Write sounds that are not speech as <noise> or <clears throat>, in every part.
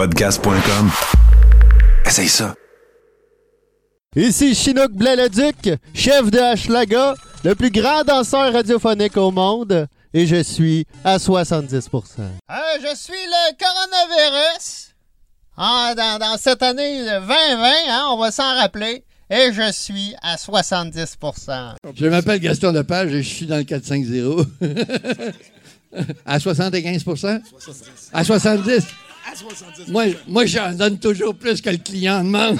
Podcast.com. Essaye ça. Ici Chinook Blais-le-Duc, chef de Hochelaga, le plus grand danseur radiophonique au monde, et je suis à 70%. Euh, je suis le coronavirus. Ah, dans, dans cette année 2020, hein, on va s'en rappeler. Et je suis à 70% Je m'appelle Gaston Lepage et je suis dans le 450. <laughs> à 75% À 70 Moi, moi j'en donne toujours plus que le client demande.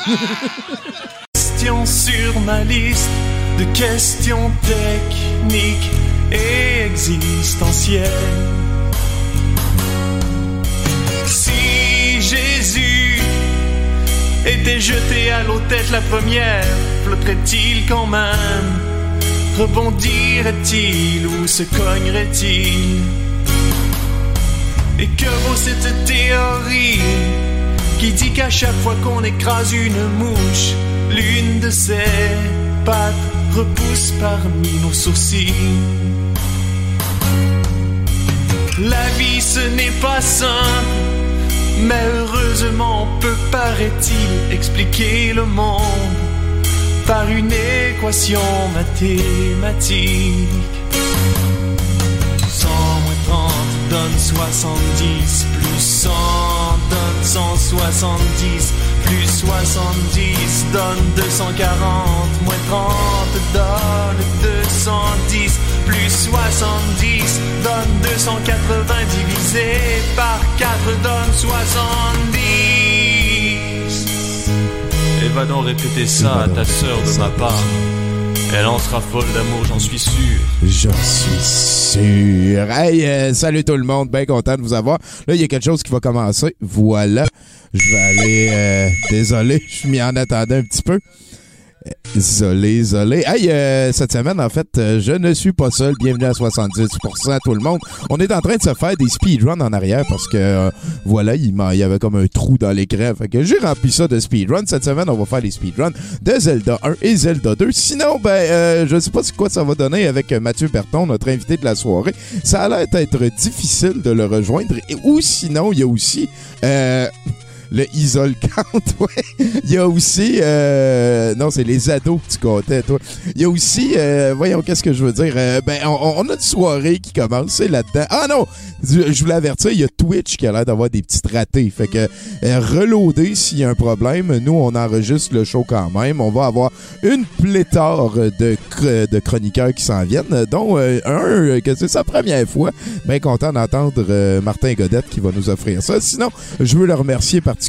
Questions sur ma liste de questions techniques et existentielles. Si Jésus était jeté à l'eau tête la première, flotterait-il quand même? Rebondirait-il ou se cognerait-il? Et que vaut cette théorie qui dit qu'à chaque fois qu'on écrase une mouche, l'une de ses pattes repousse parmi nos sourcils? La vie ce n'est pas simple mais heureusement peut, paraît-il, expliquer le monde par une équation mathématique. 100 moins 30 donne 70, plus 100 donne 170, plus 70 donne 240, moins 30 donne 210, plus 70 donne 280 divisé par 4 donne 70. Et va donc répéter ça à ta sœur de ma part. Elle en sera folle d'amour, j'en suis sûr. J'en suis sûr. Hey, euh, salut tout le monde, bien content de vous avoir. Là, il y a quelque chose qui va commencer. Voilà. Je vais aller... euh, désolé, je m'y en attendais un petit peu. Isolé, isolé. Hey, euh, cette semaine, en fait, euh, je ne suis pas seul. Bienvenue à 70% tout le monde. On est en train de se faire des speedruns en arrière parce que, euh, voilà, il, y avait comme un trou dans l'écran. Fait que j'ai rempli ça de speedruns. Cette semaine, on va faire les speedruns de Zelda 1 et Zelda 2. Sinon, ben, euh, je sais pas ce quoi ça va donner avec Mathieu Berton, notre invité de la soirée. Ça a l'air d'être difficile de le rejoindre. Ou sinon, il y a aussi... le isol count, <laughs> ouais. Il y a aussi... euh, non, c'est les ados que tu comptais, toi. Il y a aussi... euh, voyons, qu'est-ce que je veux dire? Euh, ben, on, a une soirée qui commence, là-dedans. Ah non! Je voulais avertir, il y a Twitch qui a l'air d'avoir des petits ratés. Fait que, euh, reloader s'il y a un problème. Nous, on enregistre le show quand même. On va avoir une pléthore de, de chroniqueurs qui s'en viennent, dont euh, un que c'est sa première fois. Bien content d'entendre Martin Godette qui va nous offrir ça. Sinon, je veux le remercier particulièrement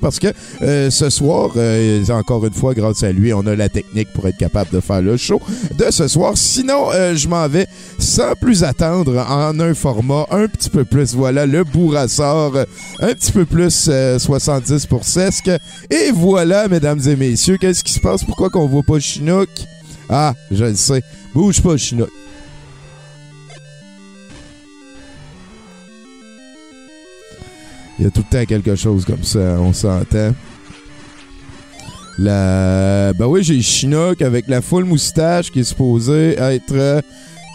parce que euh, ce soir, euh, encore une fois, grâce à lui, on a la technique pour être capable de faire le show de ce soir. Sinon, euh, je m'en vais sans plus attendre en un format un petit peu plus, voilà, le bourrasseur, euh, un petit peu plus euh, 70 pour sesque. Et voilà, mesdames et messieurs, qu'est-ce qui se passe? Pourquoi qu'on voit pas Chinook? Ah, je le sais. Bouge pas, Chinook. Il y a tout le temps quelque chose comme ça, on s'entend. La... Ben oui, j'ai Chinook avec la full moustache qui est supposée être euh,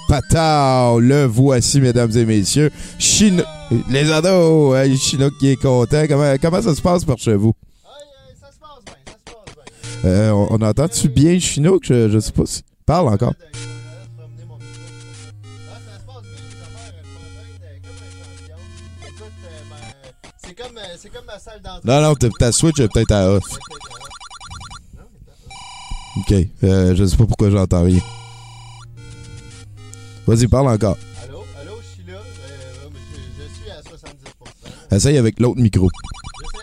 Patao. Le voici, mesdames et messieurs. Chinook. Les ados, hey, Chinook qui est content. Comment, comment ça se passe par chez vous? ça se passe bien, ça se passe bien. On, on entend-tu bien Chinook? Je, je sais pas si... Parle encore. C'est comme, euh, c'est comme ma salle d'entrée. Non, non, ta- Switch est peut-être à off. OK. Euh, je sais pas pourquoi j'entends rien. Vas-y, parle encore. Allô, allô, je suis là. Euh, je, je suis à 70%. Essaye avec l'autre micro.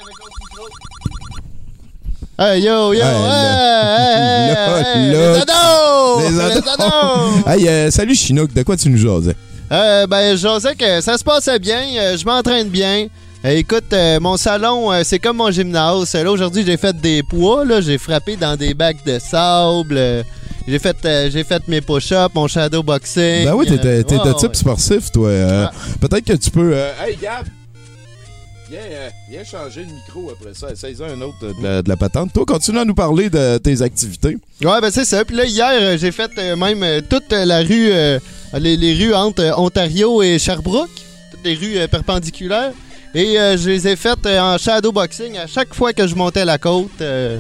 Avec l'autre micro. Hey, yo, yo! Hey, hey, <laughs> hey, hey, là, les ados! les ados. Les ados! Hey, euh, salut Chinook, de quoi tu nous jasais? Euh, ben, je sais que ça se passait bien, je m'entraîne bien. Euh, écoute, euh, mon salon, euh, c'est comme mon gymnase. Là, aujourd'hui, j'ai fait des poids, là, j'ai frappé dans des bacs de sable. euh, j'ai fait, euh, j'ai fait mes push-ups, mon shadow boxing. Ben oui, t'es euh, t'es de ouais, type ouais. sportif, toi. Euh, Ah. Peut-être que tu peux... euh, Hey, Gab! Viens, euh, viens changer le micro après ça. Essaye un autre de la, de la patente. Toi, continue à nous parler de tes activités. Ouais, ben c'est ça. Puis là, hier, euh, j'ai fait euh, même euh, toute euh, la rue, euh, les, les rues entre euh, Ontario et Sherbrooke, toutes les rues euh, perpendiculaires. Et euh, je les ai faites euh, en shadowboxing à chaque fois que je montais la côte. euh,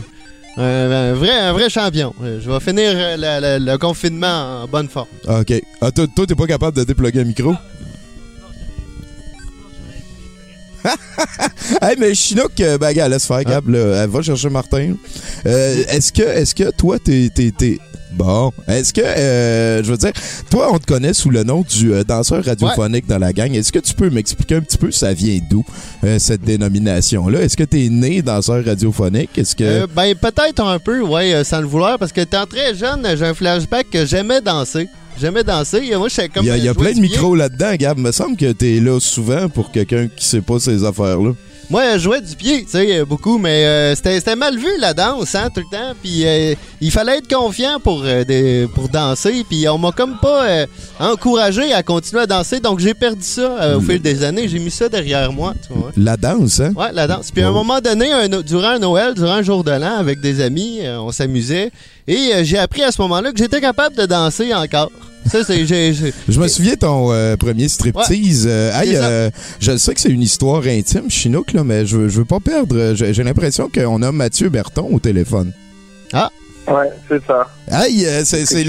un, un vrai, un vrai champion. Je vais finir la- la- le confinement en bonne forme. OK. Ah, toi, toi, t'es pas capable de déploguer un micro? <laughs> hey, mais Chinook, ben, gars, laisse faire, Gab, là, elle va chercher Martin. Euh, est-ce que, est-ce que toi, t'es, t'es, t'es- Bon. Est-ce que, euh, je veux dire, toi, on te connaît sous le nom du euh, danseur radiophonique dans la gang. Est-ce que tu peux m'expliquer un petit peu ça vient d'où, euh, cette dénomination-là? Est-ce que t'es né danseur radiophonique? Est-ce que... Euh, ben, peut-être un peu, ouais, sans le vouloir, parce que étant très jeune, j'ai un flashback que j'aimais danser. J'aimais danser. Et moi, comme. Il y a, il y a jouer plein de micros là-dedans, Gab. Me semble que t'es là souvent pour quelqu'un qui sait pas ces affaires-là. Moi, je jouais du pied, tu sais, euh, beaucoup, mais euh, c'était mal vu, la danse, hein, tout le temps. Puis euh, il fallait être confiant pour, euh, pour danser. Puis on m'a comme pas encouragé à continuer à danser. Donc j'ai perdu ça au Mm. fil des années. J'ai mis ça derrière moi, tu vois. La danse, hein? Ouais, la danse. Puis à un Oh. moment donné, un- durant un Noël, durant un jour de l'an, avec des amis, on s'amusait. Et j'ai appris à ce moment-là que j'étais capable de danser encore. Ça, c'est. j'ai- j'ai- Je me souviens ton euh, premier striptease. Euh, hey, C'est ça. euh, je sais que c'est une histoire intime, Chinook, là, mais je, veux- je veux pas perdre. euh, J'ai j'ai l'impression qu'on a Mathieu Berton au téléphone. Ouais, c'est ça. Euh, c'est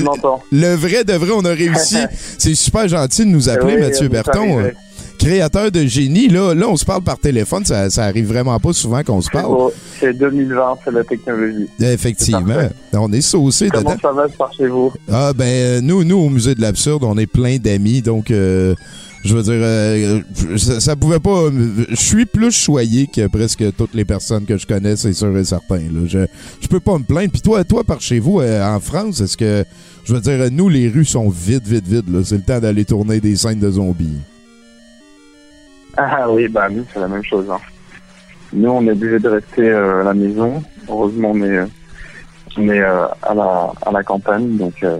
le, vrai de vrai, on a réussi. <laughs> c'est super gentil de nous appeler, Oui, Mathieu Berton. Créateur de génie. Là, là, on se parle par téléphone. Ça, ça arrive vraiment pas souvent qu'on se parle. C'est 2020, c'est la technologie. Effectivement. parfait. On est saucé Comment dedans. ça va par chez vous? Ah ben nous nous au musée de l'absurde on est plein d'amis donc euh, je veux dire euh, ça, ça pouvait pas je suis plus choyé que presque toutes les personnes que je connais c'est sûr et certain là je je peux pas me plaindre puis toi toi par chez vous euh, en France est-ce que je veux dire nous les rues sont vides vides vides c'est le temps d'aller tourner des scènes de zombies Ah oui, bah nous, c'est la même chose. hein. Nous, on est obligé de rester euh, à la maison. Heureusement, on est, euh, on est euh, à, la, à la campagne, donc euh,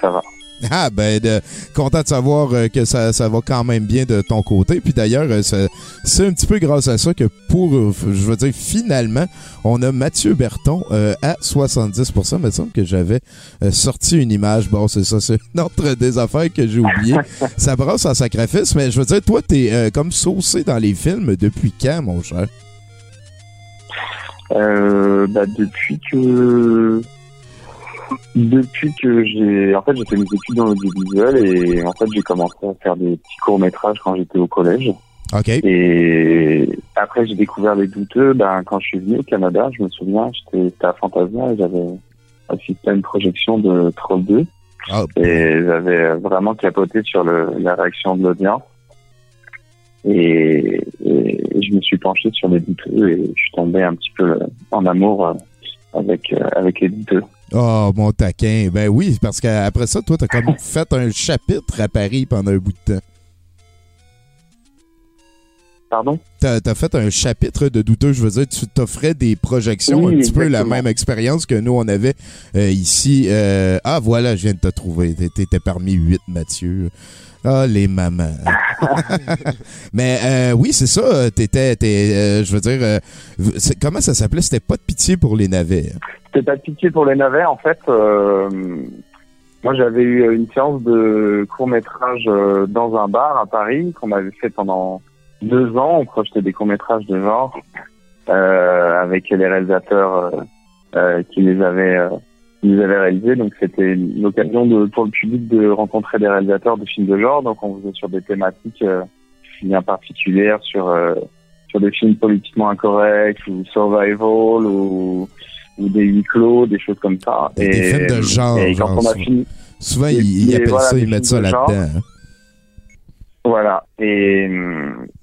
ça va. <laughs> Ah ben de, content de savoir euh, que ça, ça va quand même bien de ton côté. Puis d'ailleurs, euh, c'est un petit peu grâce à ça que pour, euh, je veux dire, finalement, on a Mathieu Berton euh, à 70%. Il me semble que j'avais sorti une image. Bon, c'est ça, c'est une autre des affaires que j'ai oublié. <laughs> ça brasse en sacrifice, mais je veux dire, toi, t'es euh, comme saucé dans les films depuis quand, mon cher? Euh, bah, depuis que depuis que j'ai en fait j'ai fait mes études dans l'audiovisuel et en fait j'ai commencé à faire des petits courts métrages quand j'étais au collège. OK. et après j'ai découvert les douteux. Ben quand je suis venu au Canada je me souviens j'étais à Fantasia et j'avais assisté à une projection de Troll 2 Ah, et j'avais vraiment capoté sur le, la réaction de l'audience. Et, et je me suis penché sur les douteux et je suis tombé un petit peu en amour avec avec les douteux Oh, mon taquin. Ben oui, parce qu'après ça, toi, t'as comme <laughs> fait un chapitre à Paris pendant un bout de temps. pardon? T'as as fait un chapitre de douteux, je veux dire, tu t'offrais des projections, Oui, un petit peu la même expérience que nous, on avait euh, ici. Euh, ah, voilà, je viens de te trouver. T'é- T'étais parmi huit, Mathieu. Ah, les mamans. <laughs> Mais euh, oui, c'est ça. T'étais, euh, je veux dire, euh, comment ça s'appelait? C'était pas de pitié pour les navets. C'était pas de pitié pour les navets. En fait, moi j'avais eu une séance de court métrage dans un bar à Paris qu'on avait fait pendant deux ans. On projetait des courts métrages de genre avec les réalisateurs qui les avaient qui les avaient réalisés. Donc c'était l'occasion de pour le public de rencontrer des réalisateurs de films de genre. Donc on faisait sur des thématiques euh, bien particulières, sur euh, sur des films politiquement incorrects ou survival ou ou des huis clos, des choses comme ça. Des- des films de genre, Et quand genre, on a fini, Souvent, Et- ils, ils et appellent voilà, ça, ils mettent ça là-dedans. hein. voilà. Et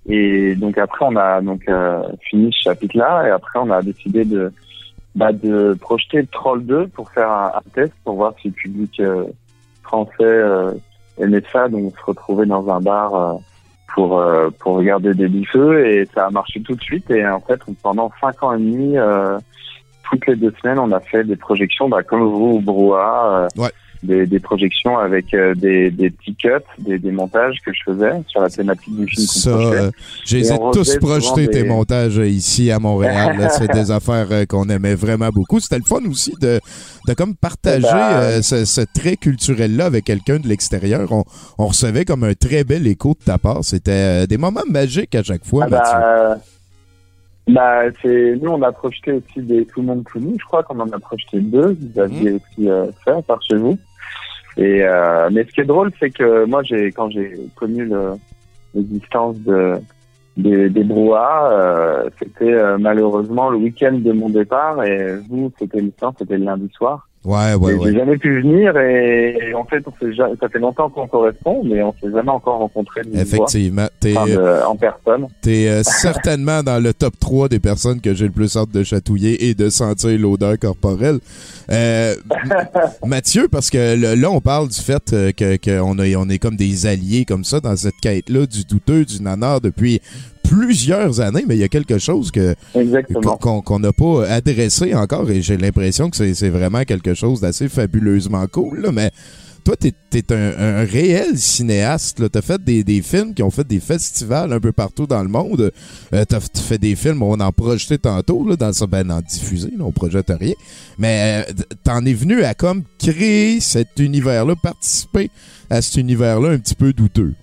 et donc après on a donc euh, fini ce chapitre-là et après on a décidé de bah, de projeter Troll 2 pour faire un, un test pour voir si le public euh, français euh, aimait ça. Donc on se retrouvait dans un bar euh, pour euh, pour regarder des bifeux et ça a marché tout de suite. Et en fait pendant cinq ans et demi, toutes les deux semaines, on a fait des projections bah, comme vous au Brouhaha. Ouais. Des, des projections avec euh, des, des petits cuts, des, des montages que je faisais sur la thématique du film. Ça, euh, je les Et ai on tous souvent tes des- montages ici à Montréal. C'est des <laughs> affaires euh, qu'on aimait vraiment beaucoup. C'était le fun aussi de, de comme partager Ben, euh, ce, ce trait culturel-là avec quelqu'un de l'extérieur. On, on recevait comme un très bel écho de ta part. C'était des moments magiques à chaque fois, Ah Mathieu. bah, bah, c'est nous on a projeté aussi des tout le monde tout je crois qu'on en a projeté deux. Vous aviez Mhm. aussi euh, fait par chez vous. Et euh, mais ce qui est drôle, c'est que moi j'ai quand j'ai connu le- l'existence de des, brouhahs, euh, c'était euh, malheureusement le week-end de mon départ et vous c'était le c'était le lundi soir. Ouais, ouais, ouais. J'ai jamais pu venir et, en fait on s'est ja- ça fait longtemps qu'on correspond, mais on s'est jamais encore rencontré Effectivement. T'es enfin, de- en personne. t'es, euh, <laughs> certainement dans le top 3 des personnes que j'ai le plus hâte de chatouiller et de sentir l'odeur corporelle. Euh, <laughs> Mathieu, parce que le- là, on parle du fait euh, que qu'on a- on est comme des alliés comme ça dans cette quête-là du douteux, du nanar depuis plusieurs années, mais il y a quelque chose que qu'on n'a pas adressé encore et j'ai l'impression que c'est vraiment quelque chose d'assez fabuleusement cool. Là, mais toi, t'es es un, un réel cinéaste. Tu as fait des, des films qui ont fait des festivals un peu partout dans le monde. Euh, tu as fait des films, on en projetait tantôt, là, dans ça, ben, en diffuser, là, on projette rien. Mais euh, t'en es venu à comme créer cet univers-là, participer à cet univers-là un petit peu douteux.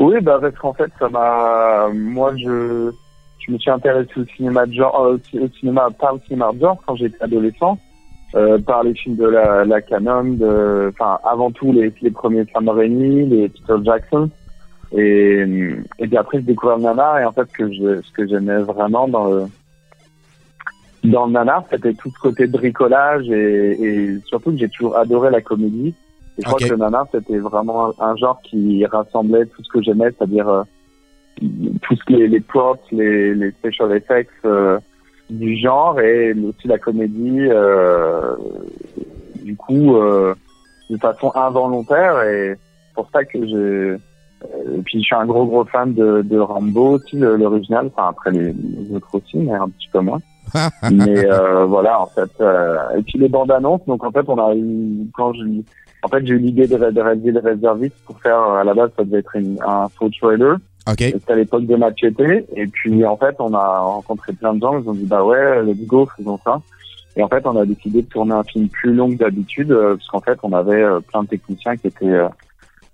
Oui, bah parce qu'en fait, ça m'a. Moi, je, je me suis intéressé au cinéma de genre, euh, au cinéma par le cinéma de genre quand j'étais adolescent, euh, par les films de la, canon, de, enfin, avant tout les, premiers Sam Raimi, les Peter Jackson, et et puis après j'ai découvert le et en fait ce que j'aimais vraiment dans le dans c'était tout ce côté bricolage et, et surtout que j'ai toujours adoré la comédie. Et je crois que le nanar, c'était vraiment un, genre qui rassemblait tout ce que j'aimais, c'est-à-dire euh, est les props, les, les special effects euh, du genre et aussi la comédie, euh, du coup, de façon involontaire. Et pour ça que j'ai... Et puis je suis un gros gros fan de, de Rambo aussi, l'original, enfin après les, les autres aussi, mais un petit peu moins. <laughs> mais euh, voilà, en fait. euh, et puis les bandes annonces, donc en fait on a eu quand je en fait j'ai eu l'idée de, de réaliser le réserviste pour faire à la base ça devait être une- un faux trailer. OK? C'était à l'époque de Machete. Et puis, en fait, on a rencontré plein de gens. Ils ont dit, bah ouais, let's go, faisons ça. Et en fait, on a décidé de tourner un film plus long que d'habitude, euh, parce qu'en fait, on avait euh, plein de techniciens qui étaient,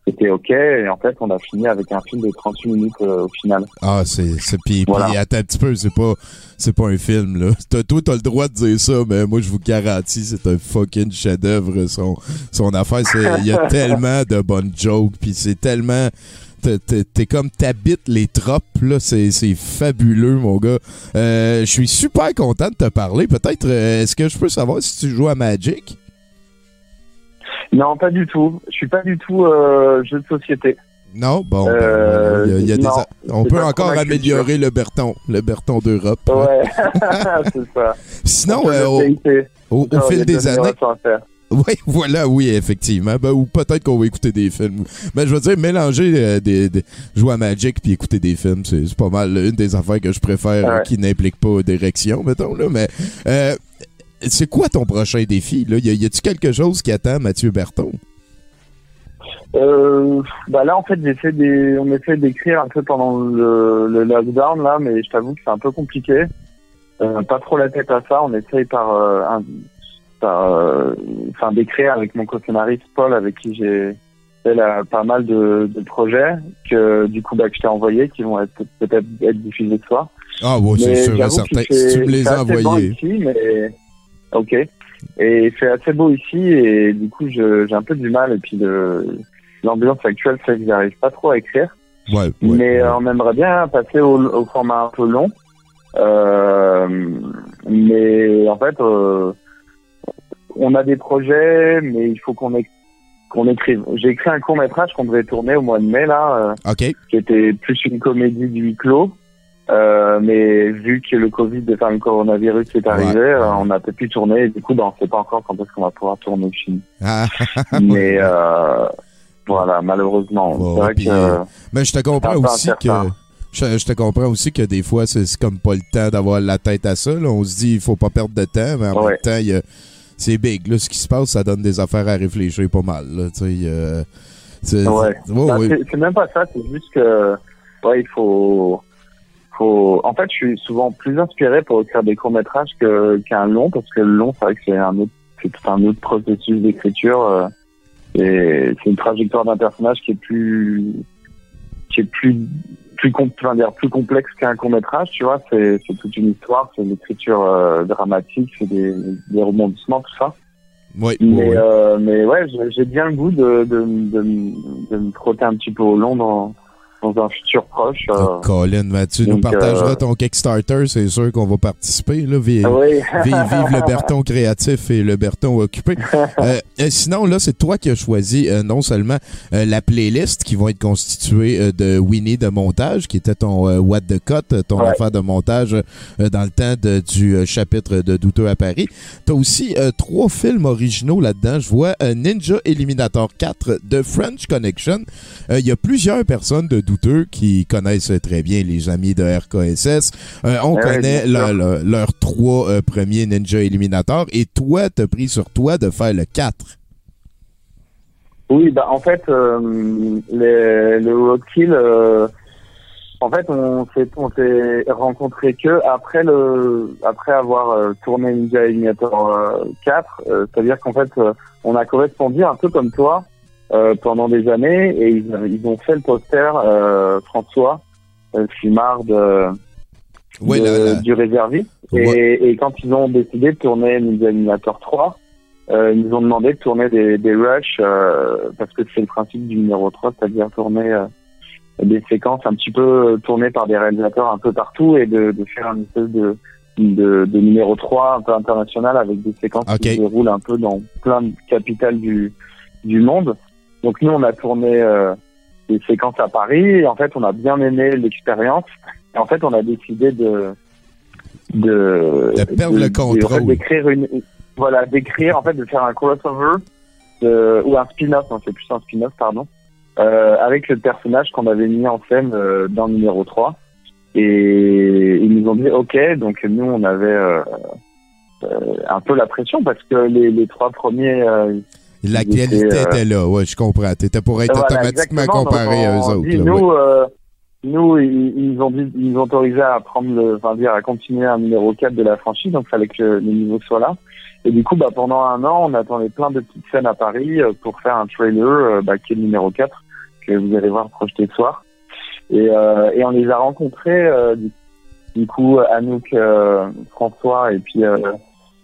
étaient OK. Et en fait, on a fini avec un film de 38 minutes euh, au final. Ah, c'est. c'est puis, Voilà. puis, attends un petit peu, c'est pas, c'est pas un film, là. <laughs> T'as- toi, t'as le droit de dire ça, mais moi, je vous garantis, c'est un fucking chef-d'œuvre. Son, son affaire, c'est. Il y a <laughs> tellement de bonnes jokes, puis c'est tellement. t'es- comme t'habites les tropes, là. C'est c'est fabuleux, mon gars. Euh, je suis super content de te parler. Peut-être, euh, est-ce que je peux savoir si tu joues à Magic? Non, pas du tout. Je suis pas du tout euh, jeu de société. Non? Bon, ben, Euh, y a- il y a des non, on peut encore améliorer le Berton, le Berton d'Europe. Ouais, <laughs> <laughs> c'est ça. Sinon, euh, au, fil des de années. Oui, <laughs> voilà, oui, effectivement. Ben, ou peut-être qu'on va écouter des films. Mais je veux dire, mélanger euh, des, des- jouer à Magic puis écouter des films, c'est pas mal une des affaires que je préfère euh, qui n'implique pas d'érection, mettons. Là. Mais euh, c'est quoi ton prochain défi? Là? Y a- y a-tu quelque chose qui attend Mathieu Berton? Euh, bah là, en fait, j'ai fait des, on essaie d'écrire un peu pendant le, le lockdown là, mais je t'avoue que c'est un peu compliqué. Euh, pas trop la tête à ça. On essaye par, euh, un- par, euh, enfin, d'écrire avec mon co-scénariste Paul, avec qui j'ai fait là, pas mal de, de projets que du coup bah, que je t'ai envoyés, qui vont être peut-être être diffusés ce soir. Ah, bon, c'est sûr certain. Si tu me les as envoyés. ici, mais ok. Et fait assez beau ici et du coup j'ai un peu du mal et puis l'ambiance actuelle fait que j'arrive pas trop à écrire. Ouais, ouais, mais ouais. euh, on aimerait bien passer au, au format un peu long. Euh, mais en fait, euh, on a des projets, mais il faut qu'on qu'on écrive. J'ai écrit un court métrage qu'on devait tourner au mois de mai là. euh, OK. qui était plus une comédie du huis clos. Euh, mais vu que le Covid, enfin le coronavirus est arrivé, Ouais. euh, on a peut-être pu tourner. Et du coup, ben, on sait pas encore quand est-ce qu'on va pouvoir tourner le film. Ah, <laughs> mais euh, voilà, malheureusement, Bon, c'est vrai puis, que Mais je te comprends aussi que. Je, je te comprends aussi que des fois, c'est comme pas le temps d'avoir la tête à ça. là. On se dit, il faut pas perdre de temps, mais en Ouais. même temps, il y a- c'est big. Là, ce qui se passe, ça donne des affaires à réfléchir pas mal. Là, tu sais, c'est- Ouais. même pas ça, c'est juste que, ouais, il faut, faut, en fait, je suis souvent plus inspiré pour écrire des courts-métrages que, qu'un long, parce que le long, c'est vrai que c'est un autre, c'est tout un autre processus d'écriture, euh, et c'est une trajectoire d'un personnage qui est plus, qui est plus, plus, enfin, dire, plus complexe qu'un court-métrage, tu vois, c'est, c'est toute une histoire, c'est une écriture euh, dramatique, c'est des, des rebondissements, tout ça. Ouais, Mais, ouais, euh, mais ouais, j'ai- j'ai bien le goût de, de, de, de me frotter un petit peu au long dans, dans un futur proche. euh. Oh, Colin, tu nous euh, ton Kickstarter, c'est sûr qu'on va participer. Là, Ah oui. Vive, vive le Berton créatif et le Berton occupé. <laughs> Euh, sinon, là, c'est toi qui as choisi non seulement la playlist qui va être constituée de Winnie de montage, qui était ton What the Cut, ton Ouais. affaire de montage dans le temps de- du chapitre de Douteux à Paris. T'as aussi euh, trois films originaux là-dedans. Je vois euh, Ninja Eliminator 4 de French Connection. Euh, Il y a plusieurs personnes de Douteux qui connaissent très bien les amis de RKSS. Euh, on Ouais, connaît le- le- leurs trois euh, premiers Ninja Eliminator et toi, t'as pris sur toi de faire le 4. Oui, bah en fait, euh, les, le roadkill, euh, en fait, on s'est on s'est rencontrés que après le après avoir euh, tourné Ninja Eliminator euh, 4, euh, c'est-à-dire qu'en fait, on a correspondu un peu comme toi pendant des années et ils, ils ont fait le poster euh, François euh, Simard de, Oui, de- la- du réserviste. Ouais. Et, et quand ils ont décidé de tourner Ninja Eliminator 3, euh, ils nous ont demandé de tourner des, des rushs euh, parce que c'est le principe du numéro 3, c'est-à-dire tourner euh, des séquences un petit peu euh, tournées par des réalisateurs un peu partout et de, de faire une espèce de, de, de numéro 3 un peu international avec des séquences qui se déroulent un peu dans plein de capitales du, du monde. Donc nous, on a tourné euh, des séquences à Paris et en fait, on a bien aimé l'expérience. Et en fait, on a décidé de de, De perdre le contrôle. d'écrire une voilà d'écrire en fait de faire un crossover de, ou un spin-off non c'est plus un spin-off pardon euh, avec le personnage qu'on avait mis en scène euh, dans le numéro 3 et ils nous ont dit ok donc nous on avait euh, euh, un peu la pression parce que les, les trois premiers euh, la qualité euh, était là, ouais, je comprends. T'étais pour être voilà, automatiquement comparé à eux autres. dit, là, nous, ouais. euh, nous, ils, ils ont dit, ils ont autorisé à prendre le, enfin dire à continuer un numéro 4 de la franchise, donc fallait que le niveau soit là. Et du coup, bah pendant un an, on attendait plein de petites scènes à Paris euh, pour faire un trailer bah, qui est le numéro 4 que vous allez voir projeté ce soir. Et, euh, et on les a rencontrés du, du coup Anouk, François et puis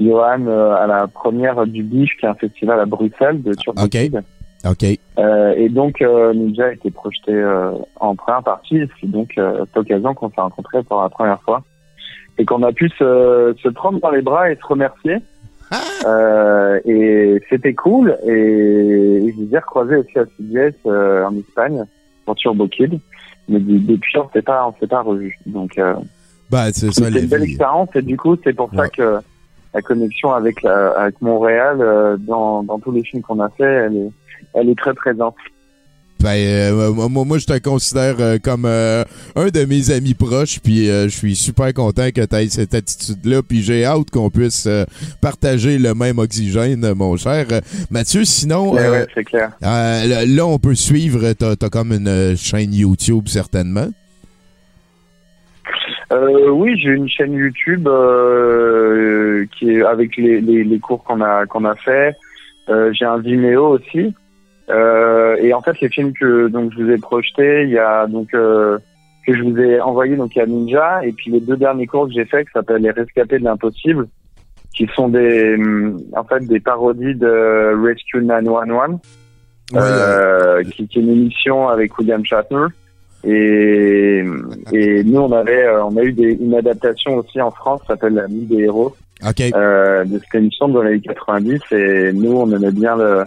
Johan euh, à la première du Biche, qui est un festival à Bruxelles de Turbo Ok. Kid. OK. Euh, et donc, euh, Ninja a été projeté euh, en première partie. et C'est donc euh, cette occasion qu'on s'est rencontrés pour la première fois et qu'on a pu se, se prendre dans les bras et se remercier. Euh, et c'était cool. Et je les ai recroisés aussi à CBS en Espagne pour Turbo Kid. Mais de- depuis, on s'est pas, on s'est pas revus. Donc, Ben, c'est une belle vie. expérience. Et du coup, c'est pour ça que la connexion avec la, avec Montréal euh, dans, dans tous les films qu'on a fait, elle est, elle est très présente. Ben, euh, moi, moi, je te considère euh, comme euh, un de mes amis proches, puis euh, je suis super content que tu aies cette attitude-là, puis j'ai hâte qu'on puisse euh, partager le même oxygène, mon cher. Mathieu, sinon, Ouais, euh, ouais, c'est clair. euh, là, on peut suivre, t'as as comme une chaîne YouTube, certainement. Euh, oui, j'ai une chaîne YouTube euh, qui est avec les, les, les cours qu'on a qu'on a fait. Euh, j'ai un Vimeo aussi. Euh, et en fait, les films que donc je vous ai projetés, il y a donc euh, que je vous ai envoyé donc il y a Ninja et puis les deux derniers cours que j'ai fait qui s'appellent Les Rescapés de l'impossible, qui sont des hum, en fait des parodies de Rescue 911. Ouais, euh, qui, qui est une émission avec William Shatner. Et, et nous, on avait, euh, on a eu des, une adaptation aussi en France, s'appelle La Nuit des héros, euh, de cette émission dans les années 90. Et nous, on aimait bien le,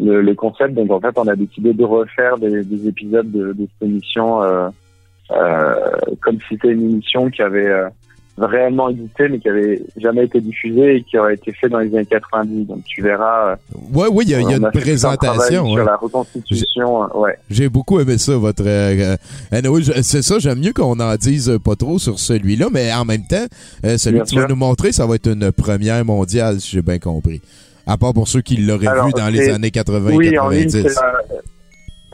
le, le concept. Donc, en fait, on a décidé de refaire des, des épisodes de, de cette émission, euh, euh, comme si c'était une émission qui avait, euh, réellement existé, mais qui avait jamais été diffusé et qui aurait été fait dans les années 90. Donc tu verras. euh, Ouais, oui, il y a, y une présentation. ouais. sur la reconstitution. euh, Ouais. J'ai beaucoup aimé ça, votre. euh, anyway, c'est ça, j'aime mieux qu'on en dise euh, pas trop sur celui-là, mais en même temps, euh, celui Bien que tu vas nous montrer, ça va être une première mondiale, si j'ai bien compris. À part pour ceux qui l'auraient vu dans les années 80 Oui, en ligne, 90. c'est la-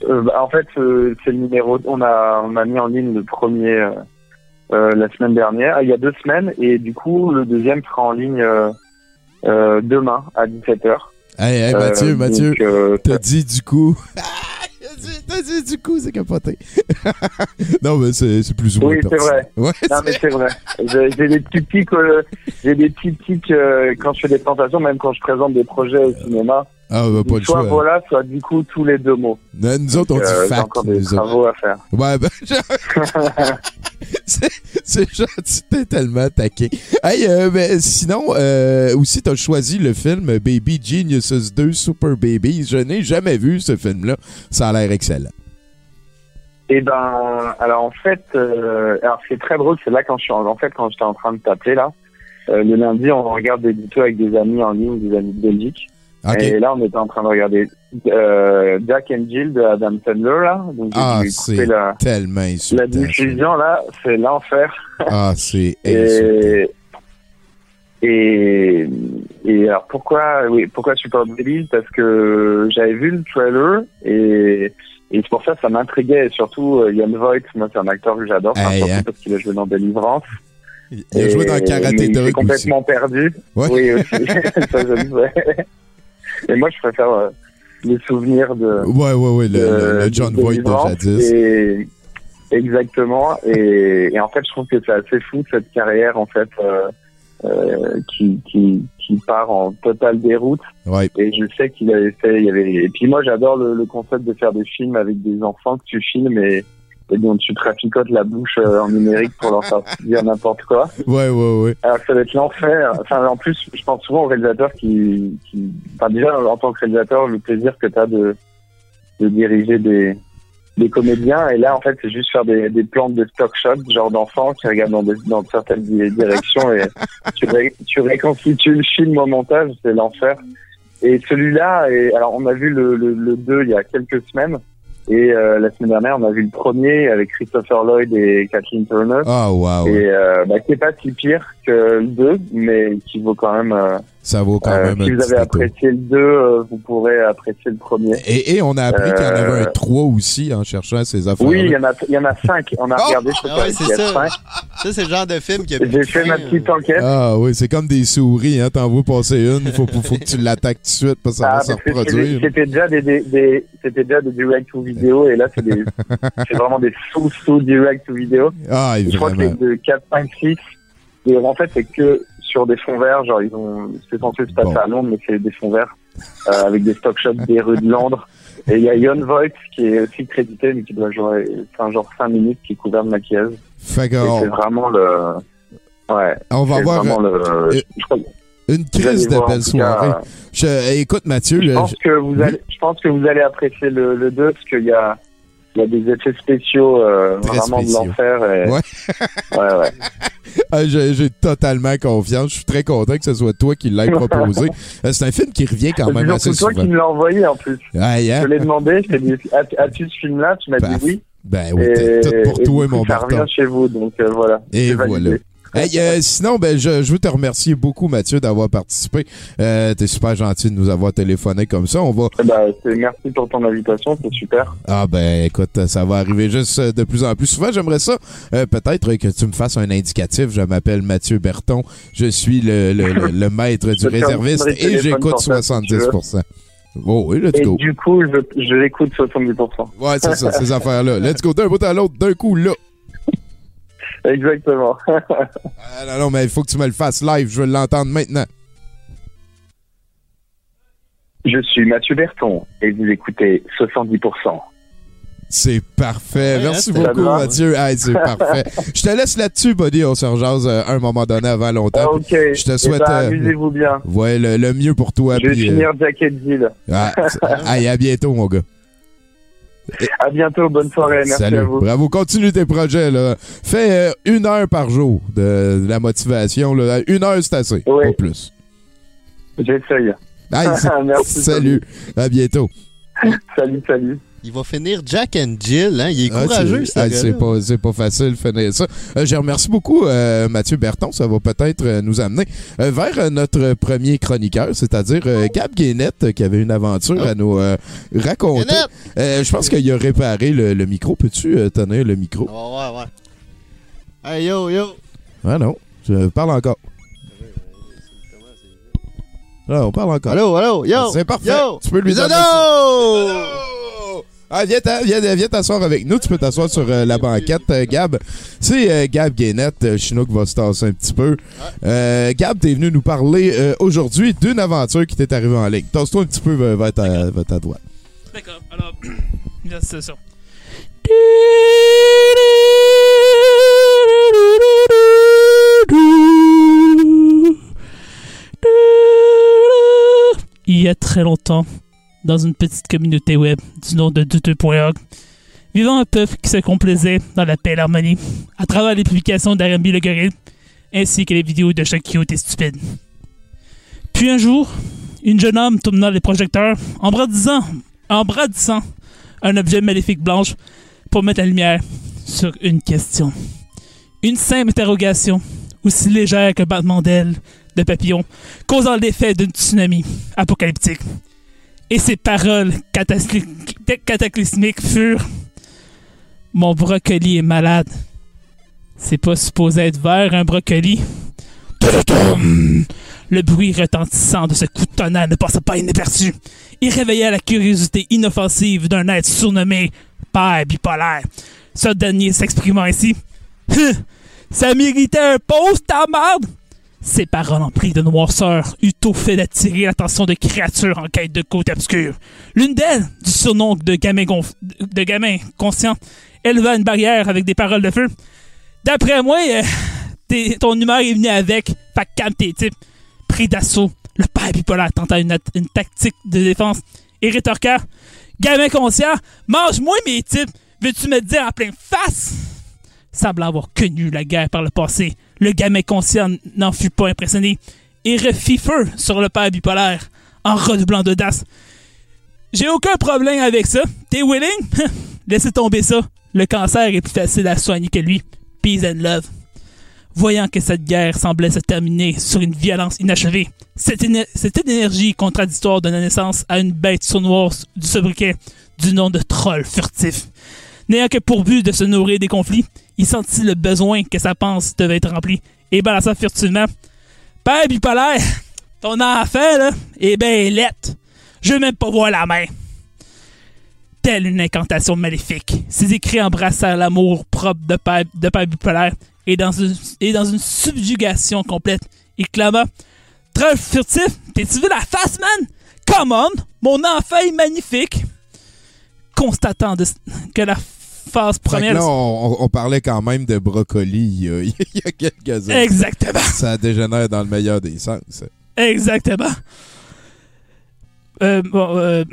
euh, bah, en fait, c'est le numéro. On a, on a mis en ligne le premier la semaine dernière, ah, il y a deux semaines, et du coup, le deuxième sera en ligne euh, euh, demain à 17h. Hey, hey, Mathieu, Euh, Mathieu, euh, t'as dit du coup. <laughs> T'as dit- T'as dit du coup, c'est capoté. <laughs> non, mais c'est plus ou moins Oui, c'est vrai. Ouais, Non mais c'est vrai. J'ai j'ai des petits pics, euh, j'ai des petits pics euh, quand je fais des présentations, même quand je présente des projets au cinéma. Ah, bah, pas le soit voilà, soit du coup tous les deux mots. Nous nous autres, on Euh, dit J'ai fact. encore des autres. travaux à faire. Ouais, ben, <laughs> <laughs> c'est gentil, <laughs> t'es tellement taqué. Hey, euh, ben, sinon, euh, aussi, t'as choisi le film Baby Geniuses 2 Super Babies. Je n'ai jamais vu ce film-là. Ça a l'air excellent. Et ben, alors en fait, euh, alors c'est très drôle, c'est là quand je suis en, en fait quand j'étais en train de t'appeler là, euh, le lundi on regarde des vidéos avec des amis en ligne, des amis de Belgique. Et là on était en train de regarder euh, Jack and Jill de Adam Sandler là. Donc Ah, c'est la, Tellement la diffusion là, c'est l'enfer. Ah, c'est <laughs> insultant. Et, et, et alors pourquoi, oui, pourquoi Super Babies Parce que j'avais vu le trailer et, et c'est pour ça que ça m'intriguait. Et surtout, euh, Ian Voight, moi c'est un acteur que j'adore, Hey, surtout hein. parce qu'il a joué dans Délivrance. Il a joué dans Karate il Dog aussi. complètement perdu. Ouais. Oui, aussi. <laughs> <laughs> ça, je le sais. Et moi, je préfère euh, les souvenirs de, Ouais, ouais, ouais, le, le- le de- John de Voight de. Et, exactement. Et, et en fait, je trouve que c'est assez fou cette carrière en fait euh, euh, qui, qui qui part en totale déroute. Ouais. Et je sais qu'il avait fait. Il y avait. Et puis moi, j'adore le, le concept de faire des films avec des enfants que tu filmes et, et dont tu traficotes la bouche euh, en numérique pour leur faire <laughs> dire n'importe quoi. Ouais, ouais, ouais. Alors que ça va être l'enfer. Enfin, en plus, je pense souvent aux réalisateurs qui, qui, enfin, déjà, en tant que réalisateur, le plaisir que tu as de, de diriger des, des comédiens. Et là, en fait, c'est juste faire des, des plans de stock shot, genre d'enfants qui regardent dans, des, dans certaines di- directions et tu, ré- tu réconstitues le film au montage, c'est l'enfer. Et celui-là, alors, on a vu le, le, le 2 il y a quelques semaines. Et euh, la semaine dernière, on a vu le premier avec Christopher Lloyd et Kathleen Turner. Ah, wow. Et euh, bah, qui est pas si pire que le 2, mais qui vaut quand même. Euh, Ça vaut quand euh, même si un vous petit avez détour. apprécié le 2, euh, vous pourrez apprécier le premier. Et, et on a appris qu'il y en avait Euh, un 3 aussi en cherchant ces affaires. Oui, il y en a, il y en a 5. On a Oh! regardé, je sais Ah ouais, il c'est ça. 5. Ça, c'est le genre de film qui a J'ai fait ma petite enquête. Ah oui, c'est comme des souris, hein. T'en vois passer une, faut, faut, faut que tu l'attaques tout de suite parce que ça Ah, va se parce que c'était reproduire. c'était déjà des, des, des- c'était déjà des direct to vidéo et là c'est des, <laughs> c'est vraiment des sous sous direct to vidéo. Ah, Je crois que c'est de 4, 5, 6. Et en fait, c'est que sur des fonds verts, genre, ils ont, c'est censé se passer Bon. à Londres, mais c'est des fonds verts, euh, avec des stock shots des rues de Londres. Et il y a Ian Voight, qui est aussi crédité, mais qui doit jouer, un genre 5 minutes, qui est couvert de maquillage. C'est vraiment le, ouais. on va vraiment le, euh, je crois que une crise de voir, belle cas, soirée. Je- écoute, Mathieu, Je pense que vous allez, je pense que vous allez apprécier le, le 2 parce qu'il y a, il y a des effets spéciaux euh, vraiment spéciaux. de l'enfer. Et... Ouais. ouais, ouais. <laughs> Ah, j'ai totalement confiance. Je suis très content que ce soit toi qui l'aies proposé. <laughs> Euh, c'est un film qui revient quand C'est même assez surtout toi souvent. qui me l'as envoyé en plus. Ouais, hein? Je l'ai demandé, je t'ai dit, as- as-tu ce film-là? Tu m'as dit Paf. oui. Ben oui, et, tout pour et toi, coup, mon ça Berton. revient chez vous, donc euh, voilà. Et C'est validé. Hey, euh, sinon, ben, je, je veux te remercier beaucoup, Mathieu, d'avoir participé. Euh, T'es super gentil de nous avoir téléphoné comme ça. On va. Eh ben, merci pour ton invitation, c'est super. Ah ben, écoute, ça va arriver juste euh, de plus en plus souvent. J'aimerais ça, euh, peut-être que tu me fasses un indicatif. Je m'appelle Mathieu Berton. Je suis le, le, le, le <laughs> maître du réserviste et j'écoute pour ça, si tu veux. 70%. Oh oui, let's Et go. du coup, je, je l'écoute 70%. Ouais, c'est ça, ces affaires-là. Let's go d'un bout à l'autre, d'un coup, là. Exactement. Ah, non, non, mais il faut que tu me le fasses live. Je veux l'entendre maintenant. je suis Mathieu Berton et vous écoutez 70%. C'est parfait. Ouais, Merci hein, beaucoup, grave. Mathieu. Hey, c'est <laughs> parfait. Je te laisse là-dessus, buddy. On se rejase euh, un moment donné avant longtemps. ok. je te Eh souhaite, ben, euh, Amusez-vous bien. Ouais, le, le mieux pour toi. Je vais puis, euh, finir Jacket Jill. ah, c'est- hey, à bientôt, mon gars. À bientôt, bonne soirée, merci Salut. à vous. Bravo. Continue tes projets. Là. Fais euh, une heure par jour de, de la motivation. Là. Une heure, c'est assez. Oui. Pas plus. J'essaye. Hey, <laughs> Merci, salut. À bientôt. Salut, salut. Il va finir Jack and Jill, hein? Il est Ah, courageux, c'est- ce ah, c'est pas, c'est pas facile de finir ça. Euh, je remercie beaucoup euh, Mathieu Berton. Ça va peut-être euh, nous amener euh, vers euh, notre premier chroniqueur, c'est-à-dire Gab Guénette, qui avait une aventure à nous raconter. Je pense qu'il a réparé le, le micro. Peux-tu tenir le micro? Oh, ouais, ouais. Hey, yo, yo. Ah non, je parle encore. Ah, on parle encore. Allô, allô, yo. C'est parfait. Yo. Tu peux lui donner Bisono! Ah, viens, t'a- viens, viens t'asseoir avec nous. Tu peux t'asseoir sur euh, la banquette, euh, Gab. C'est euh, Gab Guénette. Chinook va se tasser un petit peu. Gab, t'es venu nous parler aujourd'hui d'une aventure qui t'est arrivée en ligne. Tasse-toi un petit peu vers, ta, vers ta droite. D'accord, alors, <clears throat> c'est ça. Il y a très longtemps, dans une petite communauté web du nom de douteux.org, vivant un peuple qui se complaisait dans la paix et l'harmonie à travers les publications d'Arambi le gorille ainsi que les vidéos de chaque et stupide. Puis un jour, une jeune homme tournant les projecteurs en bradissant, en bradissant un objet maléfique blanche pour mettre la lumière sur une question. Une simple interrogation, aussi légère qu'un battement d'aile de papillon, causant l'effet d'un tsunami apocalyptique. Et ces paroles catacly- cataclysmiques furent Mon brocoli est malade. C'est pas supposé être vert, un brocoli. Le bruit retentissant de ce coup de ne passa pas inaperçu. Il réveilla la curiosité inoffensive d'un être surnommé Père bipolaire. Ce dernier s'exprimant ainsi Hum, Ça méritait un poste, ta merde Ces paroles emplies de noirceur eut au fait d'attirer l'attention de créatures en quête de côte obscure. L'une d'elles, du surnom de gamin, conscient, éleva une barrière avec des paroles de feu. D'après moi, euh, ton humeur est venue avec. Fait calme tes types. Pris d'assaut, le père bipolaire tenta une, tactique de défense et rétorqua Gamin conscient, mange-moi mes types. Veux-tu me dire en pleine face? Semble avoir connu la guerre par le passé. Le gamin conscient n'en fut pas impressionné et refit feu sur le père bipolaire en redoublant d'audace. J'ai aucun problème avec ça. T'es willing? <laughs> Laissez tomber ça. Le cancer est plus facile à soigner que lui. Peace and love. Voyant que cette guerre semblait se terminer sur une violence inachevée, cette, cette énergie contradictoire donna naissance à une bête sournoise du sobriquet du nom de troll furtif. N'ayant que pour but de se nourrir des conflits, il sentit le besoin que sa panse devait être remplie et balança furtivement. Père bipolaire, ton enfant, là, est ben lettre. Je veux même pas voir la main. Telle une incantation maléfique, ses écrits embrassèrent l'amour propre de Père, de Père bipolaire et dans, une, et dans une subjugation complète, il clama Troll furtif, t'es-tu vu la face, man? Come on, mon enfant est magnifique. Constatant que la phase première. là, on, parlait quand même de brocoli il y a, <laughs> il y a quelques années. Exactement. Ça dégénère dans le meilleur des sens. Exactement. Euh, bon, euh,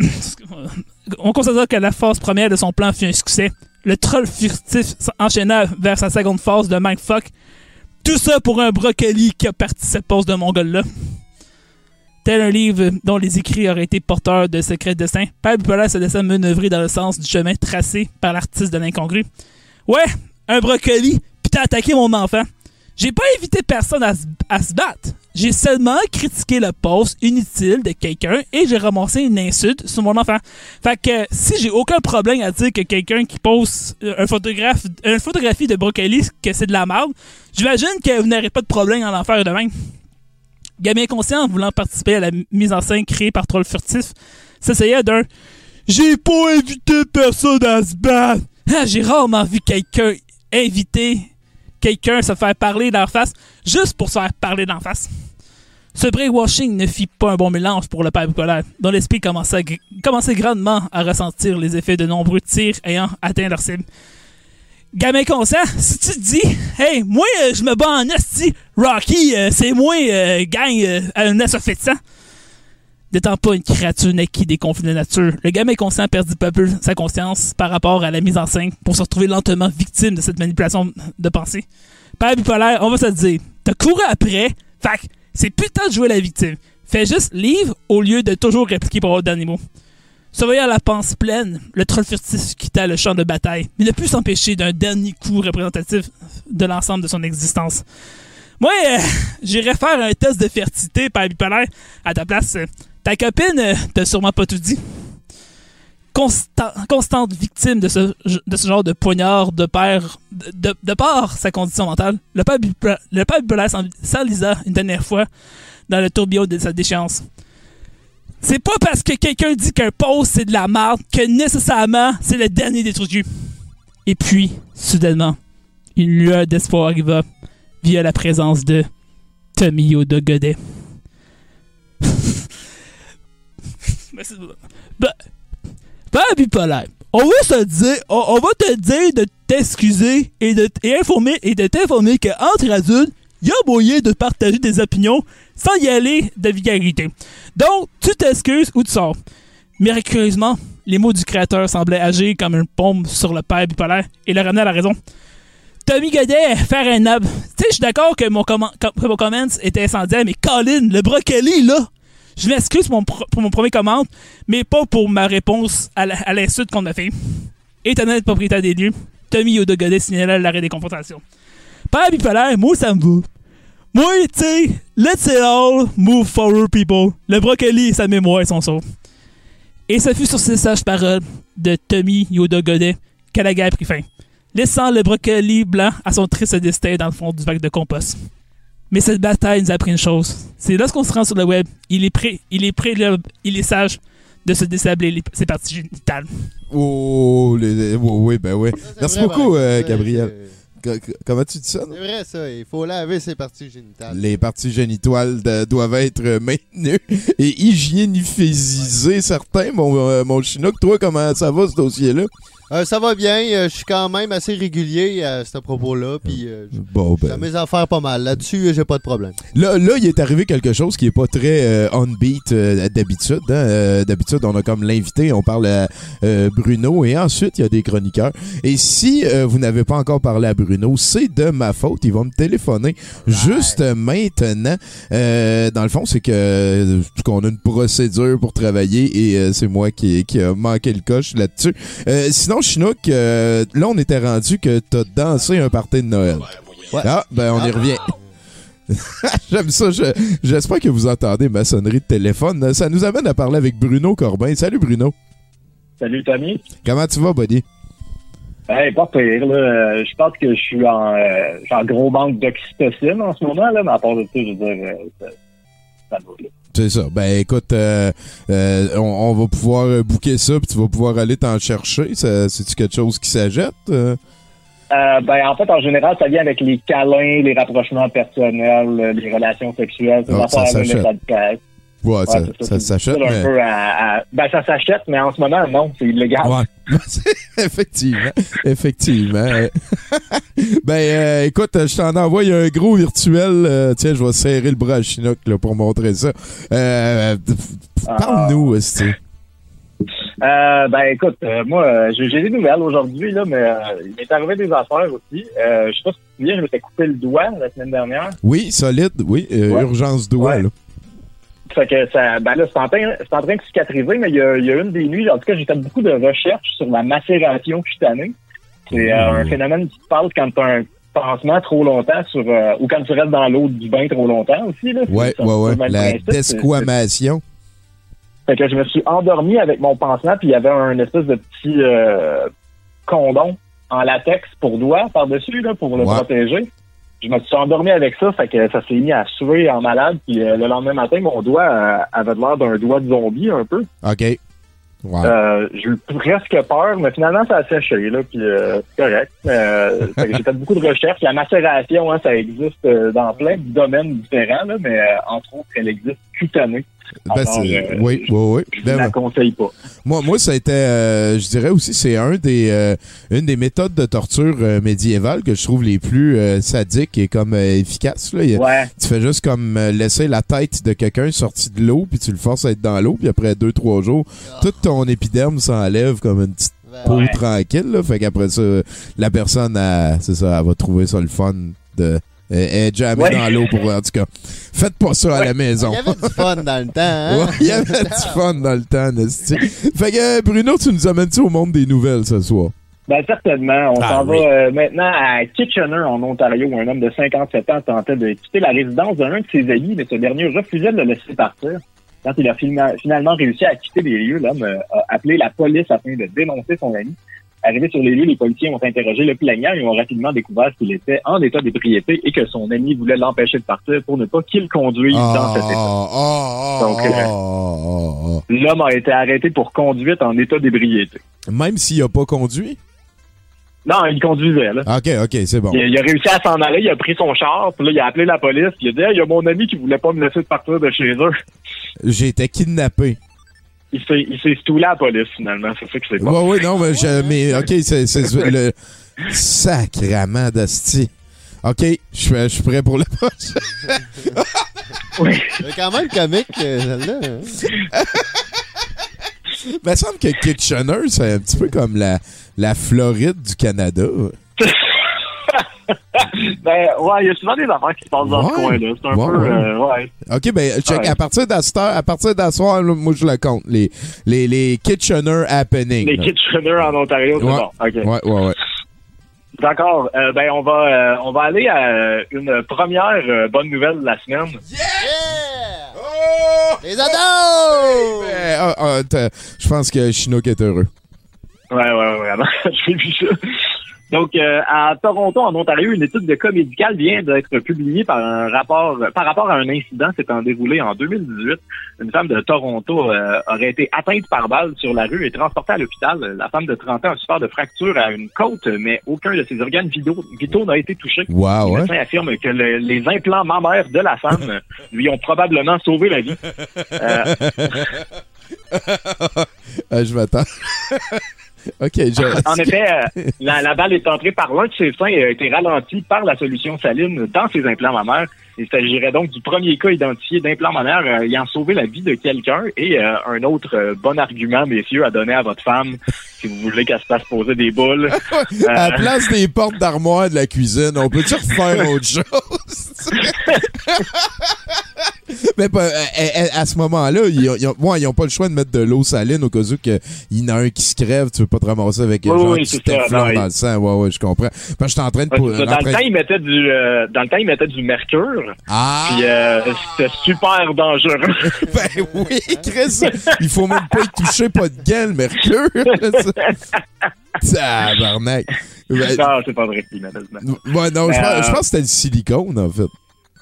on considère que la phase première de son plan fut un succès. Le troll furtif enchaîna vers sa seconde phase de mindfuck. Tout ça pour un brocoli qui a parti cette pose de mongol-là. Tel un livre dont les écrits auraient été porteurs de secrets dessins, Père Bipolaire se laissa manœuvrer dans le sens du chemin tracé par l'artiste de l'incongru. Ouais, un brocoli, puis t'as attaqué mon enfant. J'ai pas invité personne à, se- battre. J'ai seulement critiqué le post inutile de quelqu'un et j'ai ramassé une insulte sur mon enfant. Fait que si j'ai aucun problème à dire que quelqu'un qui pose euh, un une photographie de brocoli que c'est de la merde, j'imagine que vous n'aurez pas de problème à l'en faire de même. Gamin conscient, voulant participer à la mise en scène créée par Troll Furtif, s'essayait d'un J'ai pas invité personne à se battre. Ah, J'ai rarement vu quelqu'un inviter quelqu'un se faire parler d'en face juste pour se faire parler d'en face. Ce brainwashing ne fit pas un bon mélange pour le père bipolaire, dont l'esprit commençait, commençait grandement à ressentir les effets de nombreux tirs ayant atteint leur cible. Gamin conscient, si tu te dis, hey, moi, euh, je me bats en esti, Rocky, euh, c'est moi, euh, gang, euh, un sang. N'étant pas une créature naquie des conflits de nature, le gamin conscient perdit peu à peu sa conscience par rapport à la mise en scène pour se retrouver lentement victime de cette manipulation de pensée. Père bipolaire, on va se le dire, t'as couru après, que c'est putain de jouer la victime. Fais juste livre au lieu de toujours répliquer pour avoir d'animaux. Surveillant la panse pleine, le troll furtif quitta le champ de bataille, mais ne put s'empêcher d'un dernier coup représentatif de l'ensemble de son existence. Moi, euh, <laughs> j'irais faire un test de fertilité par bipolaire à ta place. euh, ta copine euh, t'a sûrement pas tout dit. Constant- constante victime de ce, genre de poignard de père, de, sa condition mentale, le père, bipolaire s'enlisa une dernière fois dans le tourbillon de sa déchéance. C'est pas parce que quelqu'un dit qu'un post c'est de la merde que nécessairement c'est le dernier des cul. Et puis, soudainement, une lueur d'espoir arriva via la présence de Tommy Yoda Godet. <laughs> Ben, ben, bipolaire. On va se dire, on, va te dire de t'excuser et de et informer et de t'informer qu'entre adultes, il y a moyen de partager des opinions sans y aller de vulgarité. Donc, tu t'excuses ou tu sors. Miraculeusement, les mots du créateur semblaient agir comme une pompe sur le père bipolaire et le ramener à la raison. Tommy Godet, faire un ab. Tu sais, je suis d'accord que mon, comment, que mon comment était incendiaire, mais Colin, le brocoli, là, je m'excuse pour mon, premier commande, mais pas pour ma réponse à l'insulte qu'on a fait. Étonnant propriétaire des lieux, Tommy Yoda Godet signala l'arrêt des confrontations. Père bipolaire, moi, ça me va. Moi, tu sais, let's it all move forward, people. Le brocoli et sa mémoire sont saufs. Et ce fut sur ces sages paroles de Tommy Yoda Godet que la guerre prit fin, laissant le brocoli blanc à son triste destin dans le fond du bac de compost. Mais cette bataille nous a appris une chose. C'est lorsqu'on se rend sur le web, il est prêt, il est prêt, il est sage de se désabler les- ses parties génitales. Oh, les, oui, oui, ben oui. Merci vrai, beaucoup, euh, Gabriel. Comment tu dis ça? C'est vrai, ça. Il faut laver ses parties génitales. Les parties génitales de- doivent être maintenues <laughs> et hygiénisées, certains, mon, euh, mon Chinook. Toi, comment ça va, ce dossier-là? Euh, ça va bien. euh, je suis quand même assez régulier à ce propos-là. Puis, euh, Bon, j'ai ben. mes affaires pas mal. Là-dessus, euh, j'ai pas de problème. Là, là, il est arrivé quelque chose qui est pas très euh, on beat euh, d'habitude. hein. Euh, d'habitude, on a comme l'invité, on parle à euh, Bruno et ensuite il y a des chroniqueurs. Et si euh, vous n'avez pas encore parlé à Bruno, c'est de ma faute. Il va me téléphoner juste maintenant. Euh, dans le fond, c'est que qu'on a une procédure pour travailler et euh, c'est moi qui, qui a manqué le coche là-dessus. Euh, sinon, Chinook, euh, là, on était rendu que t'as dansé un party de Noël. Ouais. Ah, ben on y revient. <laughs> J'aime ça. je- J'espère que vous entendez ma sonnerie de téléphone. Ça nous amène à parler avec Bruno Corbin. Salut Bruno. Salut Tommy. Comment tu vas, buddy? Hey, pas pire, là. Je pense que je suis en, euh, en gros manque d'oxytocine en ce moment, là, mais à part de ça, je veux dire, euh, ça, ça. C'est ça. Ben écoute, euh, euh, on, on va pouvoir euh, booker ça, puis tu vas pouvoir aller t'en chercher. Ça- C'est-tu quelque chose qui? Euh, Euh, ben, en fait, en général, ça vient avec les câlins, les rapprochements personnels, les relations sexuelles, ces Ah, ça ouais, ça, s'achète, mais... à- Ben, ça s'achète, mais en ce moment, non, c'est illégal. Ouais. <laughs> effectivement. Effectivement. <laughs> Ben, euh, écoute, je t'en envoie un gros virtuel. euh, tiens, je vais serrer le bras à Chinook là, pour montrer ça. Euh, Ah. Parle-nous. Euh, ben écoute, euh, moi, euh, j'ai des nouvelles aujourd'hui, là, mais il m'est arrivé des affaires aussi. Je sais pas si tu te souviens, je m'étais coupé le doigt la semaine dernière. Oui, solide, oui. Ouais. Urgence doigt, Ouais. là. Fait que ça, ben là, c'est en, train- en train de cicatriser, mais il y, a, il y a une des nuits, en tout cas, j'ai fait beaucoup de recherches sur la macération cutanée. C'est euh, un phénomène qui se passe quand tu as un pansement trop longtemps sur euh, ou quand tu restes dans l'eau du bain trop longtemps aussi. Là. Ouais, ouais, ouais. La principe. Desquamation. Fait que je me suis endormi avec mon pansement, puis il y avait un espèce de petit euh, condom en latex pour doigt par-dessus, là, pour le Ouais. protéger. Je me suis endormi avec ça, fait que ça s'est mis à suer en malade, puis euh, le lendemain matin, mon doigt euh, avait l'air d'un doigt de zombie un peu. OK. Ouais. Euh, j'ai eu presque peur, mais finalement, ça a séché, là, puis euh, c'est correct. Euh, <laughs> j'ai fait beaucoup de recherches. La macération, hein, ça existe dans plein de domaines différents, là, mais entre autres, elle existe cutanée. Ben, Alors, euh, oui, oui, oui. Je Ben, ne la conseille pas. Moi, moi, ça a été, euh, je dirais aussi, c'est un des, euh, une des méthodes de torture euh, médiévales que je trouve les plus euh, sadiques et comme euh, efficaces. Là. Il y a- Ouais. Tu fais juste comme laisser la tête de quelqu'un sorti de l'eau, puis tu le forces à être dans l'eau, puis après deux, trois jours, tout ton épiderme s'enlève comme une petite peau Ouais. tranquille. Là. Fait qu'après ça, la personne, c'est ça, elle va trouver ça le fun de elle est jamais Ouais. dans l'eau pour en tout cas. Faites pas ça à la maison. Il y avait du fun dans le temps, hein? Ouais, il y avait du fun dans le temps, Nasty. Fait que, euh, Bruno, tu nous amènes-tu au monde des nouvelles ce soir? Ben, certainement. On Ah, s'en oui. va euh, maintenant à Kitchener, en Ontario, où un homme de 57 ans tentait de quitter la résidence d'un de ses amis, mais ce dernier refusait de le laisser partir. Quand il a fina- finalement réussi à quitter les lieux, l'homme euh, a appelé la police afin de dénoncer son ami. Arrivé sur les lieux, les policiers ont interrogé le plaignant et ont rapidement découvert qu'il était en état d'ébriété et que son ami voulait l'empêcher de partir pour ne pas qu'il conduise dans cet état. ah, Donc, euh, ah, L'homme a été arrêté pour conduite en état d'ébriété. ah. Même s'il a pas conduit? Non, il conduisait, là. OK, OK, c'est bon. Il, a- il a réussi à s'en aller, il a pris son char, puis là, il a appelé la police, puis il a dit, Hey, il y a mon ami qui voulait pas me laisser partir de chez eux. J'ai été kidnappé. Il s'est, il s'est stoulé à la police, finalement. C'est ça que c'est Ouais, pas. ouais, non, mais, je, mais OK, c'est <laughs> le sacrament d'asti. OK, je suis je suis prêt pour le <laughs> prochain. Oui. C'est quand même comique, euh, celle-là. hein? <laughs> Il me semble que Kitchener, c'est un petit peu comme la, la Floride du Canada. <laughs> Ben, ouais, il y a souvent des affaires qui se passent dans Ouais. ce coin-là. C'est un Ouais, peu, ouais. euh, ouais. OK, ben, check, à partir d'astor, à partir d'asseoir, moi, je le compte. Les, les, les Kitchener happening. Les là. Kitchener en Ontario, c'est Ouais. bon. OK. Ouais, ouais, ouais. D'accord. Euh, ben, on va, euh, on va aller à une première euh, bonne nouvelle de la semaine. Yeah! Les ados! Eh, ah, ah, je pense que Chinook est heureux. Ouais, ouais, ouais. J'ai <laughs> vu ça. Donc, euh, à Toronto, en Ontario, une étude de cas médical vient d'être publiée par un rapport, par rapport à un incident s'étant déroulé en 2018. Une femme de Toronto euh, aurait été atteinte par balle sur la rue et transportée à l'hôpital. La femme de 30 ans a souffert de fractures à une côte, mais aucun de ses organes vitaux, vitaux n'a été touché. Wow, Les ouais. médecins affirment que le- les implants mammaires de la femme <laughs> lui ont probablement sauvé la vie. <laughs> Euh, Ah, je m'attends. <laughs> <laughs> OK. En effet, euh, la, la balle est entrée par l'un de ses seins et a été ralentie par la solution saline dans ses implants mammaires. Il s'agirait donc du premier cas identifié d'implant mammaire euh, ayant sauvé la vie de quelqu'un. Et euh, un autre euh, bon argument, messieurs, à donner à votre femme si vous voulez qu'elle se fasse poser des boules. <laughs> À Euh, la place des portes d'armoire de la cuisine, on peut-tu refaire autre chose? <laughs> Mais à, à- à ce moment-là, ils, ont- ils ont- ouais, ils ont pas le choix de mettre de l'eau saline au cas où qu'il y en a un qui se crève, tu veux pas te ramasser avec Oui, genre oui, dans il- le sang. Ouais, ouais, je comprends. Parce que j'étais en train de... Dans, le temps, du, dans le temps, il mettait du mercure. Ah! Puis euh, c'était super dangereux. <laughs> Ben oui, Chris, il faut même pas y toucher, pas de gants, le mercure. <laughs> Tabarnak. Ben, non, c'est pas vrai, malheureusement. ouais, non, je euh, pense que c'était le silicone, en fait.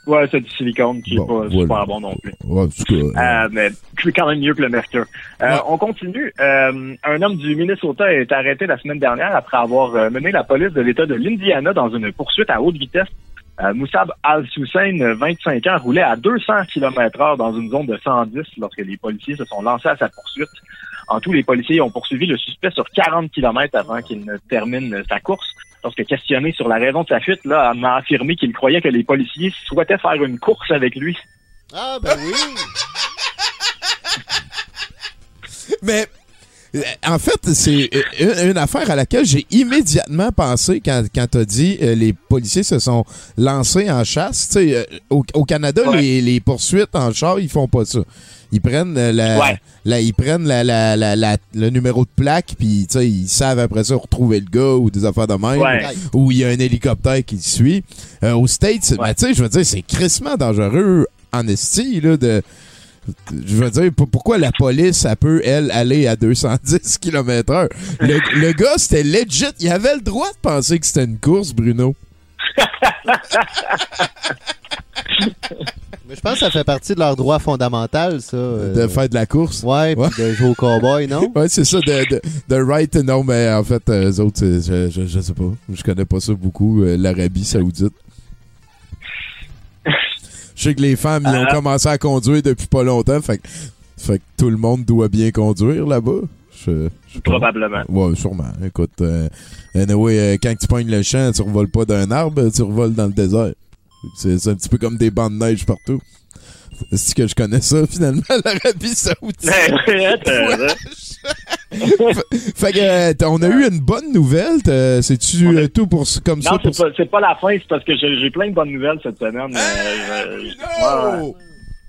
Ouais, c'est du silicone qui est Bon, pas voilà. super bon non plus. Ouais, en tout cas, Euh, mais c'est quand même mieux que le mercure. Euh, Ouais. On continue. Euh, un homme du Minnesota est arrêté la semaine dernière après avoir mené la police de l'État de l'Indiana dans une poursuite à haute vitesse. Euh, Moussab Al-Hussein, 25 ans, roulait à 200 km heure dans une zone de 110 lorsque les policiers se sont lancés à sa poursuite. En tout, les policiers ont poursuivi le suspect sur 40 km avant qu'il ne termine sa course. Lorsque questionné sur la raison de sa fuite, là, on a affirmé qu'il croyait que les policiers souhaitaient faire une course avec lui. Ah, ben oui! <laughs> Mais euh, en fait, c'est euh, une, une affaire à laquelle j'ai immédiatement pensé quand, quand tu as dit euh, les policiers se sont lancés en chasse. Euh, au, au Canada, Ouais. les, les poursuites en char, ils font pas ça. Ils prennent euh, la, Ouais. la- ils prennent la, la, la, la- le numéro de plaque, puis ils savent après ça retrouver le gars ou des affaires de même. Ouais. Ou il y a un hélicoptère qui le suit. Euh, aux States, ben, je veux dire, c'est crissement dangereux en esti, là, de. Je veux dire, pour- pourquoi la police, elle peut, elle, aller à 210 <laughs> km heure? Le, le gars, c'était legit. Il avait le droit de penser que c'était une course, Bruno. <laughs> Mais je pense que ça fait partie de leur droit fondamental, ça. euh, De faire de la course. Ouais, Ouais. puis de jouer au cowboy, non? <laughs> Ouais, c'est ça, de, de, de right, non, mais en fait, euh, eux autres, je, je, je sais pas. Je connais pas ça beaucoup, euh, l'Arabie Saoudite. Je sais que les femmes, ils ont Ah. commencé à conduire depuis pas longtemps. Fait, que- fait que tout le monde doit bien conduire là-bas. Je, je pas. Probablement. Ouais, sûrement. Écoute, euh, anyway, euh, quand tu pognes le champ, tu revoles pas d'un arbre, tu revoles dans le désert. C'est c'est un petit peu comme des bancs de neige partout. C'est que je connais ça, finalement, <laughs> l'Arabie Saoudite? Euh, <laughs> fait que, euh, on a eu une bonne nouvelle. C'est-tu euh, tout pour comme ça? Non, c'est pas, pas la fin, c'est parce que j'ai plein de bonnes nouvelles cette semaine. Euh, je- ouais,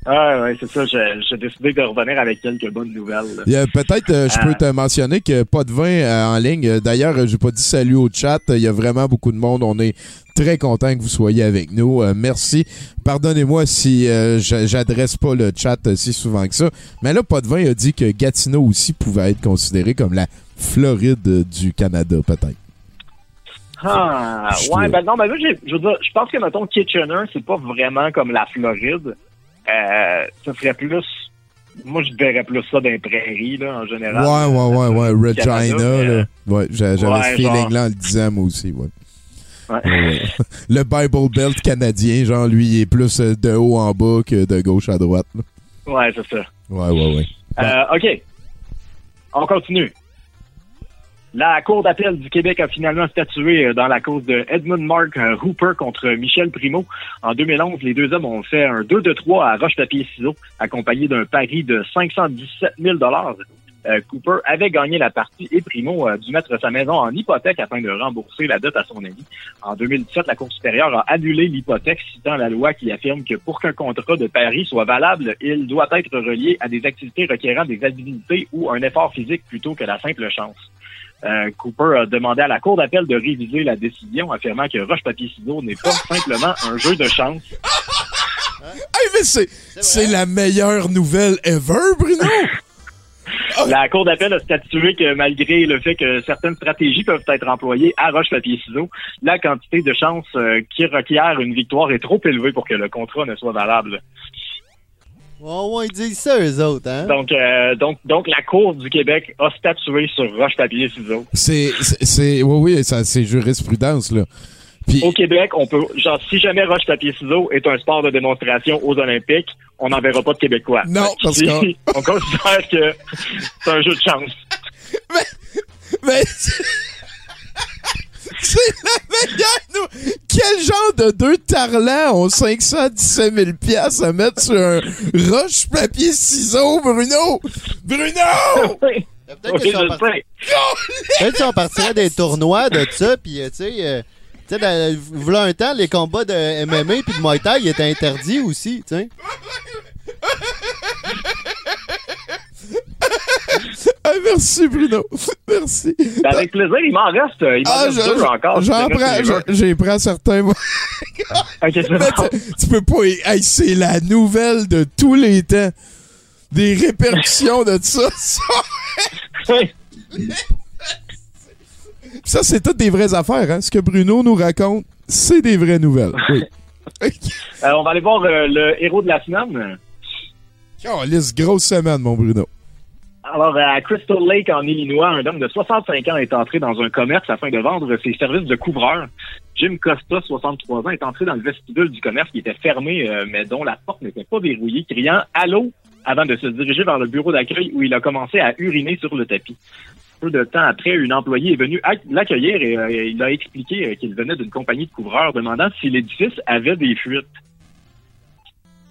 ouais, ouais, c'est ça. J'ai décidé de revenir avec quelques bonnes nouvelles. Peut-être, euh, je Ah. peux te mentionner que pas de vin euh, en ligne. Euh, D'ailleurs, euh, j'ai pas dit salut au chat. Il y a vraiment beaucoup de monde. On est très content que vous soyez avec nous. Euh, merci. Pardonnez-moi si euh, j'a- j'adresse pas le chat euh, si souvent que ça. Mais là, pas de vin a dit que Gatineau aussi pouvait être considéré comme la Floride euh, du Canada, peut-être. Ah, ouais, ben non, ben là, je veux dire, je pense que, mettons, Kitchener, c'est pas vraiment comme la Floride. Euh, ce serait plus, moi, je verrais plus ça dans les prairies, là, en général. Ouais, ouais, ouais, ouais. du Regina, Canada, là. Ouais, j'a- j'avais ouais, ce feeling-là en le disant, moi aussi, ouais. Ouais. Ouais, ouais. <laughs> le Bible Belt canadien, genre, lui, il est plus euh, de haut en bas que de gauche à droite. là. Ouais, c'est ça. Ouais, ouais, ouais. Euh, OK. On continue. La Cour d'appel du Québec a finalement statué euh, dans la cause de Edmund Mark euh, Hooper contre Michel Primo. En 2011, les deux hommes ont fait un 2 de 3 à roche-papier-ciseaux, accompagné d'un pari de 517 000 euh, Cooper avait gagné la partie et Primo a dû mettre sa maison en hypothèque afin de rembourser la dette à son ami. En 2017, la Cour supérieure a annulé l'hypothèque, citant la loi qui affirme que pour qu'un contrat de pari soit valable, il doit être relié à des activités requérant des habilités ou un effort physique plutôt que la simple chance. Euh, Cooper a demandé à la Cour d'appel de réviser la décision, affirmant que roche-papier-ciseaux n'est pas <laughs> simplement un jeu de chance. Hey, mais c'est, c'est la meilleure nouvelle ever, Bruno! <laughs> La Cour d'appel a statué que malgré le fait que certaines stratégies peuvent être employées à roche-papier-ciseaux, la quantité de chances euh, qui requiert une victoire est trop élevée pour que le contrat ne soit valable. Ouais, ouais, ils disent ça, eux autres, hein? Donc, euh, donc, donc la Cour du Québec a statué sur roche-papier-ciseaux. C'est, c'est, c'est- oui, oui, ça, c'est jurisprudence, là. Puis, Au Québec, on peut, genre, si jamais roche-papier-ciseaux est un sport de démonstration aux Olympiques, on n'enverra pas de Québécois. Non, parce <laughs> on considère que c'est un jeu de chance. <laughs> mais, <laughs> c'est la meilleure, nous. Quel genre de deux tarlats ont 517 000 piastres à mettre sur un roche-papier-ciseaux, Bruno? Bruno! Peut-être Oui, que peut-être si on partirait des tournois de ça, puis euh, tu sais, euh, tu sais, dans- v'là un temps, les combats de MMA puis de Muay Thai ils étaient interdits aussi, tu sais. <laughs> Ah, merci, Bruno. Merci. Ben, avec plaisir, il m'en reste, il m'en Ah, reste je- deux encore. J'en prends, j'ai pris certains, moi. <laughs> Ok, c'est Mais bon. tu, tu peux pas. Hey, c'est la nouvelle de tous les temps. Des répercussions de ça. <laughs> Ça, ça, c'est toutes des vraies affaires. Hein? Ce que Bruno nous raconte, c'est des vraies nouvelles. <laughs> Oui. Euh, on va aller voir euh, le héros de la semaine. Oh, lisse, grosse semaine, mon Bruno. Alors, à Crystal Lake, en Illinois, un homme de 65 ans est entré dans un commerce afin de vendre ses services de couvreur. Jim Costa, 63 ans, est entré dans le vestibule du commerce qui était fermé, euh, mais dont la porte n'était pas verrouillée, criant « Allô ?» avant de se diriger vers le bureau d'accueil où il a commencé à uriner sur le tapis. Peu de temps après, une employée est venue ac- l'accueillir et euh, il a expliqué euh, qu'il venait d'une compagnie de couvreurs demandant si l'édifice avait des fuites.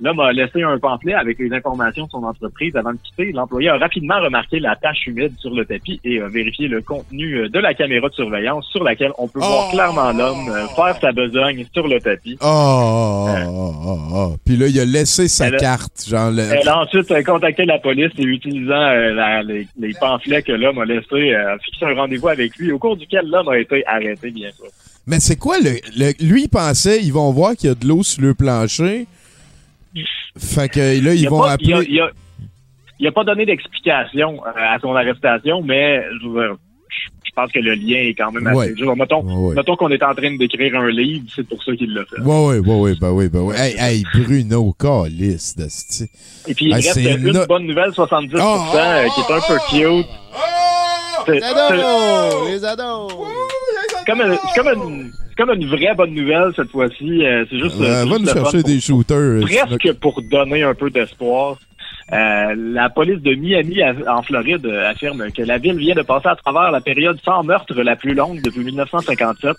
L'homme a laissé un pamphlet avec les informations de son entreprise avant de quitter. L'employé a rapidement remarqué la tache humide sur le tapis et a vérifié le contenu euh, de la caméra de surveillance sur laquelle on peut voir Oh! clairement l'homme euh, faire sa besogne sur le tapis. Oh, oh, oh, oh, oh. Puis là, il a laissé sa Elle carte. Genre, le- Elle a ensuite euh, contacté la police et utilisant euh, la- les, les pamphlets que l'homme a laissés, euh, a fixé un rendez-vous avec lui, au cours duquel l'homme a été arrêté, bien sûr. Mais c'est quoi le, le- Lui, il pensait, ils vont voir qu'il y a de l'eau sur le plancher. Fait que là, ils Il vont pas- appeler. il a- il a pas donné d'explication euh, à son arrestation, mais je, veux pense que le lien est quand même assez Ouais. dur. Mettons, Ouais, mettons qu'on est en train d'écrire un livre, c'est pour ça qu'il l'a fait. Ouais, ouais, ouais, ouais, ben oui, ben oui. Hey, hey, Bruno, sti- Et puis, il Ah, reste une no- bonne nouvelle, 70%, Oh, euh, qui est un peu cute. Les ados! Les ados! c'est comme, une- c'est comme une, vraie bonne nouvelle cette fois-ci. Euh, c'est juste. Euh, c'est va nous chercher des shooters. euh, presque pour donner un peu d'espoir. Euh, la police de Miami en Floride euh, affirme que la ville vient de passer à travers la période sans meurtre la plus longue depuis 1957.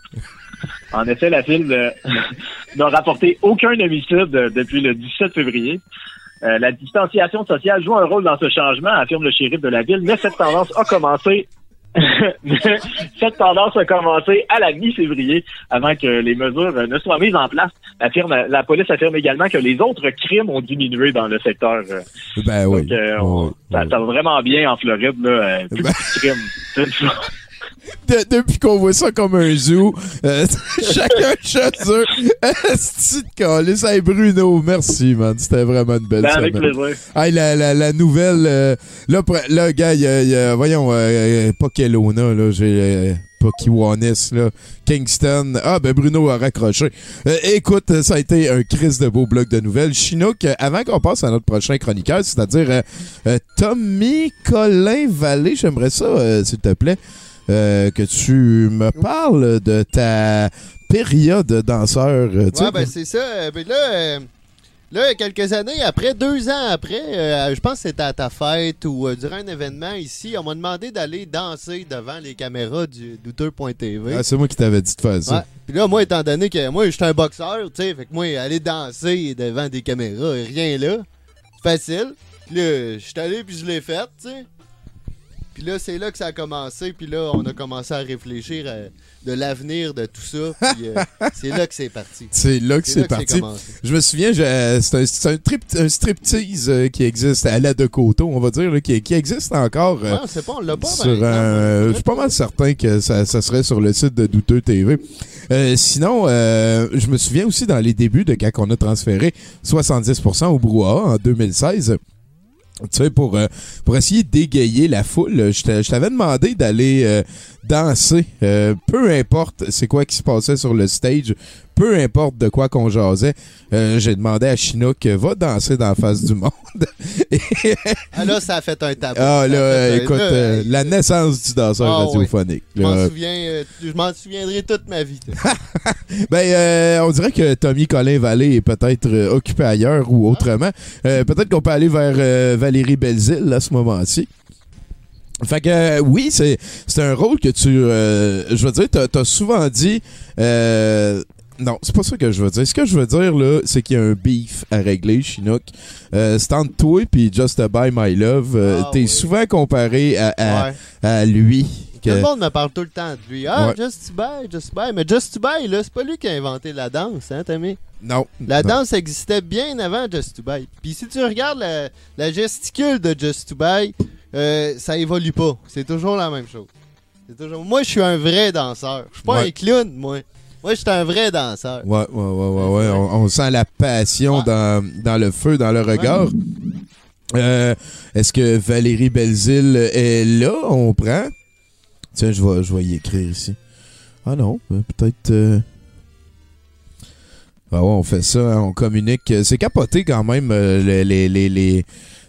En effet, la ville euh, <laughs> n'a rapporté aucun homicide euh, depuis le 17 février. Euh, la distanciation sociale joue un rôle dans ce changement, affirme le shérif de la ville, mais cette tendance a commencé <laughs> cette tendance a commencé à la mi-février avant que les mesures euh, ne soient mises en place. La police affirme également que les autres crimes ont diminué dans le secteur. euh. Ben oui. Euh, on- ça, ça va vraiment bien en Floride. Là, euh, plus Ben- de crimes. <laughs> De- depuis qu'on voit ça comme un zoo, euh, <laughs> chacun chez eux. Esti. Hey Bruno, merci, man. C'était vraiment une belle Ben, avec semaine. plaisir. Hey, la, la, la nouvelle. euh, là, là, gars, y a, il y a- voyons, euh, pas Kelowna, là, j'ai. euh, Kiwanis, là. Kingston. Ah, ben Bruno a raccroché. Euh, écoute, ça a été un crise de beau bloc de nouvelles. Chinook, euh, avant qu'on passe à notre prochain chroniqueur, c'est-à-dire euh, euh, Tommy Colin Vallée, j'aimerais ça, euh, s'il te plaît, euh, que tu me parles de ta période de danseur. euh, sais, Ouais, ben c'est ça. Euh, ben là, là, quelques années après, deux ans après, euh, je pense que c'était à ta fête ou euh, durant un événement ici, on m'a demandé d'aller danser devant les caméras du douteux.tv. ah, c'est moi qui t'avais dit de faire ça. Ouais. Puis là, moi, étant donné que moi, j'étais un boxeur, tu sais, fait que moi, aller danser devant des caméras, rien là, facile. Puis là, je suis allé puis je l'ai fait, tu sais. Puis là, c'est là que ça a commencé. Puis là, on a commencé à réfléchir à- de l'avenir de tout ça. Puis euh, <laughs> c'est là que c'est parti. C'est là que C'est que parti. Je me souviens, euh, c'est un, un, trip- un striptease euh, qui existe à la de Coteau, on va dire, là, qui, qui existe encore. euh, Ouais, on sait pas, on l'a pas. sur ben, non, euh, je suis pas mal certain que ça, ça serait sur le site de Douteux TV. Euh, sinon, euh, je me souviens aussi dans les débuts de quand on a transféré 70% au brouhaha en 2016. Tu sais, pour, euh, pour essayer d'égayer la foule, je t'a- je t'avais demandé d'aller euh, danser. euh, peu importe c'est quoi qui se passait sur le stage, peu importe de quoi qu'on jasait. Euh, J'ai demandé à Chinook, va danser dans la face du monde. <laughs> Et- Ah là, ça a fait un tabou. ah là, un- écoute, euh, hey, la naissance du danseur Ah, radiophonique. Je m'en souviens, euh, je m'en souviendrai toute ma vie. <laughs> Ben, euh, on dirait que Tommy Colin Vallée est peut-être euh, occupé ailleurs ou autrement. Euh, peut-être qu'on peut aller vers euh, Valérie Belzile à ce moment-ci. Fait que euh, oui, c'est c'est un rôle que tu euh, je veux dire t'as as souvent dit euh, non, c'est pas ça que je veux dire. Ce que je veux dire là, c'est qu'il y a un beef à régler, Chinook. Euh, entre toi puis Just Buy My Love. Euh, Ah, T'es oui. souvent comparé à, à, Ouais. à lui. Tout le monde me parle tout le temps de lui. Ah, Ouais. Just to Buy, Just to Buy. Mais Just to Buy, là, c'est pas lui qui a inventé la danse, hein, Tommy? non. La non. danse existait bien avant Just to Buy. Puis si tu regardes la, la gesticule de Just to Buy, euh, ça évolue pas. C'est toujours la même chose. Toujours... Moi, je suis un vrai danseur. Je suis pas Ouais. un clown, moi. Moi, je suis un vrai danseur. Ouais, ouais, ouais, ouais, ouais. On, on sent la passion dans, dans le feu, dans le regard. Euh, Est-ce que Valérie Belzile est là? On prend? Tiens, je vais, je vais y écrire ici. Ah non, euh, peut-être... euh, Ah ouais, on fait ça, hein, on communique. C'est capoté quand même, euh, les, les, les, les-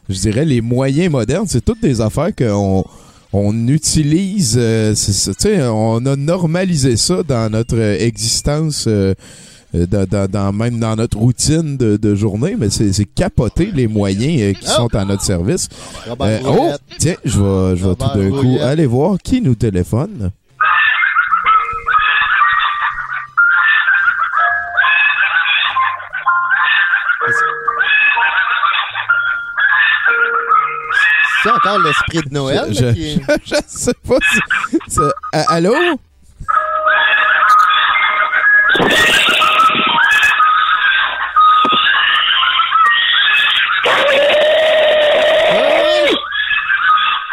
je dirais, les moyens modernes. C'est toutes des affaires qu'on on utilise. euh, ça, on a normalisé ça dans notre euh, existence. euh, euh, dans, dans- dans- même dans notre routine de, de journée, mais c'est c'est capoter les moyens euh, qui sont à notre service. Oh, tiens, je vais, je vais tout d'un coup aller voir qui nous téléphone. C'est encore l'esprit de Noël. je, là, qui est- je, <laughs> je sais pas si... c'est- Ah, allô?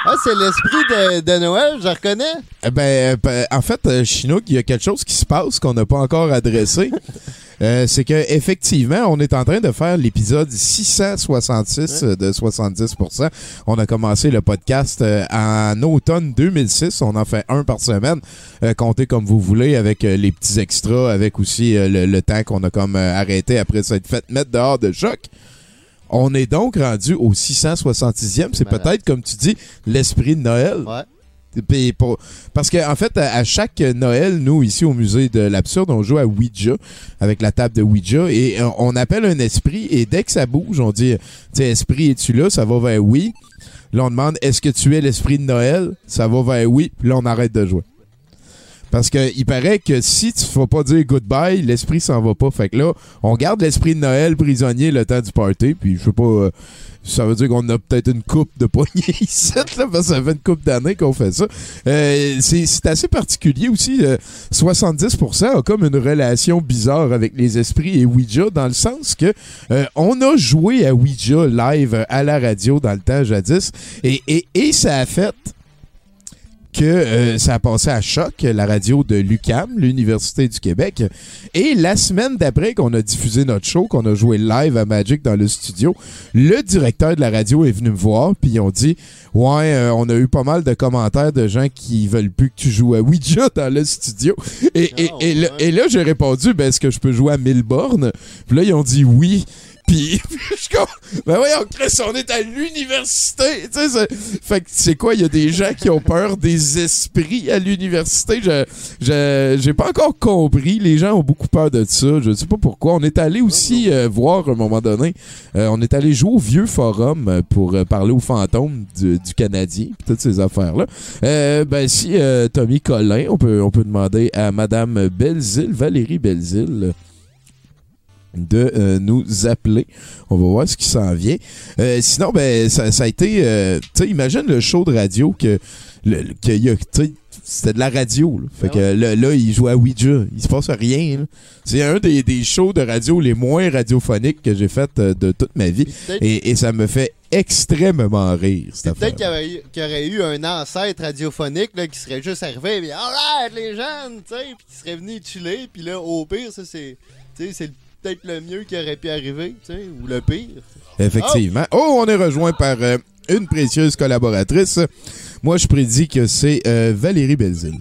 Ah, c'est l'esprit de, de Noël, je reconnais. Eh Ben, ben, en fait, euh, Chinook, il y a quelque chose qui se passe qu'on n'a pas encore adressé. Euh, c'est que effectivement, on est en train de faire l'épisode 666 euh, de 70%. On a commencé le podcast euh, en automne 2006. On en fait un par semaine. Euh, comptez comme vous voulez avec les petits extras, avec aussi le, le temps qu'on a comme arrêté après s'être fait mettre dehors de choc. On est donc rendu au 666e. C'est peut-être, comme tu dis, l'esprit de Noël. Ouais. Parce que en fait, à, chaque Noël, nous, ici au musée de l'absurde, on joue à Ouija, avec la table de Ouija, et euh, on appelle un esprit, et dès que ça bouge, on dit, tu esprit, es-tu là? Ça va vers oui. Là, on demande, est-ce que tu es l'esprit de Noël? Ça va vers oui, puis là, on arrête de jouer. Parce que il paraît que si tu vas pas dire goodbye, l'esprit s'en va pas. Fait que là, on garde l'esprit de Noël prisonnier le temps du party. Puis je sais pas, euh, ça veut dire qu'on a peut-être une coupe de poignée <laughs> ici, là, parce que ça fait une coupe d'années qu'on fait ça. Euh, c'est assez particulier aussi. euh, 70% a comme une relation bizarre avec les esprits et Ouija, dans le sens que euh, on a joué à Ouija live à la radio dans le temps jadis, et ça a fait que euh, ça a passé à Choc, la radio de l'UCAM, l'Université du Québec. Et la semaine d'après qu'on a diffusé notre show, qu'on a joué live à Magic dans le studio, le directeur de la radio est venu me voir, puis ils ont dit Ouais, euh, on a eu pas mal de commentaires de gens qui veulent plus que tu joues à Ouija dans le studio. Et, et, Ah, et là, ouais. et là, j'ai répondu ben, Est-ce que je peux jouer à Milborn Puis là, ils ont dit oui. <laughs> Puis, je suis comme, ben voyons, Chris, on est à l'université. Tu sais, fait que c'est quoi, il y a des gens qui ont peur des esprits à l'université? Je, je, j'ai pas encore compris. Les gens ont beaucoup peur de ça. Je sais pas pourquoi. On est allé aussi euh, voir à un moment donné. euh, on est allé jouer au vieux forum euh, pour euh, parler aux fantômes du, du Canadien, pis toutes ces affaires-là. Euh, ben si euh, Tommy Collin, on peut, on peut demander à Madame Belzile, Valérie Belzile de euh, nous appeler. On va voir ce qui s'en vient. Euh, sinon, ben, ça, ça a été... euh, tu sais, imagine le show de radio que... qu'il y a, c'était de la radio. Là. Fait Ah que là, là, il joue à Ouija. Il se passe rien. C'est un des, des shows de radio les moins radiophoniques que j'ai fait euh, de toute ma vie. Et, et ça me fait extrêmement rire, peut-être qu'il y, affaire. aurait eu- qu'il y aurait eu un ancêtre radiophonique là, qui serait juste arrivé, puis alright les jeunes, tu sais, puis qui serait venu chiller, puis là, au pire, ça c'est. Tu sais, c'est peut-être le mieux qui aurait pu arriver, tu sais, ou le pire. Effectivement. Oh, on est rejoint par euh, une précieuse collaboratrice. Moi, je prédis que c'est euh, Valérie Belzile.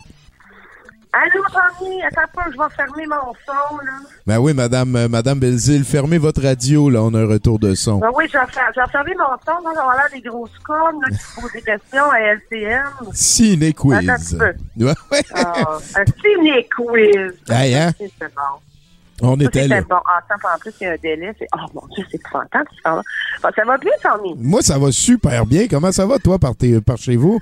Allô, Tommy, attends pas, je vais fermer mon son, là. Ben oui, madame, euh, madame Belzile, fermez votre radio, là, on a un retour de son. Ben oui, je vais faire- je vais fermer mon son, là, on a l'air des grosses connes, là, qui posent des questions à LCM. Ciné Attends un quiz. petit peu. Ouais, <laughs> ouais. Ah, un ciné quiz. Hey, hein? C'est bon. On était là. bon. Attends, en plus, il y a un délai. C'est... Oh mon Dieu, c'est épouvantable, ce temps-là. Bon, ça va bien, Tommy? Moi, ça va super bien. Comment ça va, toi, par, tes- par chez vous?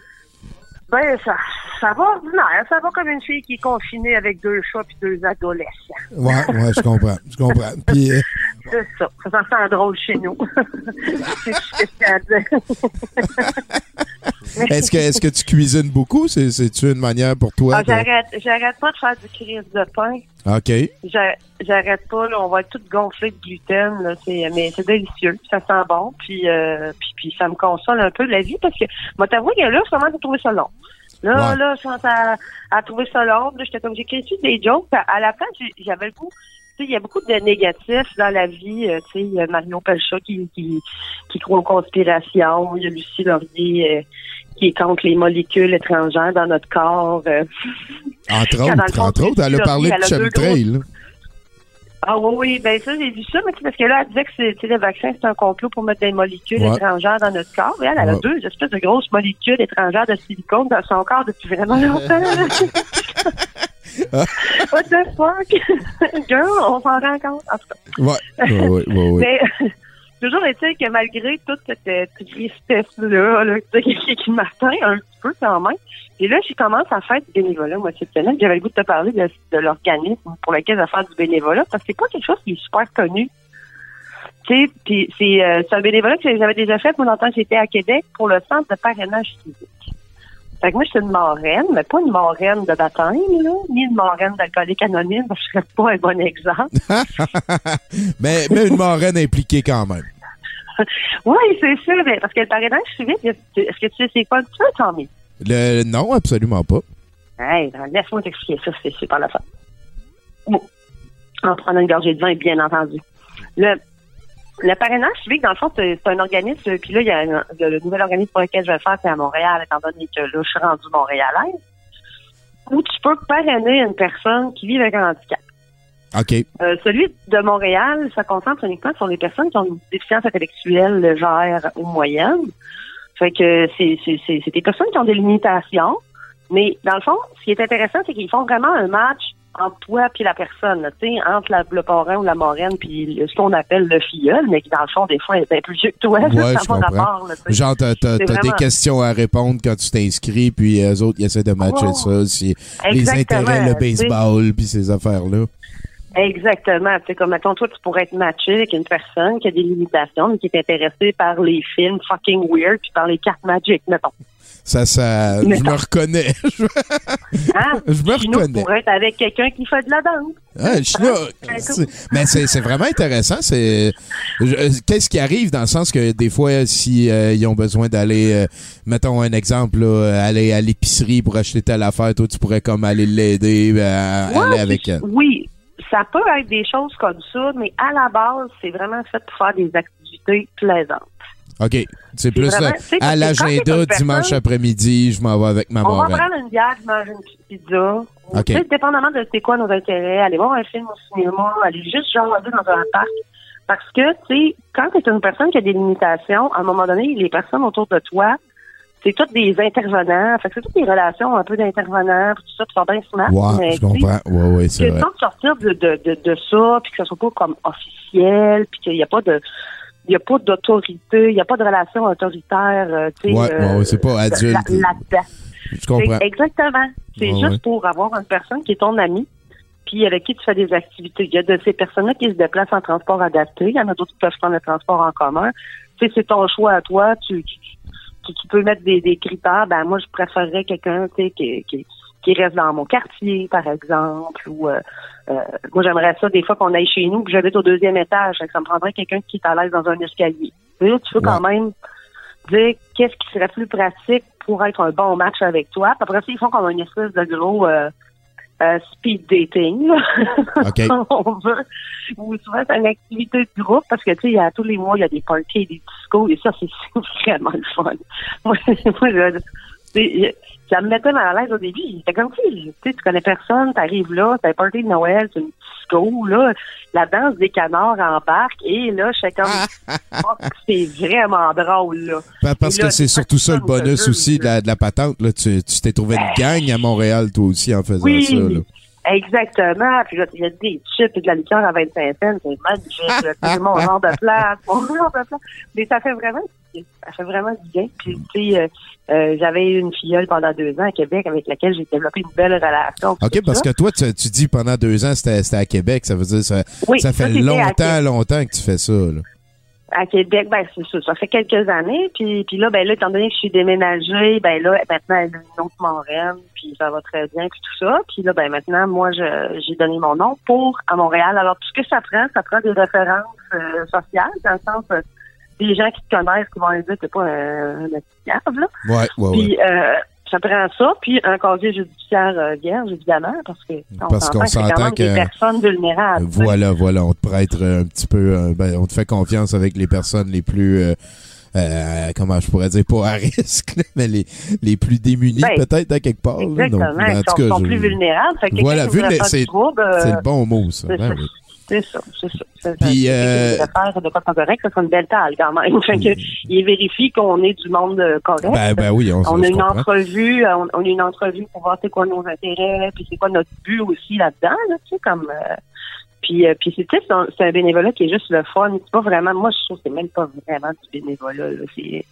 Ben, ça, ça va ordinaire. Ça va comme une fille qui est confinée avec deux chats puis deux adolescents. Ouais, ouais, je comprends. Je comprends. Puis, euh, <laughs> C'est ça. Ça s'en sent drôle chez nous. <laughs> c'est ce que <laughs> est-ce que, est-ce que tu cuisines beaucoup? C'est, c'est-tu une manière pour toi? Ah, de- j'arrête, j'arrête pas de faire du crise de pain. OK. J'a- J'arrête pas, là, on va être tout gonflé de gluten, là, mais c'est délicieux, ça sent bon, puis, euh, puis, puis ça me console un peu de la vie parce que, moi, t'avouer que là, je commence à trouver ça long. Là, Ouais. là, je commence à, à trouver ça long. J'étais comme, j'écris des jokes. À la fin, j'ai- j'avais le goût. Tu sais, il y a beaucoup de négatifs dans la vie. euh, Tu sais, il y a Marion Pelchat qui, qui, qui croit aux conspirations. Il y a Lucie Laurier euh, qui est contre les molécules étrangères dans notre corps. euh. Entre autres, fond, entre autres, elle a parlé de chemtrail. Ah oui, oui, ben ça, j'ai vu ça, mais parce que là, elle disait que c'est, le vaccin, c'est un complot pour mettre des molécules Ouais. étrangères dans notre corps. Et elle, elle a deux espèces de grosses molécules étrangères de silicone dans son corps depuis vraiment longtemps. <laughs> What the fuck? <laughs> Girl, on s'en rend compte. En tout cas. Ouais, ouais, ouais, ouais, ouais. Mais toujours est-il que malgré toute cette tristesse-là, là, qui, m'atteint un petit peu quand même, et là, je commence à faire du bénévolat, moi, cette semaine. J'avais le goût de te parler de, l'organisme pour lequel je vais faire du bénévolat, parce que c'est pas quelque chose qui est super connu. Tu sais, puis c'est euh, un bénévolat que j'avais déjà fait, moi, longtemps, j'étais à Québec pour le centre de parrainage civique. Fait que moi, je suis une marraine, mais pas une marraine de baptême, là, ni une marraine d'alcoolique anonyme, parce que je serais pas un bon exemple. <laughs> mais, mais une marraine impliquée quand même. <laughs> Oui, c'est sûr, mais parce que le parrainage civique, est-ce que tu sais c'est quoi peu, Tommy? Le, non, absolument pas. Hey, ben, laisse-moi t'expliquer ça, c'est super la fin. En prenant une gorgée de vin, bien entendu. Le, le parrainage civique, dans le fond, c'est un organisme, puis là, il y a un- le, nouvel organisme pour lequel je vais le faire, c'est à Montréal, étant donné que là, je suis rendue montréalaise, où tu peux parrainer une personne qui vit avec un handicap. OK. Euh, celui de Montréal, ça concentre uniquement sur les personnes qui ont une déficience intellectuelle légère ou moyenne. Fait que c'est c'est- c'est- c'est des personnes qui ont des limitations, Mais dans le fond, ce qui est intéressant, c'est qu'ils font vraiment un match entre toi puis la personne, tu sais, entre la- le parrain ou la moraine puis ce qu'on appelle le filleul, mais qui dans le fond, des fois, est bien plus vieux que toi. <laughs> Ouais, ça rapport, là. Genre, t'as, t'as- t'as des questions à répondre quand tu t'inscris, puis eux autres, ils essaient de matcher Ouais. ça. Si les intérêts, le baseball, puis ces affaires-là. Exactement. Tu sais, comme, mettons, toi, tu pourrais être matché avec une personne qui a des limitations, mais qui est intéressée par les films fucking weird puis par les cartes Magic, mettons. Ça, ça, je me reconnais. Hein? <laughs> Je me <laughs> tu reconnais. pourrais être avec quelqu'un qui fait de la danse. Ah, <laughs> Mais c'est c'est vraiment intéressant. C'est euh, qu'est-ce qui arrive dans le sens que des fois, si euh, ils ont besoin d'aller, euh, mettons un exemple, là, aller à l'épicerie pour acheter telle affaire, toi tu pourrais comme aller l'aider, euh, Ouais, aller avec elle. Oui, ça peut être des choses comme ça, mais à la base, c'est vraiment fait pour faire des activités plaisantes. Ok, c'est plus vraiment- euh, tu à l'agenda dimanche après-midi, je m'en vais avec ma On va prendre une bière, manger une petite pizza. OK. Tu sais, dépendamment de c'est quoi nos intérêts, aller voir un film au cinéma, aller juste jaser dans un parc. Parce que, tu sais, quand tu es une personne qui a des limitations, à un moment donné, les personnes autour de toi, c'est toutes des intervenants. Fait que c'est toutes des relations un peu d'intervenants, tout ça, puis sont bien smart. Ouais, mais, je tu comprends. Ouais, ouais, c'est que vrai. sans sortir de, de, de, de ça, puis que ce soit pas comme officiel, puis qu'il n'y a pas de il y a pas d'autorité, il n'y a pas de relation autoritaire, euh, tu sais. Ouais, ouais, ouais, c'est pas adulte. Là-dedans. Je comprends. Exactement. C'est Ouais, juste pour avoir une personne qui est ton ami, puis avec qui tu fais des activités. Il y a de ces personnes-là qui se déplacent en transport adapté. Il y en a d'autres qui peuvent prendre le transport en commun. Tu sais, c'est ton choix à toi. Tu, tu, tu- tu peux mettre des, des critères. Ben moi, je préférerais quelqu'un, tu sais, qui, qui, qui reste dans mon quartier, par exemple, ou euh, euh, moi j'aimerais ça des fois qu'on aille chez nous, puis j'habite au deuxième étage. Que Ça me prendrait quelqu'un qui est à l'aise dans un escalier. Tu peux quand même dire qu'est-ce qui serait plus pratique pour être un bon match avec toi. Puis après ça, ils font comme une espèce de gros euh, euh, speed dating. là. <laughs> OK. On veut. Ou souvent, c'est une activité de groupe parce que, tu sais, il y a tous les mois, il y a des parties, des discos, et ça, c'est <laughs> vraiment le fun. Moi, <laughs> moi je- ça me mettait mal à l'aise au début. C'était comme si, tu sais, tu connais personne, t'arrives là, t'as un party de Noël, c'est une disco, là, la danse des canards embarque, et là, je fais comme, oh, <laughs> c'est vraiment drôle, là. Pa- Parce là, que c'est surtout ça le bonus aussi de la, de la patente. Là. Tu t'es trouvé une gang à Montréal, toi aussi, en faisant Oui, ça. Là. exactement. Puis là, il y a des chips et de la liqueur à 25 cents. C'est magnifique. là. C'est mon genre de place. Mon genre de place. Mais ça fait vraiment, ça fait vraiment du bien. Puis, tu sais, euh, euh, j'avais eu une filleule pendant deux ans à Québec avec laquelle j'ai développé une belle relation. OK, parce ça. que toi, tu, tu dis pendant deux ans, c'était c'était à Québec. Ça veut dire ça, Oui, ça fait ça, longtemps, longtemps que tu fais ça. Là. À Québec, ben c'est ça. Ça fait quelques années. Puis, puis là, ben là, étant donné que je suis déménagée, ben là, maintenant, elle a une autre moraine, puis ça va très bien, puis tout ça. Puis là, ben maintenant, moi, j'ai donné mon nom pour à Montréal. Alors, tout ce que ça prend, ça prend des références euh, sociales, dans le sens des gens qui te connaissent, qui vont dire que t'es pas un, un esclave, là. Ouais, ouais, ouais. Puis euh, ça prend ça, puis un casier judiciaire euh, vierge, évidemment, parce que on Parce qu'on s'entend que que- des personnes vulnérables. Voilà, voilà. On te prête un petit peu. euh, ben, on te fait confiance avec les personnes les plus. euh, euh, comment je pourrais dire, pas à <laughs> risque, là, mais les, les plus démunis, Ben, peut-être, à quelque part. là. Exactement. Donc, en ils tout sont, cas, sont je- plus vulnérables. Fait que Voilà, du c'est euh, c'est le bon mot, ça. Ben oui. C'est ça, c'est ça. C'est Puis, ça. euh, de quoi pas correct, ça sera une belle taille quand même. <laughs> Fait que, il vérifie qu'on est du monde euh, correct. Ben, ben oui, on, on a une comprends. entrevue, euh, on, on a une entrevue pour voir c'est quoi nos intérêts, puis c'est quoi notre but aussi là-dedans, là, tu sais, comme euh, puis euh, puis c'est c'est un, c'est un bénévolat qui est juste le fun, c'est pas vraiment moi je trouve que c'est même pas vraiment du bénévolat là, c'est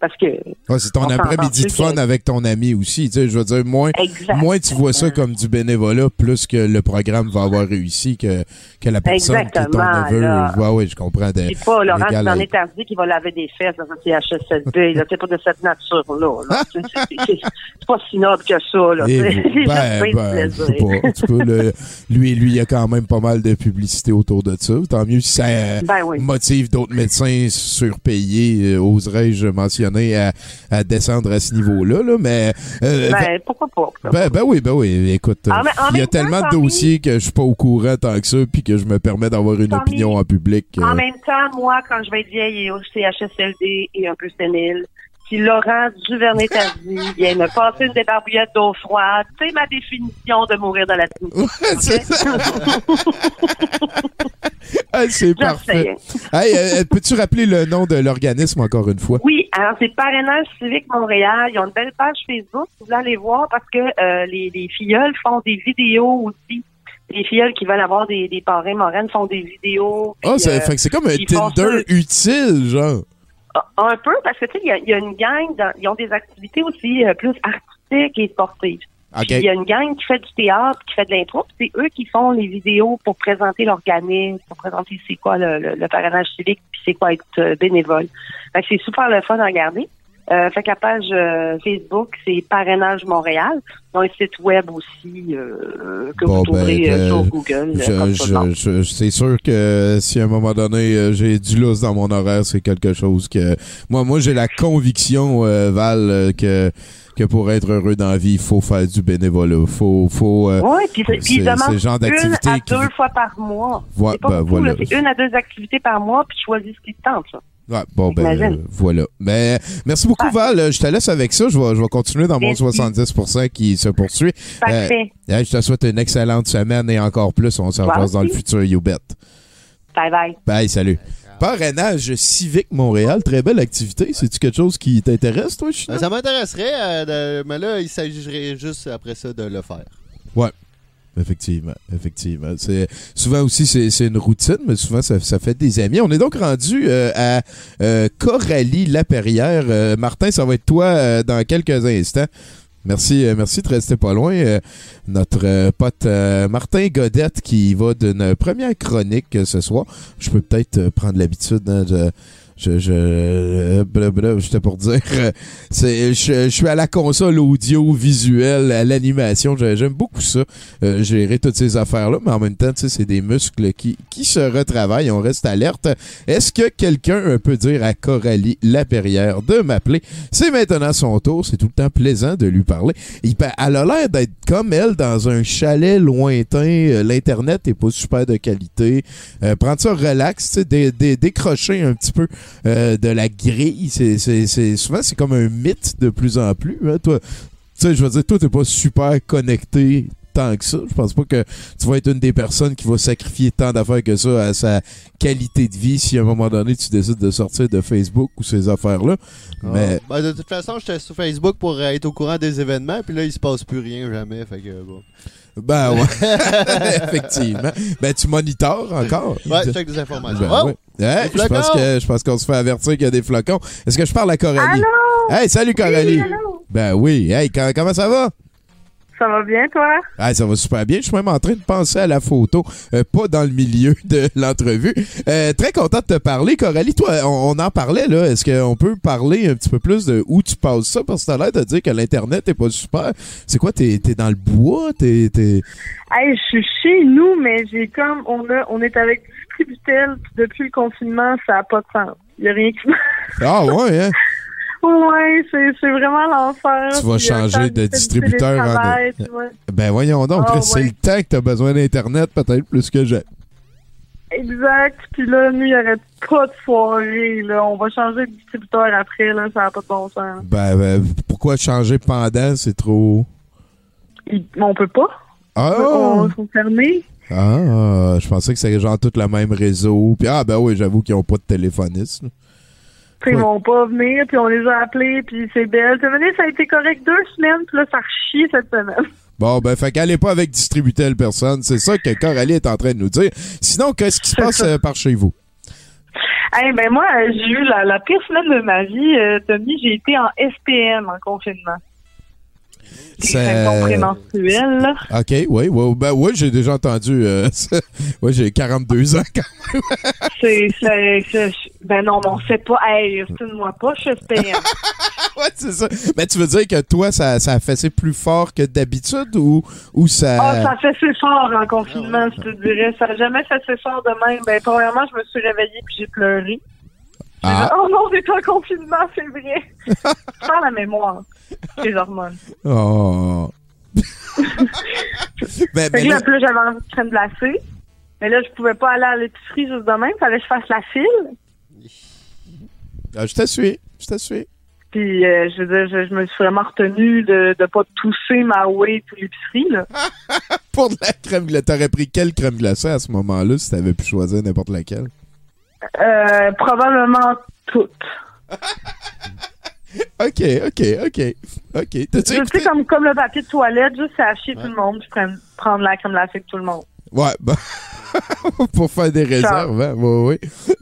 parce que Ouais, c'est ton on après-midi de fun que- avec ton ami aussi. Tu sais, je veux dire, moins, Exact. moins tu vois ça comme du bénévolat, plus que le programme va avoir réussi que, que la personne qui est ton Exactement, neveu. là. Ouais, ouais, je comprends. de- c'est pas Laurent qui en est tardi qui va laver des fesses dans un CHSLD, là, c'est pas de cette nature-là. là. C'est- pas si noble que ça, là. Tu sais. <laughs> J'ai ben, ben, je sais plaisir. pas. Tu peux le- lui, lui, il y a quand même pas mal de publicité autour de ça. Tant mieux si ça euh, Ben oui. motive d'autres médecins surpayés, euh, oserais-je mentionner, à, à descendre à ce niveau-là. Là. Mais euh, Ben, pourquoi pas? Ben, ben oui, ben oui. Écoute, euh, il y a même temps, tellement de dossiers que je suis pas au courant tant que ça, puis que je me permets d'avoir une opinion en public. euh, En même temps, moi, quand je vais être vieille et au CHSLD et un peu sénile, si Laurent Duvernay t'a dit, vient me passer une débarbouillette d'eau froide, c'est ma définition de mourir de la suite. C'est ça. <laughs> Ah, c'est parfait. Hey, euh, peux-tu rappeler le nom de l'organisme encore une fois? Oui, alors c'est Parrainage Civique Montréal. Ils ont une belle page Facebook. Vous voulez aller voir parce que euh, les, les filleuls font des vidéos aussi. Les filleuls qui veulent avoir des, des parrains moraines font des vidéos. Ah, puis, ça euh, fait que c'est comme un Tinder utile, genre. Un peu, parce que tu sais, il y a- il y, a une gang, dans- ils ont des activités aussi euh, plus artistiques et sportives. Il y a une gang qui fait du théâtre, qui fait de puis c'est eux qui font les vidéos pour présenter l'organisme, pour présenter c'est quoi le, le, le parrainage civique, puis c'est quoi être euh, bénévole. Fait que c'est super le fun à regarder. Euh, fait que la page euh, Facebook, c'est Parrainage Montréal. Ont un site web aussi euh, que Bon, vous trouverez ben, euh, euh, sur Google. c'est sûr que si à un moment donné euh, j'ai du lousse dans mon horaire, c'est quelque chose que moi moi j'ai la conviction euh, Val que que pour être heureux dans la vie, il faut faire du bénévolat. Faut faut euh, Oui, puis, c'est- le genre une d'activité à qui deux fois par mois. Ouais, c'est ben, voilà. une à deux activités par mois, puis choisis ce qui te tente. Là. Ouais, bon ben euh, voilà. Mais merci beaucoup Val, je te laisse avec ça, je vais je vais continuer dans mon Merci. 70% qui se poursuit. Parfait. Euh, je te souhaite une excellente semaine et encore plus on se revoit dans le futur you bet. Bye bye. Bye, salut. Parrainage civique Montréal, très belle activité. C'est-tu quelque chose qui t'intéresse, toi, Chino? Ben, ça m'intéresserait, euh, de- mais là, il s'agirait juste après ça de le faire. Ouais. Effectivement, effectivement. C'est souvent aussi c'est une routine, mais souvent ça, ça fait des amis. On est donc rendu euh, à euh, Coralie Laperrière. Euh, Martin, ça va être toi dans quelques instants. Merci, merci de rester pas loin. Notre pote Martin Godette qui va d'une première chronique ce soir. Je peux peut-être prendre l'habitude hein, de je, je, euh, blablabla, j'étais pour dire, euh, c'est, je, je suis à la console audio, visuel, à l'animation. J'ai- J'aime beaucoup ça, euh, gérer toutes ces affaires-là, mais en même temps, tu sais, c'est des muscles qui, qui se retravaillent. On reste alerte. Est-ce que quelqu'un peut dire à Coralie Laperrière de m'appeler? C'est maintenant son tour. C'est tout le temps plaisant de lui parler. Il, elle a l'air d'être comme elle dans un chalet lointain. Euh, L'Internet est pas super de qualité. Euh, prendre ça relax, tu sais, dé- dé- décrocher un petit peu euh, de la grille. C'est, c'est, c'est- souvent, c'est comme un mythe de plus en plus. Hein, toi, tu sais, je veux dire, toi, t'es pas super connecté tant que ça. Je pense pas que tu vas être une des personnes qui va sacrifier tant d'affaires que ça à sa qualité de vie si à un moment donné tu décides de sortir de Facebook ou ces affaires-là. Mais Ah. Ben, de toute façon, j'étais sur Facebook pour être au courant des événements, puis là, il se passe plus rien jamais. Fait que, bon. Ben ouais, <laughs> effectivement. Ben tu monitores encore. Ouais, je check des informations. Ben, Oh! ouais. Hey, Des je pense que je pense qu'on se fait avertir qu'il y a des flocons. Est-ce que je parle à Coralie? Hey, salut Coralie. Ben oui. Hey, co- comment ça va? Ça va bien, toi? Ah, ça va super bien. Je suis même en train de penser à la photo, euh, pas dans le milieu <laughs> de l'entrevue. Euh, très content de te parler, Coralie. Toi, on, on en parlait, là. Est-ce qu'on peut parler un petit peu plus de où tu passes ça? Parce que t'as l'air de dire que l'Internet est pas super. C'est quoi? T'es es dans le bois? T'es... t'es- Hey, je suis chez nous, mais j'ai comme on a on est avec Distributel, puis depuis le confinement, ça n'a pas de sens. Il n'y a rien qui <laughs> Ah ouais, hein? Ouais, c'est vraiment l'enfer. Tu vas euh, changer de distributeur tu vois. Ben voyons donc, Ah, c'est ouais. le temps que t'as besoin d'Internet, peut-être plus que j'ai. Exact. Puis là, nous, il n'y aurait pas de soirée. Là. On va changer de distributeur après. Là. Ça n'a pas de bon sens. Ben, ben, pourquoi changer pendant? C'est trop... Il- On peut pas. Ah! On sont fermés. Ah, je pensais que c'était genre tout le même réseau. Puis ah ben oui, j'avoue qu'ils ont pas de téléphoniste. là. Puis ils vont pas venir, puis on les a appelés, puis c'est belle. T'as venu, ça a été correct deux semaines, puis là, ça rechie cette semaine. <laughs> Bon, ben, fait qu'allez pas avec Distributel personne. C'est ça que Coralie est en train de nous dire. Sinon, qu'est-ce qui se passe euh, par chez vous? Hey, ben moi, euh, j'ai eu la, la pire semaine de ma vie, euh, Tommy. J'ai été en SPM en confinement. Des symptômes prémenstruels, là. OK, oui, oui. Ben oui, j'ai déjà entendu. Euh, <laughs> ça. ouais, j'ai 42 ans quand <laughs> C'est, c'est, c'est- ben non, mais on sait pas. Hey, moi pas, je suis <laughs> ouais, c'est ça. Mais tu veux dire que toi, ça, ça a fessé plus fort que d'habitude ou, ou ça... Ah, ça fait assez fort en confinement, je te dirais. Ça n'a jamais fait assez fort de même. Ben, premièrement, je me suis réveillée puis j'ai pleuré. Ah. Oh non, j'ai pas confinement, c'est vrai. Je la mémoire. <laughs> Les hormones. Oh. <laughs> ben, ben là, là- j'avais envie de crème glacée. Mais là, je pouvais pas aller à l'épicerie juste de même. Fallait que je fasse la file. Ah, je te suis. Je te suis. Puis, euh, je veux dire, je, je me suis vraiment retenue de ne pas tousser ma way tout l'épicerie, là. <laughs> Pour de la crème glacée. T'aurais pris quelle crème glacée à ce moment-là si t'avais pu choisir n'importe laquelle? Euh, probablement toutes. OK, OK, OK. OK. T'as-tu écouté? comme, comme le papier de toilette, juste à chier tout le monde, je prends prendre la crème glacée de tout le monde. Ouais, <laughs> bah, pour faire des réserves, hein?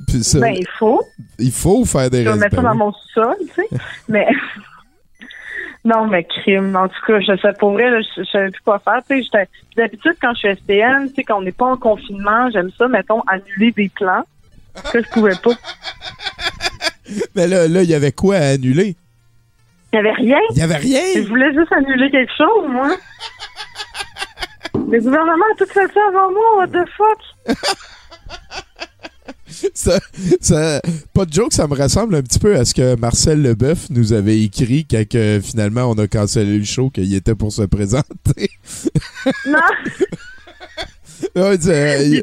Puis ça, Ben, il faut. il faut faire des Je vais réserves. mettre ça dans mon sol, tu sais. <laughs> mais. <laughs> non, mais crime. En tout cas, je sais pour vrai, là, je, savais plus quoi faire. Tu sais, j'étais- d'habitude, quand je suis SPN, tu sais, quand on n'est pas en confinement, j'aime ça, mettons, annuler des plans. Que je pouvais pas. Mais là, là, il y avait quoi à annuler? Il y avait rien. Il avait rien? Je voulais juste annuler quelque chose, moi. Le gouvernement a tout fait ça avant moi, what the fuck? <laughs> Ça, ça- pas de joke, ça me ressemble un petit peu à ce que Marcel Leboeuf nous avait écrit quand que, finalement on a cancellé le show qu'il était pour se présenter. <laughs> Non! Euh,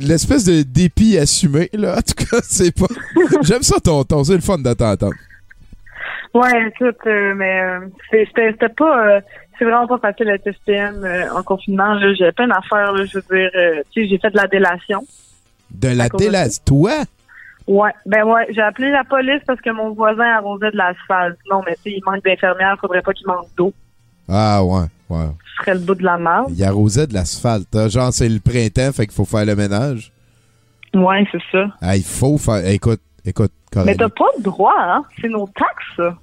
L'espèce de dépit assumé, là. En tout cas, c'est pas. <laughs> J'aime ça, ton ton. C'est le fun de t'entendre. Ouais, écoute, euh, mais euh, c'est- c'était pas... euh, c'est vraiment pas facile d'être SPM euh, en confinement. J'ai plein d'affaires, je veux dire. euh, tu sais, j'ai fait de la délation. De la délation. Toi? Ouais, ben ouais, j'ai appelé la police parce que mon voisin arrosait de l'asphalte. Non, mais tu sais, il manque d'infirmières, faudrait pas qu'il manque d'eau. Ah, ouais, ouais. Ce serait le bout de la merde. Il arrosait de l'asphalte. hein. Genre, c'est le printemps, fait qu'il faut faire le ménage. Ouais, c'est ça. Ah, il faut faire. Écoute, écoute, Mais t'as pas le droit, hein? C'est nos taxes, ça.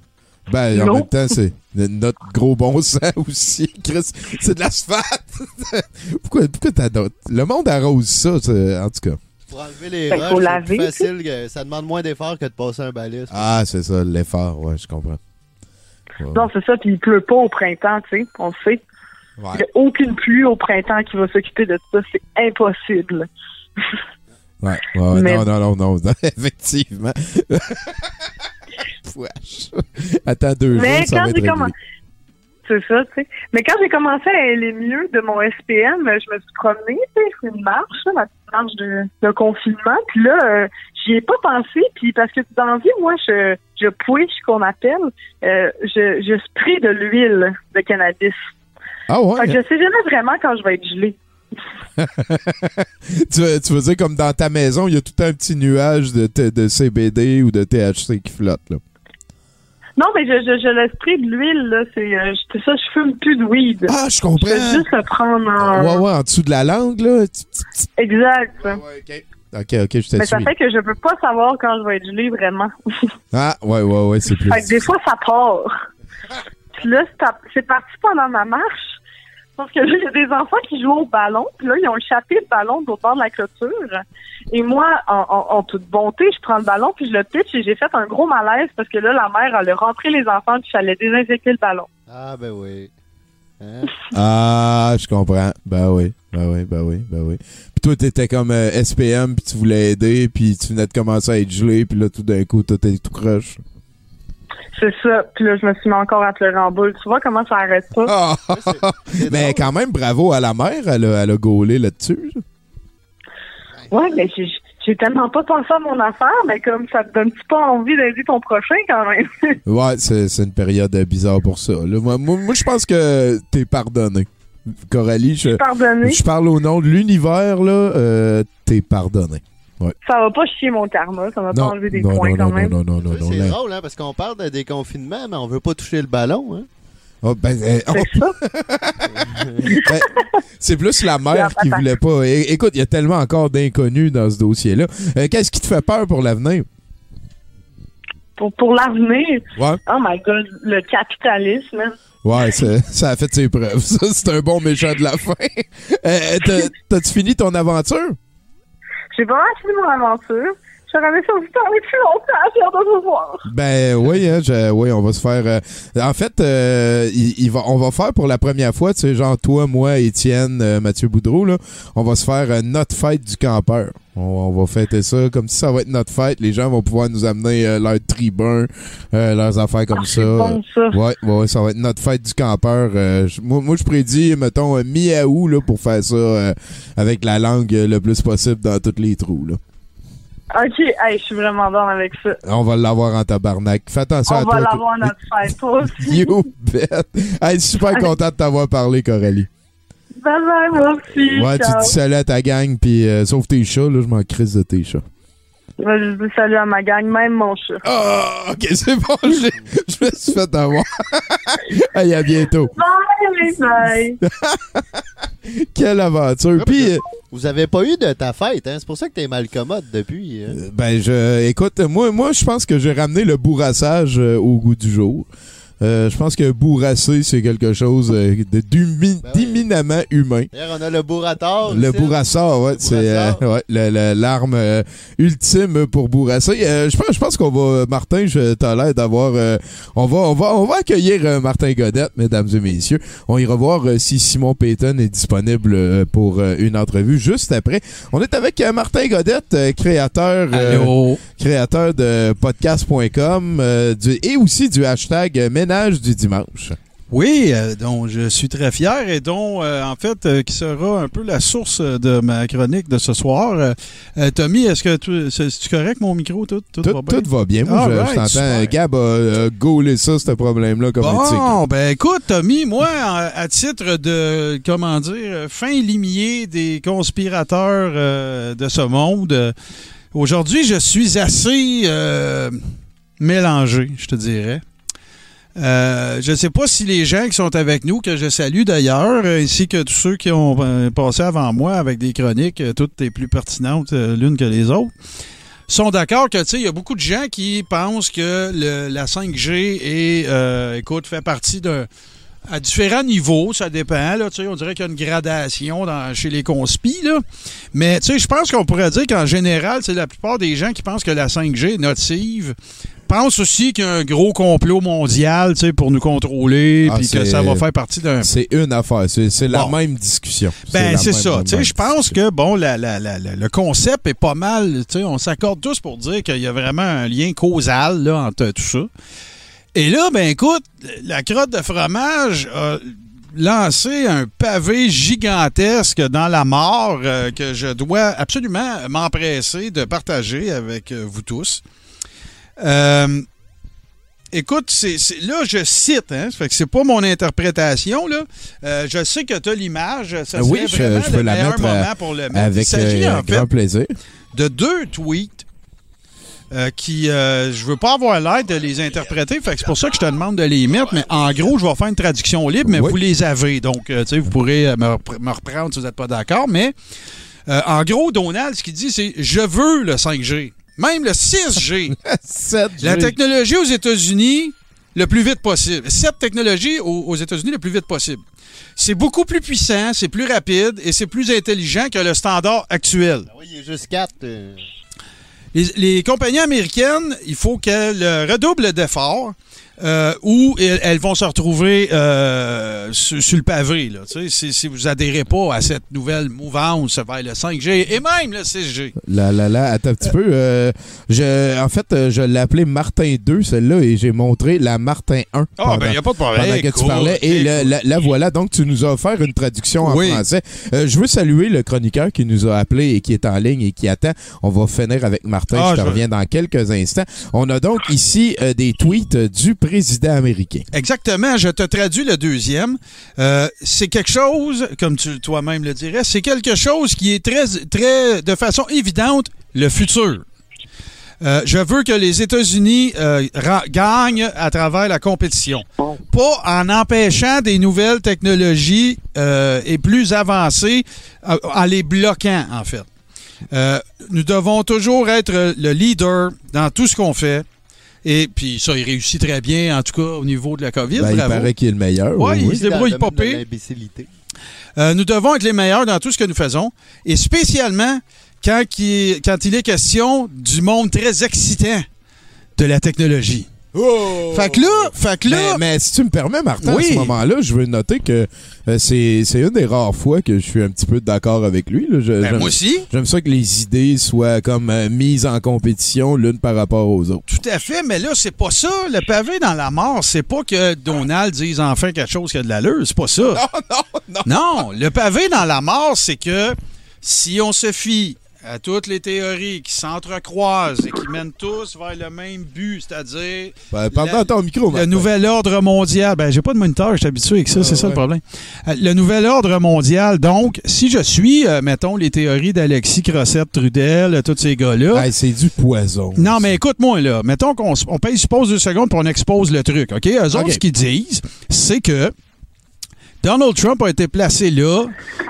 Ben, en même temps, c'est notre gros bon <laughs> sens aussi. Chris, c'est de l'asphalte. <laughs> pourquoi pourquoi t'as d'autres- Le monde arrose ça, en tout cas. Pour enlever les Ben, roches, c'est laver, plus facile. que- ça demande moins d'efforts que de passer un balai. Ah, c'est ça, l'effort, ouais, je comprends. Ouais. Non, c'est ça, puis il pleut pas au printemps, tu sais, on le sait. Il Ouais. n'y a aucune pluie au printemps qui va s'occuper de ça, c'est impossible. <laughs> Ouais, Mais- non, non, non, non, <laughs> effectivement. Attends deux Mais jours, ça va être réglé. C'est ça, tu sais. Mais quand j'ai commencé à aller mieux de mon SPM, je me suis promenée, tu sais, une marche, ma petite marche de, de confinement. Puis là, euh, j'y ai pas pensé, puis parce que dans la vie, moi, je, je push, qu'on appelle, euh, je, je spray de l'huile de cannabis. Ah ouais? Fait que je sais jamais vraiment quand je vais être gelée. <laughs> tu, veux, tu veux dire comme dans ta maison, il y a tout un petit nuage de, de CBD ou de THC qui flotte, là. Non, mais je, je, je le spray de l'huile, là, c'est euh, c'est ça, je fume plus de weed. Ah, je Je comprends. vais juste le prendre en... Ouais, ouais, en dessous de la langue, là. Exact. Ok, ok, je te Mais ça fait que je peux pas savoir quand je vais être gelée, vraiment. <laughs> Ah, ouais, ouais, ouais, c'est plus. Fait que des fois, ça part. <laughs> Puis là, c'est parti pendant ma marche. Parce que là, il y a des enfants qui jouent au ballon. Puis là, ils ont échappé le ballon de l'autre bord de la clôture. Et moi, en, en- en toute bonté, je prends le ballon puis je le pitch et j'ai fait un gros malaise parce que là, la mère, elle a rentré les enfants puis fallait désinfecter le ballon. Ah, ben oui. Hein? <laughs> Ah, je comprends. Ben oui, ben oui, ben oui, ben oui. Puis toi, t'étais comme euh, SPM, puis tu voulais aider, puis tu venais de commencer à être gelé, puis là, tout d'un coup, tout est tout croche. C'est ça. Puis là, je me suis mis encore à pleurer en boule. Tu vois comment ça arrête pas? Ah! <laughs> C'est <laughs> Mais quand même, bravo à la mère, elle a, elle a gaulé là-dessus. Ouais, mais j'ai j'ai tellement pas pensé à mon affaire, mais comme ça te donne pas envie d'aider ton prochain quand même? <laughs> Ouais, c'est c'est une période bizarre pour ça. là. Moi, moi, moi, je pense que t'es pardonné. Coralie, je, je parle au nom de l'univers, là, euh, t'es pardonné. Ça va pas chier mon karma, ça va pas enlever des non, points non, quand non, même. non, non, non, non, c'est drôle, hein, parce qu'on parle de déconfinement, mais on veut pas toucher le ballon. Hein? Oh, ben, on- C'est ça. <laughs> Ben, c'est plus la mère qui voulait pas. É- écoute, il y a tellement encore d'inconnus dans ce dossier-là. Euh, Qu'est-ce qui te fait peur pour l'avenir? Pour, pour l'avenir, Ouais. oh my god, le capitalisme. hein. Ouais, ça, ça a fait ses preuves. <laughs> Ça, c'est un bon méchant de la fin. <laughs> Euh, t'as- T'as-tu fini ton aventure? J'ai pas mal fini mon aventure. J'aurais aimé ça vous parler plus longtemps, j'ai hâte de vous voir. Ben oui, hein, je- oui, on va se faire. euh, en fait, euh, il, il va, on va faire pour la première fois, tu sais, genre toi, moi, Étienne, euh, Mathieu Boudreau, là, on va se faire euh, notre fête du campeur. On, on va fêter ça comme si ça va être notre fête. Les gens vont pouvoir nous amener euh, leurs tribuns, euh, leurs affaires comme Ah, ça. bon, ça. Ouais, ouais, ça va être notre fête du campeur. Euh, moi, moi, je prédis, mettons, mi-août là, pour faire ça euh, avec la langue le plus possible dans tous les trous. Là. OK, hey, je suis vraiment dans avec ça. On va l'avoir en tabarnak. Fais attention à On toi. va l'avoir à notre fête, toi aussi. <laughs> You bet. Hey, super content de t'avoir parlé, Coralie. Bye bye, moi aussi. Ouais, tu dis salut à ta gang, puis euh, sauf tes chats, là, je m'en crise de tes chats. Je dis salut à ma gang, même mon chat. Ah, ok, <laughs> c'est bon, j'ai- je me suis fait avoir. <laughs> hey, à bientôt. Bye, bye. <laughs> Quelle aventure. Puis, euh, Vous avez pas eu de ta fête, hein? C'est pour ça que t'es mal commode depuis. hein? ben, je, écoute, moi, moi, je pense que j'ai ramené le bourrassage euh, au goût du jour. Euh, je pense que bourrasser, c'est quelque chose euh, de- d'humi- Ben oui. humain. D'ailleurs, on a le bourrator. Le ici. bourrasseur, ouais, c'est euh, ouais, l'arme euh, ultime pour bourrasser. Euh, je pense, je pense qu'on va, Martin, je t'as l'air d'avoir, euh, on va, on va, on va accueillir euh, Martin Godette, mesdames et messieurs. On ira voir euh, si Simon Payton est disponible euh, pour euh, une entrevue juste après. On est avec euh, Martin Godette, euh, créateur, euh, créateur de podcast.com euh, et aussi du hashtag euh, ménage du dimanche. Oui, euh, dont je suis très fier et dont, euh, en fait, euh, qui sera un peu la source de ma chronique de ce soir. Tommy, est-ce que tu, c'est correct mon micro? Tout, tout, Tout, va bien? tout va bien. Moi, je, Alright, je t'entends. super. Gab a gaulé ça, ce problème-là, comme. Bon, ben écoute, Tommy, moi, à, titre de, comment dire, fin limier des conspirateurs de ce monde, aujourd'hui, je suis assez mélangé, je te dirais. Euh, je ne sais pas si les gens qui sont avec nous, que je salue d'ailleurs, euh, ainsi que tous ceux qui ont euh, passé avant moi avec des chroniques, toutes les plus pertinentes l'une que les autres, sont d'accord que, tu sais, il y a beaucoup de gens qui pensent que la 5G est, écoute, fait partie d'un à différents niveaux, ça dépend. Là, on dirait qu'il y a une gradation dans, chez les conspis. Là. Mais je pense qu'on pourrait dire qu'en général, c'est la plupart des gens qui pensent que la 5G est nocive pensent aussi qu'il y a un gros complot mondial pour nous contrôler Ah, puis que ça va faire partie d'un C'est une affaire. C'est la Bon. même discussion. ben, c'est ça. je pense que, bon, la- la- la- la- le concept est pas mal. On s'accorde tous pour dire qu'il y a vraiment un lien causal là, entre tout ça. Et là, ben écoute, la crotte de fromage a lancé un pavé gigantesque dans la mort euh, que je dois absolument m'empresser de partager avec euh, vous tous. Euh, Écoute, c'est, là, je cite, hein, ça fait que c'est pas mon interprétation, là. Euh, je sais que tu as l'image. Ça Ah oui, je- vraiment je peux le la mettre, moment euh, pour le mettre. Avec Il s'agit, euh, en fait, plaisir. de deux tweets euh, qui, euh, je veux pas avoir l'air de les interpréter, fait c'est pour ça que je te demande de les mettre, mais en gros, je vais faire une traduction libre, mais Oui. vous les avez, donc, euh, tu sais, vous pourrez me, repre- me reprendre si vous n'êtes pas d'accord, mais en gros, Donald, ce qu'il dit, c'est « Je veux le 5G ». Même le 6G. 7G. <laughs> La technologie aux États-Unis, le plus vite possible. Cette technologie aux, aux États-Unis, le plus vite possible. C'est beaucoup plus puissant, c'est plus rapide et c'est plus intelligent que le standard actuel. Ah Oui, il est juste 4. Les, les compagnies américaines, il faut qu'elles euh, redoublent d'efforts euh, ou elles, vont se retrouver euh, sur, sur le pavé. Là, si, si vous adhérez pas à cette nouvelle mouvance vers le 5G et même le 6G. Là, là, là, attends un petit peu. euh, je, en fait, euh, je l'ai appelé Martin 2, celle-là, et j'ai montré la Martin 1. Ah, ben, il n'y a pas de problème. pendant que tu parlais. Et le- la, la voilà, donc tu nous as offert une traduction en Oui. français. Euh, je veux saluer le chroniqueur qui nous a appelé et qui est en ligne et qui attend. On va finir avec Martin, Ah, je te je- reviens dans quelques instants. On a donc ici euh, des tweets euh, du président américain. Exactement, je te traduis le deuxième. Euh, c'est quelque chose, comme tu toi-même le dirais, c'est quelque chose qui est très, très, de façon évidente, le futur. Euh, je veux que les États-Unis euh, gagnent à travers la compétition. Pas en empêchant des nouvelles technologies et plus avancées, en les bloquant, en fait. Nous devons toujours être le leader dans tout ce qu'on fait. Et puis ça, il réussit très bien, en tout cas au niveau de la COVID. Ben, il paraît qu'il est le meilleur. Ouais, oui, il se débrouille pas pire. Euh, nous devons être les meilleurs dans tout ce que nous faisons, et spécialement quand il, quand il est question du monde très excitant de la technologie. Fait que là, fait que là, Oh! Mais, mais si tu me permets, Martin, Oui. à ce moment-là, je veux noter que euh, c'est une des rares fois que je suis un petit peu d'accord avec lui. là. Je- ben, moi aussi, J'aime ça que les idées soient comme euh, mises en compétition l'une par rapport aux autres. tout à fait, mais là, c'est pas ça. Le pavé dans la mort, c'est pas que Donald dise enfin quelque chose qui a de l'allure, c'est pas ça. <laughs> non, non. Non, le pavé dans la mort, c'est que si on se fie à toutes les théories qui s'entrecroisent et qui mènent tous vers le même but, c'est-à-dire Ben, La- ton micro, le nouvel ordre mondial. Ben, j'ai pas de moniteur, je suis habitué avec ça, Ah, c'est ça le problème. Euh, Le nouvel ordre mondial. Donc, si je suis, euh, mettons, les théories d'Alexis Crossette, Trudel, euh, tous ces gars-là. Hey, c'est du poison. Non, mais écoute-moi, là. Mettons qu'on on paye suppose deux secondes pour on expose le truc, OK? Eux autres, ce qu'ils disent, c'est que Donald Trump a été placé là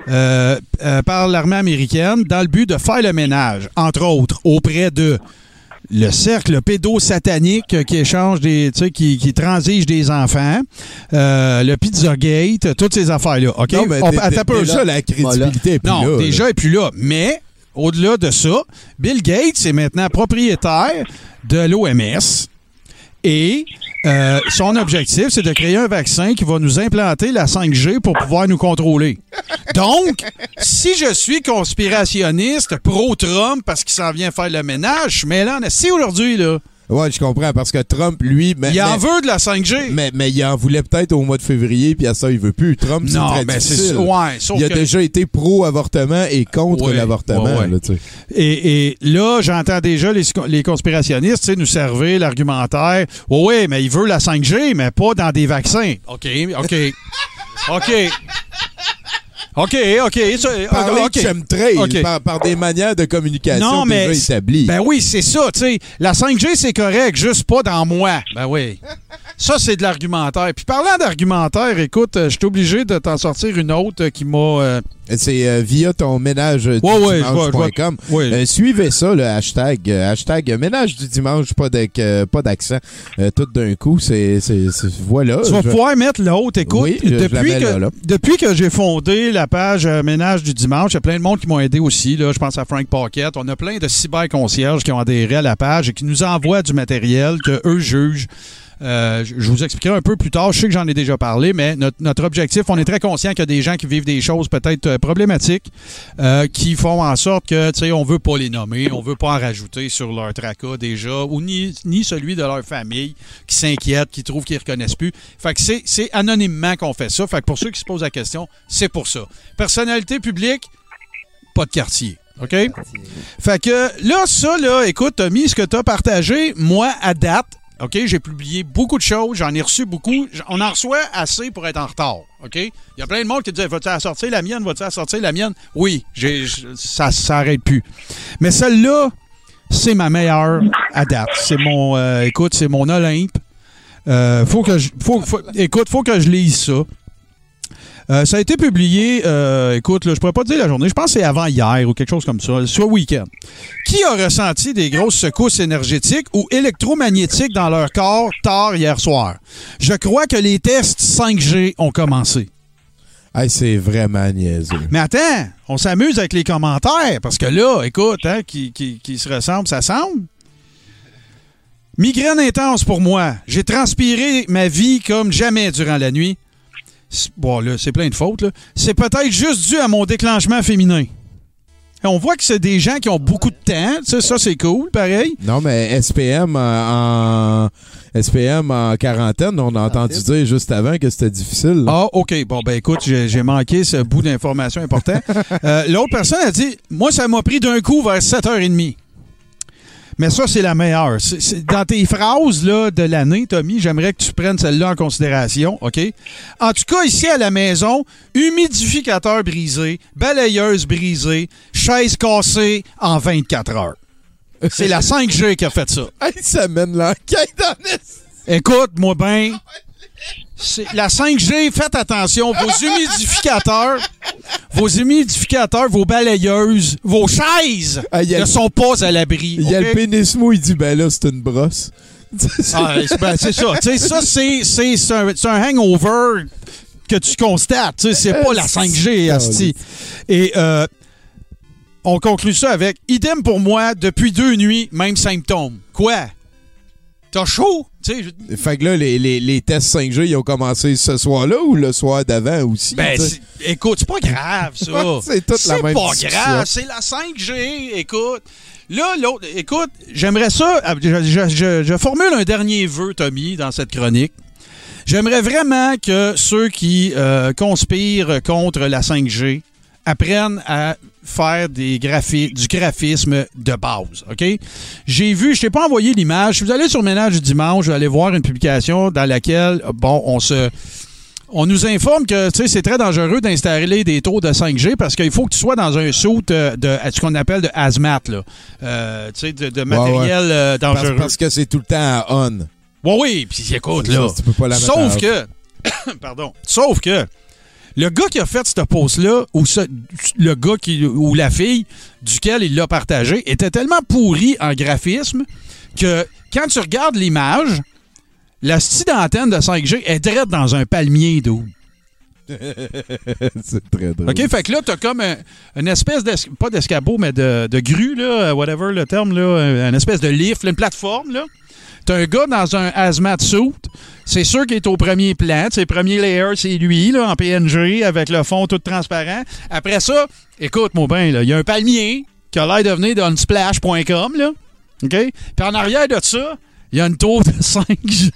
euh, euh, par l'armée américaine dans le but de faire le ménage, entre autres, auprès de le cercle pédosatanique qui échange des, tu sais, qui, qui transige des enfants, euh, le Pizzagate, toutes ces affaires-là. OK? Non, mais On- attends peu, déjà, la crédibilité est plus Non, là. déjà, là. et plus là. Mais, au-delà de ça, Bill Gates est maintenant propriétaire de l'OMS et euh, son objectif, c'est de créer un vaccin qui va nous implanter la 5G pour pouvoir nous contrôler. Donc, si je suis conspirationniste pro-Trump parce qu'il s'en vient faire le ménage, mets là en assis aujourd'hui, là. Ouais, je comprends, parce que Trump, lui... Mais, Il en mais- veut de la 5G. Mais, mais il en voulait peut-être au mois de février, puis à ça, il veut plus. Trump, c'est non, très mais c'est difficile. ouais, sauf il a que- déjà été pro-avortement et contre Ouais, l'avortement. ouais, là. Et, et là, j'entends déjà les, les conspirationnistes tu sais, nous servir l'argumentaire. Oui, mais il veut la 5G, mais pas dans des vaccins. OK, OK. <laughs> OK. OK, OK. ça- Parler OK. de chemtrail par, par des manières de communication Non, mais. déjà établies. Ben oui, c'est ça, tu sais. La 5G, c'est correct, juste pas dans moi. Ben oui. Ça, c'est de l'argumentaire. Puis parlant d'argumentaire, écoute, euh, je suis obligé de t'en sortir une autre euh, qui m'a. euh, C'est euh, via ton ménage du Ouais, ouais, je vois, je dimanche.com. Ouais. Euh, suivez ça, le hashtag, hashtag ménage du dimanche, pas d'ac- pas d'accent. Tout d'un coup, c'est, voilà. Tu vas je- pouvoir mettre l'autre. Écoute, Oui, je- depuis, que, là, là. depuis que j'ai fondé la page Ménage du dimanche, il y a plein de monde qui m'ont aidé aussi. Là. Je pense à Frank Pocket. On a plein de cyber-concierges qui ont adhéré à la page et qui nous envoient du matériel que eux jugent. Euh, je vous expliquerai un peu plus tard. Je sais que j'en ai déjà parlé, mais notre, notre objectif, on est très conscient qu'il y a des gens qui vivent des choses peut-être euh, problématiques, euh, qui font en sorte que, tu sais, on veut pas les nommer, on veut pas en rajouter sur leur tracas déjà, ou ni, ni celui de leur famille qui s'inquiète, qui trouve qu'ils reconnaissent plus. Fait que c'est, c'est anonymement qu'on fait ça. Fait que pour ceux qui se posent la question, c'est pour ça. Personnalité publique, pas de quartier. OK? Fait que là, ça, là, écoute, Tommy, ce que tu as partagé, moi, à date, OK, j'ai publié beaucoup de choses, j'en ai reçu beaucoup. On en reçoit assez pour être en retard. OK? Il y a plein de monde qui dit Vas-tu sortir la mienne? Vas-tu sortir la mienne? Oui, j'ai, ça s'arrête plus. Mais celle-là, c'est ma meilleure à date. C'est mon. euh, écoute, c'est mon Olympe. Euh, faut que je, faut, faut- écoute, faut que je lise ça. Euh, ça a été publié, euh, écoute, là, je pourrais pas te dire la journée, je pense que c'est avant hier ou quelque chose comme ça, soit week-end. Qui a ressenti des grosses secousses énergétiques ou électromagnétiques dans leur corps tard hier soir? Je crois que les tests 5G ont commencé. Hey, c'est vraiment niaiseux. Mais attends, on s'amuse avec les commentaires, parce que là, écoute, hein, qui, qui, qui se ressemble, ça semble. Migraine intense pour moi. J'ai transpiré ma vie comme jamais durant la nuit. Bon, là, c'est plein de fautes, là. C'est peut-être juste dû à mon déclenchement féminin. Et on voit que c'est des gens qui ont beaucoup de temps. Tu sais, ça, c'est cool, pareil. Non, mais SPM en, en- SPM en quarantaine, on a entendu dire juste avant que c'était difficile. là. Ah, OK. Bon, ben écoute, j'ai j'ai manqué ce bout d'information important. <laughs> Euh, L'autre personne a dit Moi, ça m'a pris d'un coup vers 7h30. Mais ça, c'est la meilleure. Dans tes phrases là, de l'année, Tommy, j'aimerais que tu prennes celle-là en considération, OK? En tout cas, ici à la maison, humidificateur brisé, balayeuse brisée, chaise cassée en 24 heures. C'est la <laughs> 5G qui a fait ça. Hey, ça mène l'enquête en est- Écoute-moi bien. C'est- La 5G, faites attention. Vos humidificateurs, vos humidificateurs, vos balayeuses, vos chaises Ah, ne sont pas à l'abri. Il y a le pénismo, il dit ben là, c'est une brosse. Ah, c'est ben, c'est ça. Ça, c'est un, c'est un hangover que tu constates. C'est pas la 5G, asti. Et euh, on conclut ça avec idem pour moi, depuis deux nuits, même symptôme. Quoi? T'as chaud? Je- Fait que là, les, les, les tests 5G, ils ont commencé ce soir-là ou le soir d'avant aussi? Ben, écoute, c'est pas grave, ça. <laughs> C'est toute la même pas discussion. grave, c'est la 5G, écoute. Là, l'autre, écoute, j'aimerais ça, je, je- je- je formule un dernier vœu, Tommy, dans cette chronique. J'aimerais vraiment que ceux qui euh, conspirent contre la 5G apprennent à faire des graphi- du graphisme de base, OK? J'ai vu, je t'ai pas envoyé l'image. Si vous allez sur Ménage du dimanche, vous allez voir une publication dans laquelle, bon, on se... On nous informe que tu sais, c'est très dangereux d'installer des taux de 5G parce qu'il faut que tu sois dans un saut de, de- ce qu'on appelle de hazmat, là. Euh, tu sais, de, de matériel ouais. euh, dangereux. parce que c'est tout le temps on. Oui, oui, puis écoute, là. ça, tu peux pas la sauf que. <coughs> pardon. Sauf que. Le gars qui a fait cette pause-là, ou ce- le gars qui, ou la fille duquel il l'a partagé, était tellement pourri en graphisme que quand tu regardes l'image, la style d'antenne de 5G est direct dans un palmier d'eau. <laughs> c'est très drôle. OK, fait que là, t'as comme un- une espèce d'es- pas d'escabeau, mais de, de grue, là, whatever le terme, là, une espèce de lift, là, une plateforme, là. T'as un gars dans un hazmat suit. C'est sûr qu'il est au premier plan. Tu sais, le premier layer, c'est lui, là, en PNG, avec le fond tout transparent. Après ça, écoute-moi bien, là, il y a un palmier qui a l'air de venir d'unsplash.com, là. OK? Puis en arrière de ça, il y a une tour de <laughs> 5G.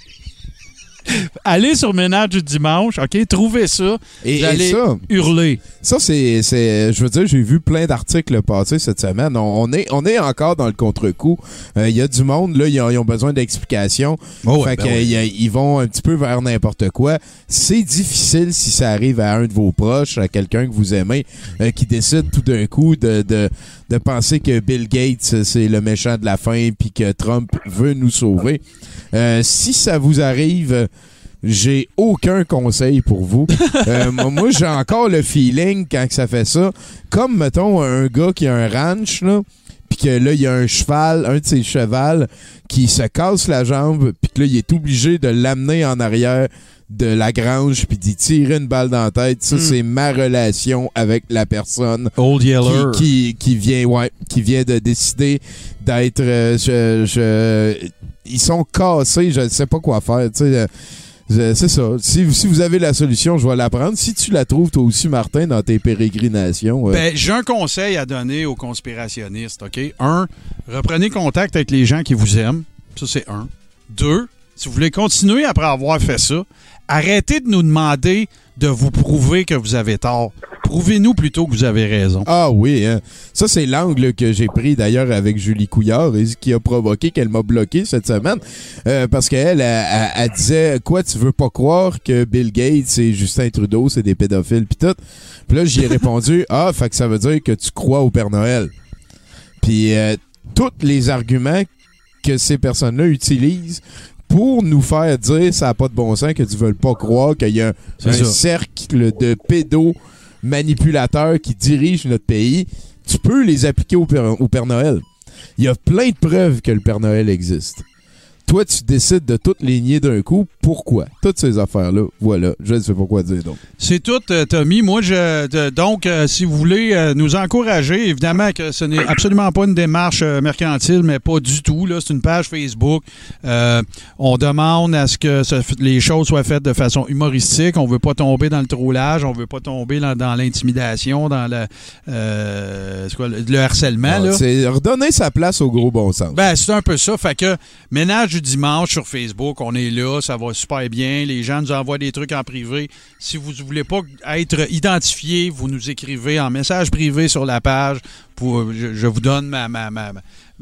<laughs> Allez sur Ménage du dimanche, OK? Trouvez ça. Et, vous et allez ça, hurler. ça c'est, c'est- je veux dire, j'ai vu plein d'articles passer cette semaine. On, on est, on est encore dans le contre-coup. Euh, Il y a du monde là, ils ont, besoin d'explications. Oh ouais, fait ben que, ouais. y a- ils vont un petit peu vers n'importe quoi. C'est difficile si ça arrive à un de vos proches, à quelqu'un que vous aimez, euh, qui décide tout d'un coup de, de, de penser que Bill Gates c'est le méchant de la fin, puis que Trump veut nous sauver. Euh, si ça vous arrive. euh, j'ai aucun conseil pour vous. <laughs> Euh, moi, moi, j'ai encore le feeling quand que ça fait ça. Comme, mettons, un gars qui a un ranch, là, puis que là, il y a un cheval, un de ses chevals, qui se casse la jambe, puis que là, il est obligé de l'amener en arrière de la grange, puis d'y tirer une balle dans la tête. Ça, c'est ma relation avec la personne Old Yeller. qui, qui, qui vient, ouais, qui vient de décider d'être. euh, je, je- ils sont cassés, je ne sais pas quoi faire. tu sais, euh, C'est ça. Si, si vous avez la solution, je vais la prendre. Si tu la trouves, toi aussi, Martin, dans tes pérégrinations. euh, Ben, j'ai un conseil à donner aux conspirationnistes, OK? Un, reprenez contact avec les gens qui vous aiment. Ça, c'est un. Deux, si vous voulez continuer après avoir fait ça, arrêtez de nous demander de vous prouver que vous avez tort. Prouvez-nous plutôt que vous avez raison. Ah oui, hein. ça c'est l'angle que j'ai pris d'ailleurs avec Julie Couillard et qui a provoqué qu'elle m'a bloqué cette semaine Euh, parce qu'elle elle, elle- elle disait quoi tu veux pas croire que Bill Gates et Justin Trudeau c'est des pédophiles puis tout. Puis là j'y ai répondu ah fait ça veut dire que tu crois au Père Noël. Puis euh, tous les arguments que ces personnes-là utilisent pour nous faire dire ça n'a pas de bon sens que tu veux pas croire qu'il y a un, cercle de pédos manipulateurs qui dirigent notre pays, tu peux les appliquer au Père, au Père Noël. Il y a plein de preuves que le Père Noël existe. Toi, tu décides de toutes les nier d'un coup. Pourquoi? Toutes ces affaires-là. Voilà. Je ne sais pas quoi dire donc. C'est tout, euh, Tommy. Moi, je, donc, euh, si vous voulez euh, nous encourager, évidemment que ce n'est absolument pas une démarche euh, mercantile, mais pas du tout. Là, c'est une page Facebook. On demande à ce que ce- les choses soient faites de façon humoristique. On veut pas tomber dans le trollage. On veut pas tomber dans, dans l'intimidation, dans le, c'est quoi, le, le harcèlement. là. Ah, C'est redonner sa place au gros bon sens. Ben, c'est un peu ça. Fait que ménage du dimanche sur Facebook, on est là, ça va super bien. Les gens nous envoient des trucs en privé. Si vous ne voulez pas être identifié, vous nous écrivez en message privé sur la page. Pour, je, je vous donne ma, ma- ma-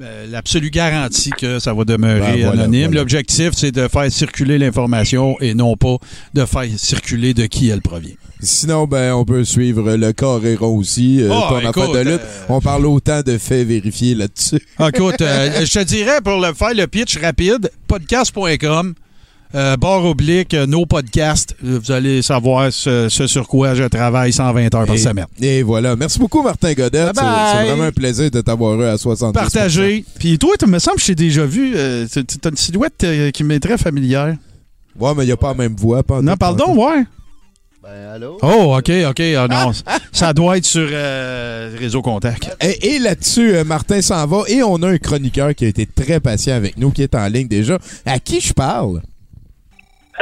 euh, l'absolue garantie que ça va demeurer Ben, voilà, anonyme. voilà. L'objectif, c'est de faire circuler l'information et non pas de faire circuler de qui elle provient. Sinon, ben, on peut suivre le Coréron aussi. euh, Oh, ton affaire écoute, de lutte. euh, On parle autant de faits vérifiés là-dessus. Ah, Écoute, euh, je te dirais pour le faire le pitch rapide, podcast.com. Euh, barre oblique, nos podcasts. Vous allez savoir ce, ce sur quoi je travaille 120 heures par et, semaine. et voilà. Merci beaucoup, Martin Godet. C'est vraiment un plaisir de t'avoir eu à 60 Partagez. Puis toi, tu me semble que je t'ai déjà vu. euh, tu as une silhouette euh, qui m'est très familière. Ouais, mais il n'y a pas la même voix. Pas en Non, pardon, ouais. Ben, allô? Oh, OK, OK. Ah, non, <laughs> ça doit être sur euh, Réseau Contact. Et, et là-dessus, euh, Martin s'en va et on a un chroniqueur qui a été très patient avec nous, qui est en ligne déjà. À qui je parle?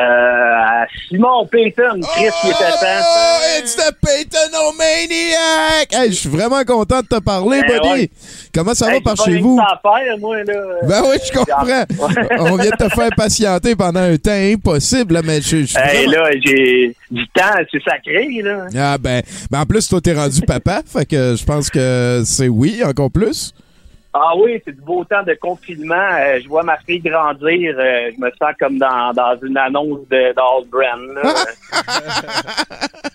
À Simon Payton, Chris qui temps. Oh, it's the Paytonomaniac! Hey, je suis vraiment content de te parler, Ben buddy. ouais. Comment ça Hey, va par chez vous? faire, moi, là. Ben oui, je comprends. <laughs> On vient de te faire patienter pendant un temps impossible, là, mais je je suis Hey, vraiment- là, j'ai du temps, c'est sacré, là. Ah ben, ben en plus, toi, t'es rendu papa, fait que je pense que c'est oui, encore plus. Ah oui, c'est du beau temps de confinement. Euh, je vois ma fille grandir. euh, je me sens comme dans, dans une annonce de d'All Brand. <laughs>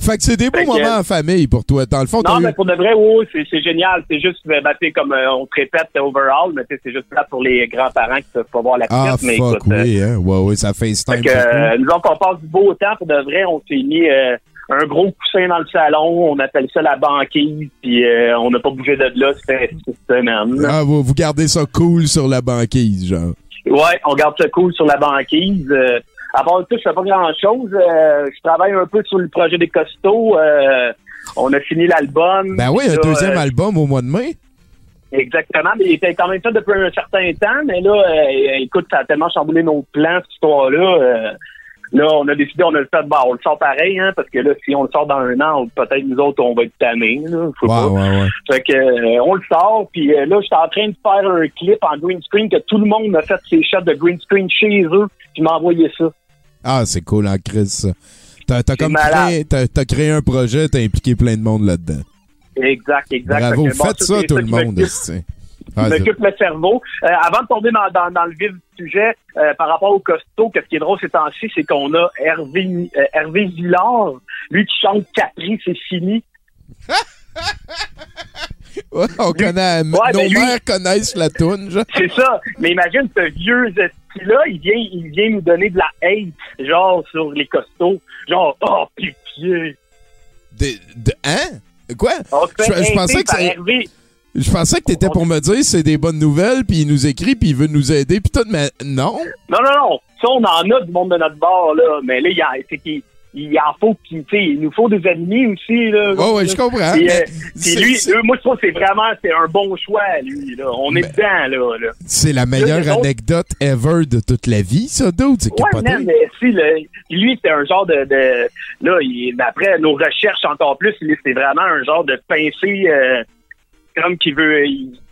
Fait que c'est des beaux Fait que- moments en famille pour toi. Dans le fond, non, eu- mais pour de vrai, oui, c'est génial. C'est juste, tu sais, comme euh, on te répète, overall, mais c'est juste là pour les grands-parents qui peuvent pas voir la Ah, petite. mais fuck, écoute, oui, hein. Ouais, ouais, ça FaceTime. Fait que, nous autres, on passe du beau temps. Pour de vrai, on s'est mis euh, un gros coussin dans le salon. On appelle ça la banquise. Puis euh, on n'a pas bougé de là. C'était six semaines. Ah, vous, vous gardez ça cool sur la banquise, genre. Ouais, on garde ça cool sur la banquise. Euh, à part ça, je fais pas grand-chose. Euh, je travaille un peu sur le projet des costauds. Euh, on a fini l'album. Ben oui, un Là, deuxième euh, album au mois de mai. Exactement, mais il était quand même fait depuis un certain temps, mais là, euh, écoute, ça a tellement chamboulé nos plans, cette histoire-là. Là, on a décidé, on a le fait, bah, on le sort pareil, hein, parce que là, si on le sort dans un an, peut-être nous autres, on va être tannés, là, pas. ouais, ouais. Fait que, euh, on le sort, puis euh, là, j'étais en train de faire un clip en green screen que tout le monde a fait ses shots de green screen chez eux, puis m'a envoyé ça. Ah, c'est cool en crise, ça. T'as, t'as comme créé, t'as, t'as créé un projet, t'as impliqué plein de monde là-dedans. Exact, exact. Bravo, Fait que, bon, faites ça, tout le monde. Ah, m'occupe le cerveau. Euh, avant de tomber dans, dans, dans le vif du sujet, euh, par rapport au costaud, qu'est-ce qui est drôle ces temps-ci, c'est qu'on a Hervé, euh, Hervé Villard, lui qui chante Capri, c'est fini. <laughs> Ouais, on connaît, nos ben lui- mères connaissent la toune, genre. C'est ça. Mais imagine ce vieux esti-là, il vient, il vient nous donner de la hate, genre, sur les costauds. Genre, oh, pitié. De, de- hein? Quoi? Je, pensais que Hervé. Je pensais que t'étais pour me dire c'est des bonnes nouvelles, puis il nous écrit, puis il veut nous aider, puis tout, mais non. Non, non, non. Ça, on en a du monde de notre bord, là. Mais là, il y a, c'est qu'il il en faut tu sais, il nous faut des ennemis aussi, là. Ouais, ouais, je comprends. Puis, euh, puis lui, eux, moi, je trouve que c'est vraiment, c'est un bon choix, lui, là. On est dedans, là, là. C'est la meilleure autres- anecdote ever de toute la vie, ça, dude. C'est Ouais, man, mais si, le, lui, c'est un genre de, de là, il, d'après nos recherches encore plus, c'est vraiment un genre de pincé, euh, qui veut,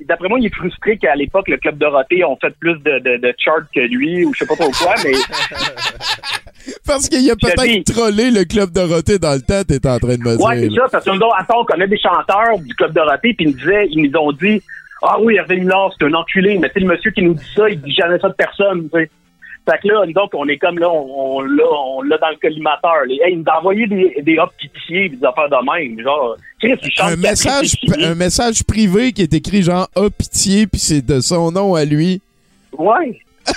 d'après moi, il est frustré qu'à l'époque, le Club Dorothée ont fait plus de, de, de charts que lui, ou je sais pas trop quoi, mais <laughs> Parce qu'il a peut-être trollé le club Dorothée dans le temps, t'es en train de me Ouais, c'est dire. ça, parce que nous autres, à tort, on connaît des chanteurs du Club Dorothée, puis ils nous disaient, ils nous ont dit, ah oui, Hervé Millard, c'est un enculé, mais tu sais, le monsieur qui nous dit ça, il dit jamais ça de personne, tu sais. Fait que là, donc, on est comme là, on, on l'a, on l'a dans le collimateur. Les, hey, il nous a envoyé des, des hop pitié, des affaires de même. Genre, Chris, il chante Un message, un message privé qui est écrit genre « Ah, pitié » puis c'est de son nom à lui. Ouais. <laughs>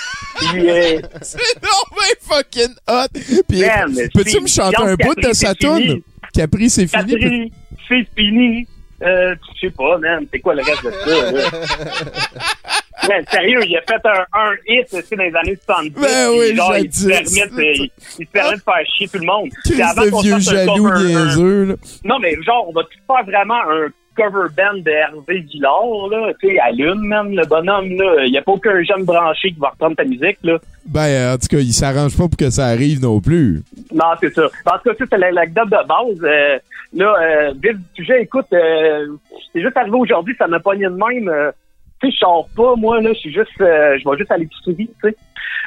Euh, C'est non mais fucking hot! Puis, Man, peux-tu me chanter chante un bout de sa toune? Capri, c'est fini. Capri, c'est fini. Euh, je sais pas, man. C'est quoi le reste de ça, là? <laughs> Man, sérieux, il a fait un, un hit aussi dans les années 70. Ben oui, genre, il se permet de, il, il se permet de faire chier tout le monde. Avant qu'on vieux un jaloux niaiseux, là. Non, mais genre, on va faire vraiment un cover band de Hervé Villard, là. Tu sais, allume, man, le bonhomme, là. Il n'y a pas aucun jeune branché qui va reprendre ta musique, là. Ben, euh, en tout cas, il s'arrange pas pour que ça arrive non plus. Non, c'est ça. En tout cas, c'est l'anecdote de base. Euh, là, euh, vif du sujet, écoute, euh, c'est juste arrivé aujourd'hui, ça m'a pogné de même. Euh, tu sais, je sors pas, moi, là, je suis juste, euh, je vais juste à l'épicerie, tu sais.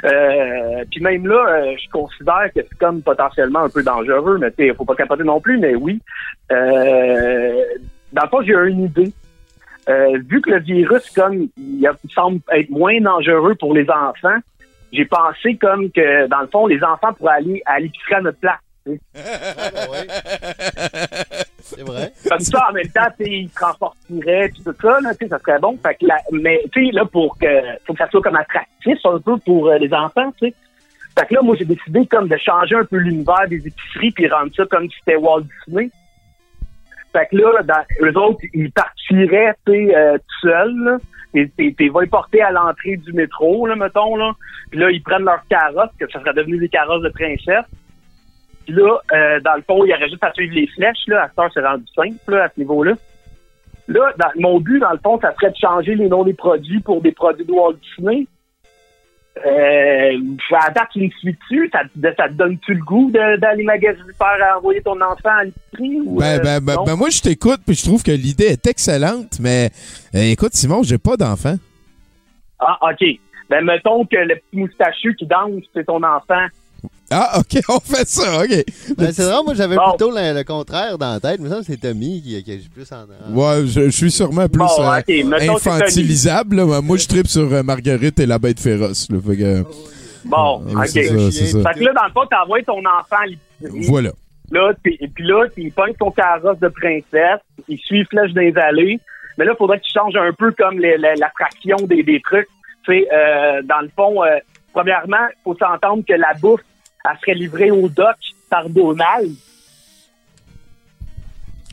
Euh, puis même là, euh, je considère que c'est comme potentiellement un peu dangereux, mais tu sais, faut pas capoter non plus, mais oui. Dans le fond, j'ai une idée. Vu que le virus, comme, il, il semble être moins dangereux pour les enfants, j'ai pensé comme que, dans le fond, les enfants pourraient aller à l'épicerie à notre place. Tu sais. <laughs> C'est vrai. Comme ça, en même temps, transporteraient puis tout ça, là, ça serait bon. Fait que la- mais tu sais, là, pour que faut que ça soit comme attractif un peu pour euh, les enfants, tu sais. Fait que là, moi, j'ai décidé comme de changer un peu l'univers des épiceries puis rendre ça comme si c'était Walt Disney. Fait que là, dans, eux autres, ils partiraient, tu sais, euh, tout seuls. T'es, t'es vas les porter à l'entrée du métro, là, mettons, là. Puis là, ils prennent leur carrosse, que ça serait devenu des carrosses de princesse. Puis là, euh, dans le fond, il y aurait juste à suivre les flèches, là. À cette heure, c'est rendu simple, là, à ce niveau-là. Là, dans, mon but, dans le fond, ça serait de changer les noms des produits pour des produits de Walt Disney. Euh, à date, tu me suis-tu? Ça, te- ça te donne-tu le goût d'aller magasiner, faire envoyer ton enfant à l'épicerie? Ben, euh, ben, ben, non? ben, moi, je t'écoute, puis je trouve que l'idée est excellente, mais euh, écoute, Simon, j'ai pas d'enfant. Ah, OK. Ben, mettons que le petit moustachu qui danse, c'est ton enfant. Ah, OK, <laughs> on fait ça, OK. Ben, c'est vrai, moi, j'avais Bon. plutôt le, le contraire dans la tête. Mais ça, c'est Tommy qui, qui agit plus en. en- Ouais, je, je suis sûrement plus Bon, euh, infantilisable. là. Moi, je tripe sur euh, Marguerite et la bête féroce. là. Fait que, Bon, euh, OK. ça, c'est ça. Fait que là, dans le fond, t'envoies ton enfant à l'épicerie. Voilà. Là, et puis là, il pogne son carrosse de princesse, il suit Flèche des allées. Mais là, il faudrait que tu changes un peu comme les- la, la fraction des, des trucs. Tu sais, euh, dans le fond, euh, premièrement, il faut s'entendre que la bouffe, elle serait livrée au doc par Donald.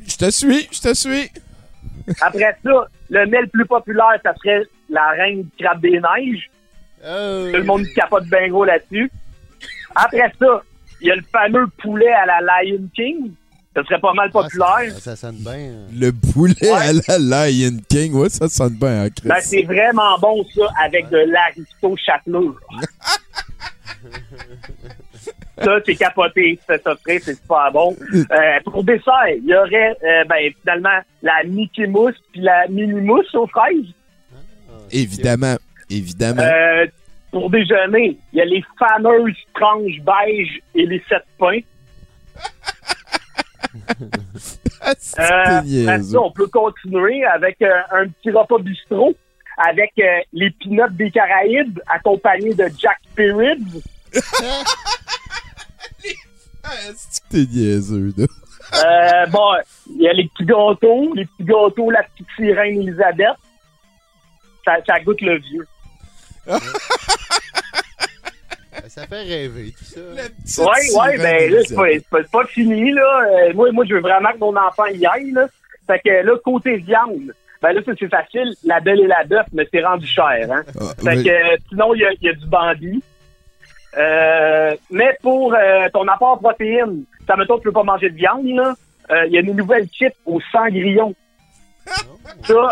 Je te suis, je te suis. Après ça, le mets le plus populaire, ça serait la reine du crabe des neiges. Oh. Tout le monde capote bien gros là-dessus. Après ça, il y a le fameux poulet à la Lion King. Ça serait pas mal populaire. Ça, ça sonne bien. hein. Le poulet à la Lion King, ouais, ça sonne bien, hein, Chris. Ben, c'est vraiment bon, ça, avec de l'aristo châtelure. <laughs> ça, c'est capoté. C'est ça c'est super bon. Euh, pour dessert, il y aurait, euh, ben, finalement, la Mickey Mousse puis la Mini Mousse aux fraises. Évidemment, évidemment. Euh, pour déjeuner, il y a les fameuses tranches beige et les sept pains. <laughs> Ah, Euh, ça, on peut continuer avec euh, un petit repas bistrot avec euh, les peanuts des Caraïbes accompagnés de Jack Spirit. <laughs> C'est <laughs> que t'es niaiseux, là. Euh, bon, il y a les petits gâteaux, les petits gâteaux, la petite sirène Elisabeth. Ça, ça goûte le vieux. <laughs> Ça fait rêver, tout ça. Ouais, ouais, ben là, c'est pas, c'est pas, fini, là. Euh, moi, moi, je veux vraiment que mon enfant y aille, là. Fait que là, côté viande, ben là, c'est facile. La belle et la bœuf, mais c'est rendu cher, hein. Ah, Fait mais- que euh, sinon, il y a, il y a du bandit. Euh, mais pour euh, ton apport protéine, ça mettons que tu veux pas manger de viande, là, euh, il y a une nouvelle chips au sangrillon. Ça,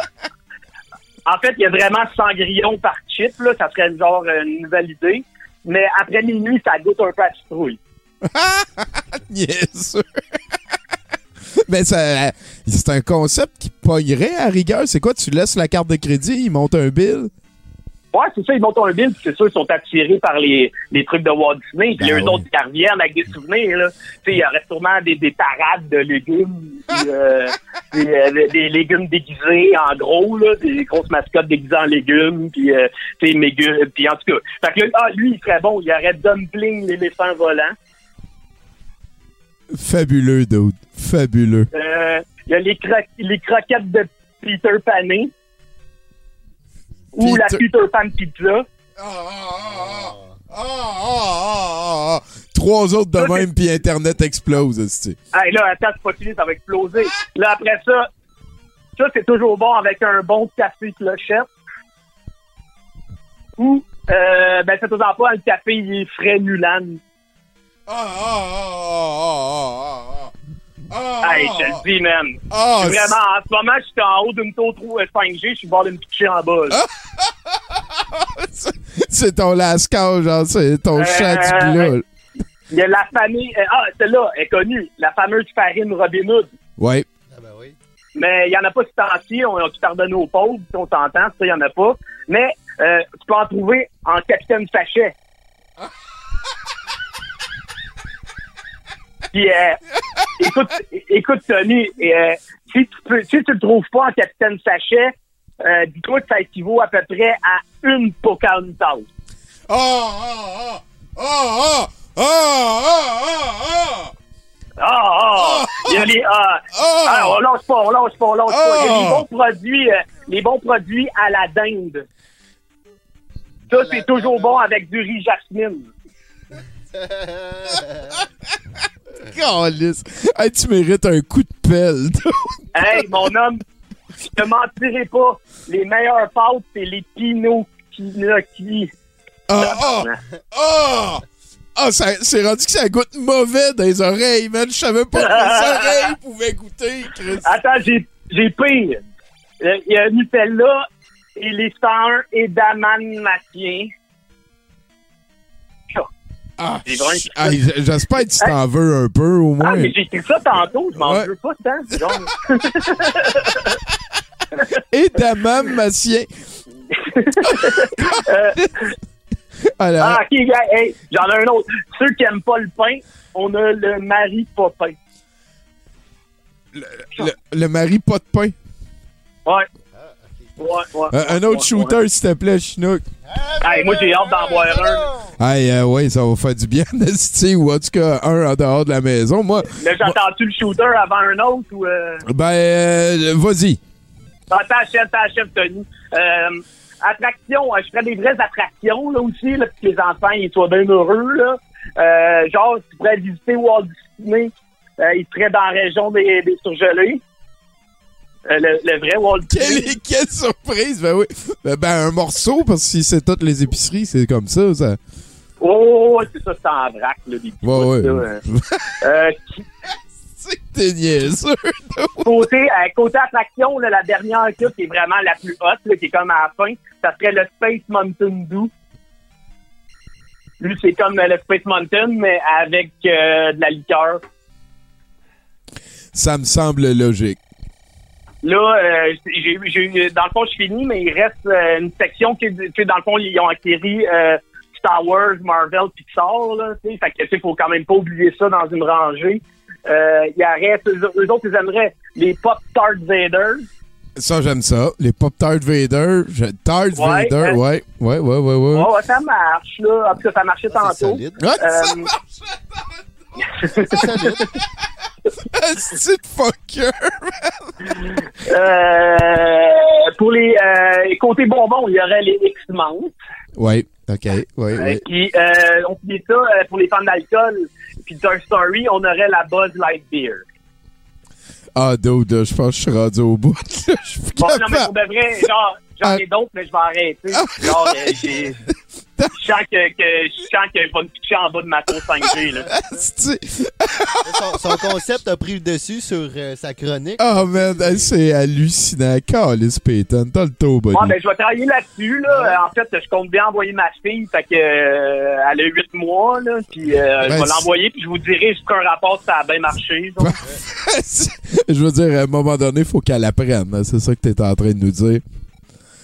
en fait, il y a vraiment 100 grillons par chip, là. Ça serait genre une nouvelle idée. Mais après minuit, ça goûte un peu à citrouille. <laughs> Niaiseux. <laughs> Mais ça, c'est un concept qui pognerait à rigueur. C'est quoi? Tu laisses la carte de crédit, il monte un bill? Ouais, c'est ça, ils montent un bill, puis c'est sûr, ils sont attirés par les, les trucs de Walt Disney, puis Ben eux oui. autres, ils reviennent avec des souvenirs, là. Tu sais, il y aurait sûrement des, des parades de légumes, puis, euh, <laughs> des, euh, des légumes déguisés, en gros, là, des grosses mascottes déguisées en légumes, puis, euh, tu sais, puis en tout cas. Fait que ah, lui, il serait bon, il y aurait Dumpling, l'éléphant volant. Fabuleux, dude. Fabuleux. Il y a les, cro- les croquettes de Peter Pané. Ou la Peter- Pan Pizza. Ah, ah, ah, ah. Trois autres de même, puis Internet explose, esti. Hey, là, attends, c'est pas fini, ça va exploser. Là, après ça, ça, c'est toujours bon avec un bon café clochette. Ou, euh, ben, c'est toujours pas un café, il est frais Mulan. Ah, ah, ah, ah, ah, ah. Hey, je te le dis, man. Ah, Je suis vraiment, en ce moment, je suis en haut d'une tour 5G, je suis bord d'une pitcher en bas. <laughs> C'est ton lascar, genre, c'est ton Euh, chat du glas. Il y a la famille, euh, ah, celle-là est connue, la fameuse farine Robin Hood. Ouais. Mais il n'y en a pas ce temps-ci. On a tout pardonné aux pauvres, si on s'entend. Ça, il n'y en a pas. Mais euh, tu peux en trouver en capitaine sachet. Puis, euh, écoute, écoute, Tony, euh, si, tu peux, si tu le trouves pas en capitaine sachet, euh, dis-toi que ça équivaut à peu près à une Pocahontas. Ah, ah, ah, ah, ah, ah, ah, ah. Ah, ah, il y a les, ah, ah, on lâche pas, on lâche pas, on lâche pas. Il y a les Ah. bons produits, euh, les bons produits à la dinde. Ça, c'est toujours bon avec du riz jasmine. <laughs> Calisse. Hey, tu mérites un coup de pelle. <laughs> Hey, mon homme, je te mentirai pas. Les meilleures pâtes, c'est les Pinot Gnocchi. Ah, ah, ah, ah, ça- c'est rendu que ça goûte mauvais dans les oreilles, man. Je savais pas que les <laughs> oreilles pouvaient goûter, Chris. Attends, j'ai, j'ai pire. Euh, Il y a Nutella et les 101 et Daman Matien. Hey, j- J'espère que tu t'en veux un peu, au moins. Ah, mais j'ai écrit ça tantôt, je m'en Ouais. veux pas tant. Genre. <laughs> Et Damam Massien. <laughs> Alors, Ah, ok, gars, hey, j'en ai un autre. Ceux qui aiment pas le pain, on a le mari pas pain. le, le mari pas de pain. Ouais. Ouais, ouais. Euh, un autre shooter, s'il te plaît, Chinook. Hey, moi, j'ai hâte d'en boire un. Hey, euh, ouais, ça va faire du bien, <laughs> Nasty, ou en tout cas, un en dehors de la maison. Moi, Là, j'entends-tu le shooter avant un autre ou. Euh... ben, euh, vas-y. Attends, chef, Tony. Euh, attraction, euh, je ferais des vraies attractions, là, aussi, là, pour que les enfants, ils soient bien heureux, là. Genre, tu pourrais visiter Walt Disney, euh, il serait dans la région des, des surgelés. Euh, le, le vrai Walt Disney. Quelle, quelle surprise! Ben oui. Ben, ben, un morceau, parce que si c'est toutes les épiceries, c'est comme ça. ça. Oh, c'est ça, c'est en vrac, là, des petits Ouais, ouais. là, <laughs> euh. Euh, qui- C'est que t'es niaiseux. côté, euh, côté attraction, là, la dernière là, qui est vraiment la plus haute, là, qui est comme à la fin, ça serait le Space Mountain Dew. Lui, c'est comme le Space Mountain, mais avec de la liqueur. Ça me semble logique. Là, euh, j'ai, j'ai, dans le fond, je finis, mais il reste euh, une section qui, tu sais, dans le fond, ils ont acquéri euh, Star Wars, Marvel, Pixar, là, tu sais, fait que, tu sais, faut quand même pas oublier ça dans une rangée. Euh, il en reste, eux, eux autres, ils aimeraient les Pop Tart Vader. Ça, j'aime ça. Les Pop-Tart Vader. Je... Tart Ouais, Vader, hein. ouais. Ouais, ouais, ouais, ouais. Ouais, ouais, ça marche, là. En tout cas, ça marchait tantôt. ça Euh, C'est solide. C'est fucker. euh, pour les euh, côté bonbons, il y aurait les X-Mount. Ouais, ok. Ouais, Euh, euh, on dit ça euh, pour les fans d'alcool. Puis, Toy Story, on aurait la Buzz Light Beer. Ah, dude, je pense que je suis rendu au bout. Je suis Bon, non, mais pour de vrai, genre, j'en Ah. ai d'autres, mais je vais arrêter. Genre, <laughs> euh, j'ai... <laughs> Je sens que, que, je sens qu'il va me pitcher en bas de ma tour 5G, là. <laughs> <laughs> Son, son concept a pris le dessus sur euh, sa chronique. Oh, man, c'est hallucinant. Calice Payton, t'as le taux, buddy. Bon, ben, je vais travailler là-dessus, là. En fait, je compte bien envoyer ma fille, fait que, euh, elle a 8 mois, là. Puis, euh, je Ben, vais l'envoyer, puis je vous dirai jusqu'à un rapport si ça a bien marché, je veux dire, à un moment donné, il faut qu'elle apprenne. hein. C'est ça que t'es en train de nous dire.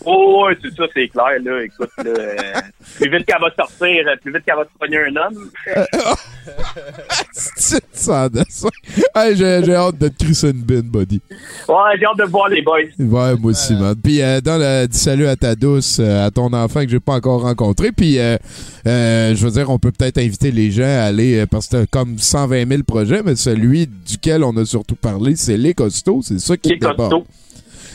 Oh, ouais, c'est ça, c'est clair, là. Écoute, là, euh, <laughs> plus vite qu'elle va sortir, euh, plus vite qu'elle va se pogner un homme. <laughs> C'est. Hey, j'ai, hâte de te crisser une bine, buddy. Ouais, j'ai hâte de voir les boys. Ouais, moi aussi, man. Puis, euh, dans le dis salut à ta douce, euh, à ton enfant que j'ai pas encore rencontré. Puis, je veux dire, on peut peut-être inviter les gens à aller, parce que t'as comme 120 000 projets, mais celui duquel on a surtout parlé, c'est les costauds. C'est ça qui Les déborde. costauds. Euh, les costauds.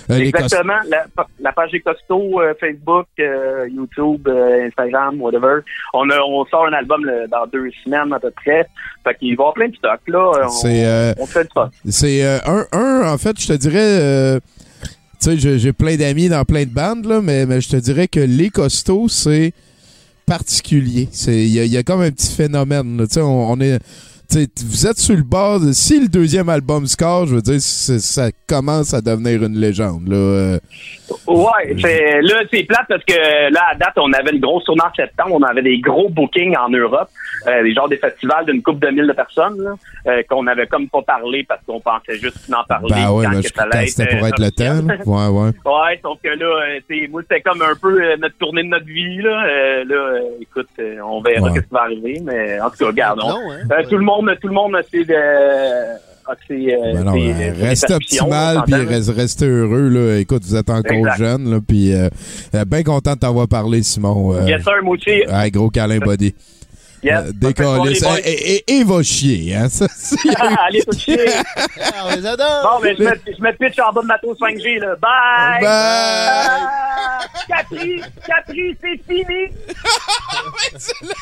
Exactement. La, la page des costauds, euh, Facebook, euh, YouTube, euh, Instagram, whatever. On, a, on sort un album dans deux semaines à peu près. Fait qu'il va y avoir plein de stock, là. On, euh, fait fun. C'est euh, un, un, en fait, je te dirais, euh, tu sais, j'ai- plein d'amis dans plein de bandes, là, mais, mais je te dirais que les costauds, c'est particulier. Il y, a- il y a comme un petit phénomène. là. Tu sais, on, on est. vous êtes sur le bord de. Si le deuxième album score, je veux dire, ça commence à devenir une légende. Là. Euh, Ouais, c'est, là, c'est plate parce que là, à date, on avait une grosse tournée en septembre. On avait des gros bookings en Europe. Euh, des genres des festivals d'une couple de mille de personnes, là, euh, qu'on avait comme pas parlé parce qu'on pensait juste d'en parler. ben ouais, quand ben, que je ça allait être, pour euh, être le officiel. là. <laughs> Ouais, ouais. Ouais, sauf que là, euh, moi, c'était comme un peu euh, notre tournée de notre vie, là. Euh, là, euh, écoute, euh, on verra Ouais. ce qui va arriver, mais en tout cas, regarde, on- Non, hein? euh, tout le monde, tout le monde a ses, euh, euh, Ben non, ses- euh, perceptions, optimal puis reste- restez heureux là. Écoute, vous êtes encore Exact. jeune là, puis euh, bien content de t'avoir parlé, Simon. Yes, sir, Mouchi. ouais, gros câlin, buddy. Yes. Euh, décalisse. Bonne fête, Et, et- et- et va chier, hein. Ça, c'est- <laughs> Allez, tout chier. Ah, on les adore! Bon, ben, je me, je me pitch en bas de ma tour 5G, là. Bye! Bye! Ah, Cathy, Cathy, c'est fini! <laughs>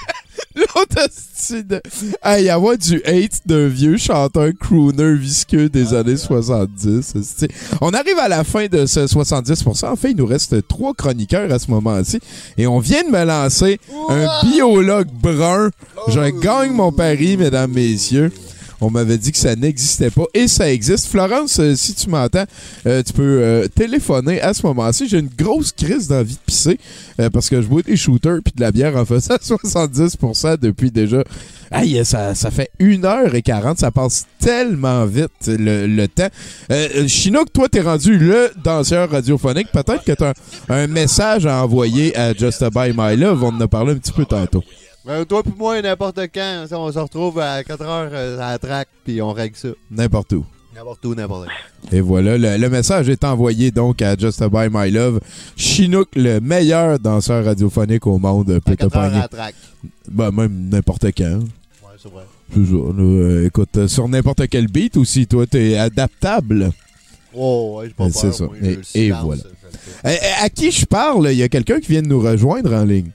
L'autre esti de... Hey, avoir du hate d'un vieux chanteur crooner visqueux des années 70. esti. On arrive à la fin de ce 70%. En fait, il nous reste trois chroniqueurs à ce moment-ci. Et on vient de me lancer un biologue brun. Je gagne mon pari, mesdames, messieurs. On m'avait dit que ça n'existait pas et ça existe. Florence, euh, si tu m'entends, euh, tu peux euh, téléphoner à ce moment-ci. J'ai une grosse crise d'envie de pisser parce que je bois des shooters puis de la bière en faisant <laughs> 70% depuis déjà. Ça, ça fait 1h40. Ça passe tellement vite le, le temps. Chinook, toi, t'es rendu le danseur radiophonique. Peut-être que t'as un, un message à envoyer à Just Buy My Love. On en a parlé un petit peu tantôt. Ben, toi puis moi, n'importe quand, on se retrouve à 4 heures euh, à la traque, puis on règle ça. N'importe où. N'importe où, n'importe où. Et voilà, le, le message est envoyé donc à Just Buy My Love. Chinook, le meilleur danseur radiophonique au monde, peut te 4 heures à pogner. Ben, même n'importe quand. Ouais, c'est vrai. Là. Euh, écoute, euh, sur n'importe quel beat aussi, toi, t'es adaptable. Oh, ouais, pas peur. C'est ça. moi, Et, voilà. fais. Euh, à qui je parle? Il y a quelqu'un qui vient de nous rejoindre en ligne.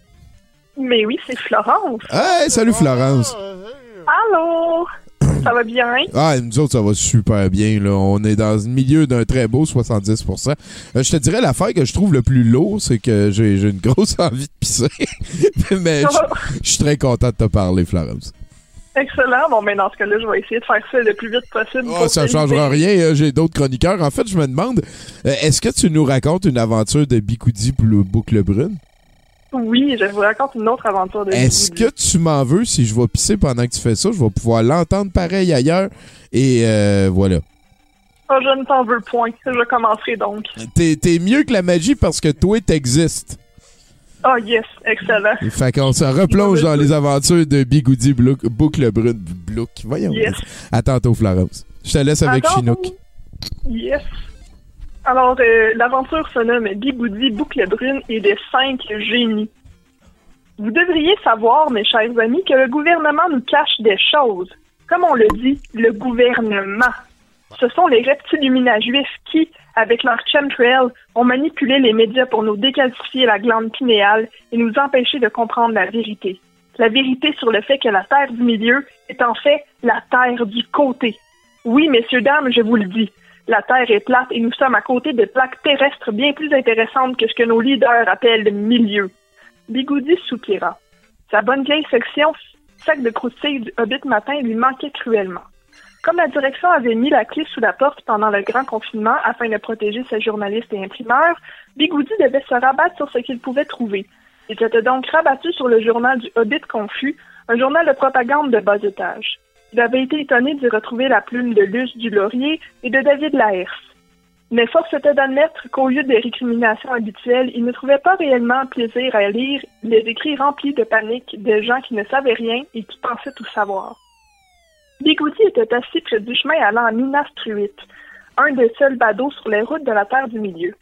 Mais oui, c'est Florence. Hey, salut Florence. Allô? Ça va bien? Ah, nous autres, ça va super bien. Là. On est dans le milieu d'un très beau 70%. Euh, je te dirais, l'affaire que je trouve le plus lourd, c'est que j'ai une grosse <laughs> envie de pisser. <laughs> Mais je je suis très content de te parler, Florence. Excellent. Bon, mais dans ce cas-là, je vais essayer de faire ça le plus vite possible. Oh, ça te changera rien. euh, J'ai d'autres chroniqueurs. En fait, je me demande, euh, est-ce que tu nous racontes une aventure de Bicoudi pour le boucle brune? Oui, je vous raconte une autre aventure de Est-ce que tu m'en veux si je vais pisser pendant que tu fais ça? Je vais pouvoir l'entendre pareil ailleurs. Et euh, voilà. Oh, je ne t'en veux point. Je commencerai donc. T'es t'es mieux que la magie parce que toi, t'existes. Oh, yes. Excellent. Fait qu'on se replonge dans les aventures de Bigoudi Blouk- Boucle Brune. Blouk. Voyons. Yes. À tantôt, Florence. Je te laisse avec Chinook. Yes. Alors, euh, l'aventure se nomme Bigoudi, Boucle Brune et des cinq génies. Vous devriez savoir, mes chers amis, que le gouvernement nous cache des choses. Comme on le dit, le gouvernement. Ce sont les reptiluminats juifs qui, avec leur chemtrail, ont manipulé les médias pour nous décalcifier la glande pinéale et nous empêcher de comprendre la vérité. La vérité sur le fait que la Terre du milieu est en fait la Terre du côté. Oui, messieurs, dames, je vous le dis. La Terre est plate et nous sommes à côté de plaques terrestres bien plus intéressantes que ce que nos leaders appellent le milieu. Bigoudi soupira. Sa bonne vieille section sac de croustilles du Hobbit matin lui manquait cruellement. Comme la direction avait mis la clé sous la porte pendant le grand confinement afin de protéger ses journalistes et imprimeurs, Bigoudi devait se rabattre sur ce qu'il pouvait trouver. Il s'était donc rabattu sur le journal du Hobbit confus, un journal de propagande de bas étage. Il avait été étonné d'y retrouver la plume de Luce du Laurier et de David Laërce. Mais force était d'admettre qu'au lieu des récriminations habituelles, il ne trouvait pas réellement plaisir à lire les écrits remplis de panique des gens qui ne savaient rien et qui pensaient tout savoir. Bigoudi était assis près du chemin allant à Minas Truitt, un des seuls badauds sur les routes de la Terre du Milieu.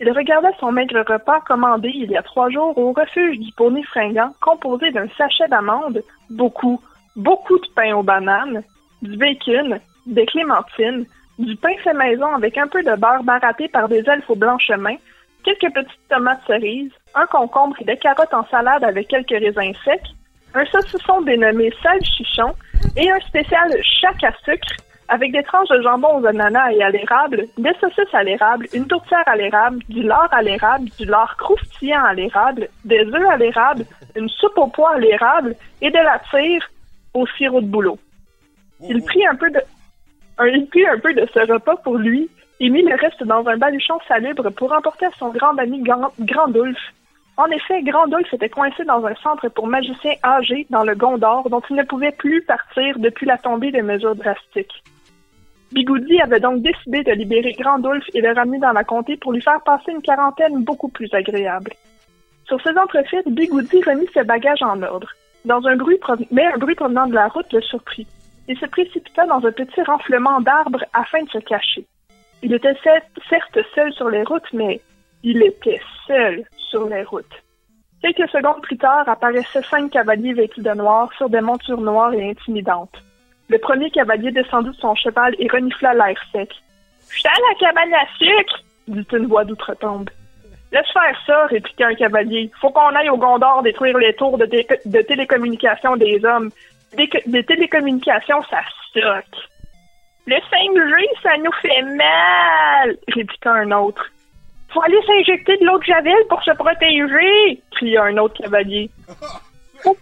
Il regardait son maigre repas commandé il y a trois jours au refuge du poney fringant, composé d'un sachet d'amandes, beaucoup, beaucoup de pain aux bananes, du bacon, des clémentines, du pain fait maison avec un peu de beurre baratté par des elfes au blanchemin, quelques petites tomates cerises, un concombre et des carottes en salade avec quelques raisins secs, un saucisson dénommé salchichon et un spécial chac à sucre avec des tranches de jambon aux ananas et à l'érable, des saucisses à l'érable, une tourtière à l'érable, du lard à l'érable, du lard croustillant à l'érable, des œufs à l'érable, une soupe au pois à l'érable et de la tire au sirop de bouleau. Il prit un peu de un- il prit un peu de ce repas pour lui et mit le reste dans un baluchon salubre pour emporter à son grand ami Grand- Grandulf. En effet, Grandulf était coincé dans un centre pour magiciens âgés dans le Gondor dont il ne pouvait plus partir depuis la tombée des mesures drastiques. Bigoudi avait donc décidé de libérer Grandulf et le ramener dans la comté pour lui faire passer une quarantaine beaucoup plus agréable. Sur ces entrefaites, Bigoudi remit ses bagages en ordre. Dans un bruit mais un bruit provenant de la route le surprit. Il se précipita dans un petit renflement d'arbres afin de se cacher. Il était cer- certes seul sur les routes, mais il était seul sur les routes. Quelques secondes plus tard apparaissaient cinq cavaliers vêtus de noir sur des montures noires et intimidantes. Le premier cavalier descendit de son cheval et renifla l'air sec. Je à la cabane à sucre, dit une voix d'outre-tombe. Laisse faire ça, répliqua un cavalier. Faut qu'on aille au Gondor détruire les tours de, de télécommunication des hommes. Des, co- des télécommunications, ça suck. Le 5G, ça nous fait mal, répliqua un autre. Faut aller s'injecter de l'eau de javel pour se protéger, cria un autre cavalier. <laughs> Faut,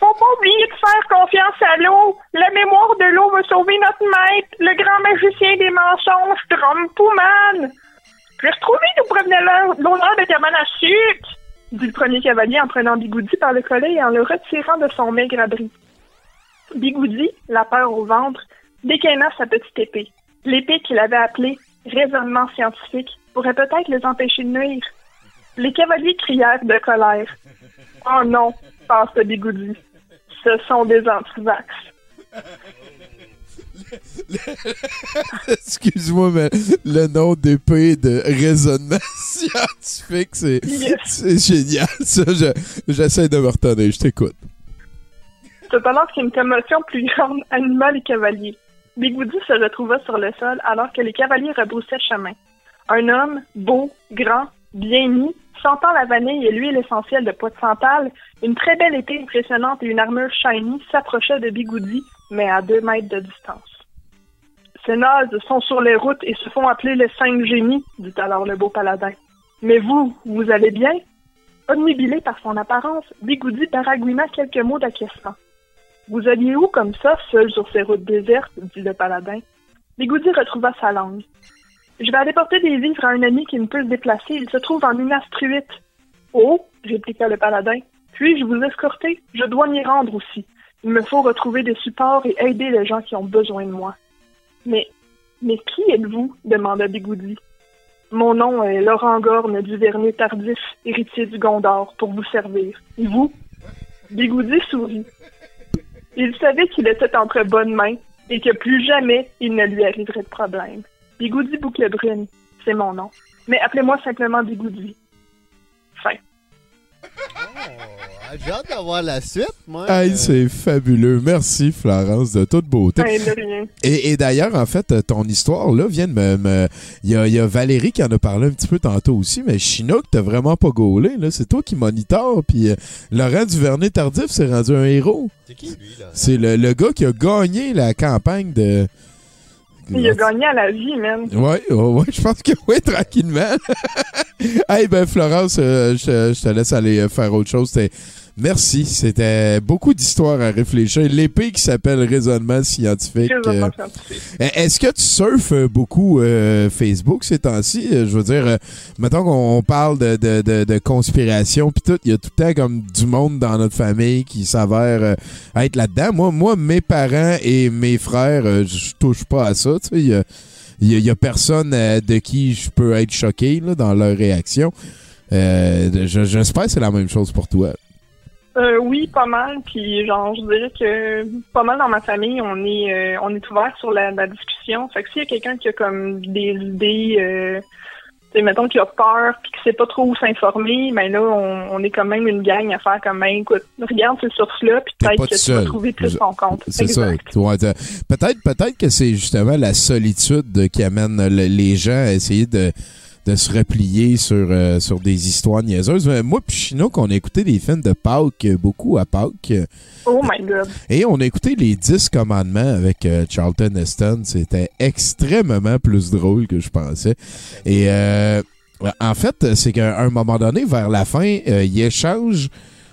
faut pas oublier de faire confiance à l'eau. La mémoire de l'eau va sauver notre maître, le grand magicien des mensonges, Drumpouman. J'ai retrouvé d'où provenait l'heure- l'honneur de sucre, dit le premier cavalier en prenant Bigoudi par le collet et en le retirant de son maigre abri. Bigoudi, la peur au ventre, dégaina sa petite épée. L'épée qu'il avait appelée raisonnement scientifique pourrait peut-être les empêcher de nuire. Les cavaliers crièrent de colère. Oh non, pense Bigoudi. Ce sont des antivax. <laughs> Excuse-moi, mais le nom d'épée de raisonnement <laughs> scientifique, c'est Yes. génial. Ça, je- j'essaie de me retenir. Je t'écoute. C'est alors qu'une commotion plus grande anima les cavaliers. Bigoudi se retrouva sur le sol alors que les cavaliers rebroussaient chemin. Un homme, beau, grand, bien mis, sentant la vanille et l'huile essentielle de pois de santal, une très belle épée impressionnante et une armure shiny s'approcha de Bigoudi, mais à deux mètres de distance. Ces nazes sont sur les routes et se font appeler les cinq génies, dit alors le beau paladin. Mais vous, vous allez bien? Obnubilé par son apparence, Bigoudi baragouina quelques mots d'acquiescement. Vous alliez où comme ça, seul sur ces routes désertes? dit le paladin. Bigoudi retrouva sa langue. Je vais aller porter des vivres à un ami qui ne peut se déplacer. Il se trouve en Minas Truite. Oh, répliqua le paladin. Puis-je vous escorter? Je dois m'y rendre aussi. Il me faut retrouver des supports et aider les gens qui ont besoin de moi. Mais, mais qui êtes-vous? demanda Bigoudi. Mon nom est Laurent Gorne du Vernet Tardif, héritier du Gondor, pour vous servir. Et vous? Bigoudi sourit. Il savait qu'il était entre bonnes mains et que plus jamais il ne lui arriverait de problème. Bigoudi Bouclebrune, c'est mon nom. Mais appelez-moi simplement Bigoudi. Fin. Ah, J'ai hâte d'avoir la suite, moi. Hey, Euh, c'est fabuleux. Merci, Florence, de toute beauté. Ouais, de rien. Et, et d'ailleurs, en fait, ton histoire, là, vient de me... me- Il y, a, il y a Valérie qui en a parlé un petit peu tantôt aussi, mais Chinook, t'as vraiment pas gaulé, là. C'est toi qui monitore, puis euh, Laurent Duvernay-Tardif s'est rendu un héros. C'est qui, lui, là? C'est le, le gars qui a gagné la campagne de... Il a gagné à la vie, même. Ouais, ouais, ouais, je pense que oui, tranquillement. <laughs> hey, ben, Florence, euh, je, te- je te laisse aller euh, faire autre chose. C'était- Merci, c'était beaucoup d'histoires à réfléchir. L'épée qui s'appelle raisonnement scientifique. Raisonnement euh, scientifique. euh, Est-ce que tu surfes euh, beaucoup euh, Facebook ces temps-ci? Je veux dire, euh, mettons qu'on parle de, de, de, de conspiration puis tout, il y a tout le temps comme du monde dans notre famille qui s'avère être là-dedans. Moi, moi, mes parents et mes frères, je touche pas à ça. tu sais. Il y a, il y a- il y a personne de qui je peux être choqué là, dans leur réaction. Je- J'espère que c'est la même chose pour toi. Euh, oui, pas mal. Puis genre, je dirais que pas mal dans ma famille, on est euh, on est ouvert sur la, la discussion. Fait que s'il y a quelqu'un qui a comme des idées, euh, tu sais, mettons qui a peur puis qui sait pas trop où s'informer, ben là, on, on est quand même une gang à faire comme ben écoute, regarde ces sources-là, puis peut-être que tu vas trouver plus ton compte. C'est ça. Peut-être, peut-être que c'est justement la solitude qui amène le- les gens à essayer de, de se replier sur, euh, sur des histoires niaiseuses. Mais Moi puis Chinook, on a écouté des films de Pâques, euh, beaucoup à Pâques. euh, Oh my god. Et on a écouté les 10 commandements avec euh, Charlton Heston. C'était extrêmement plus drôle que je pensais. Et euh, en fait, c'est qu'à un moment donné, vers la fin, euh, il échange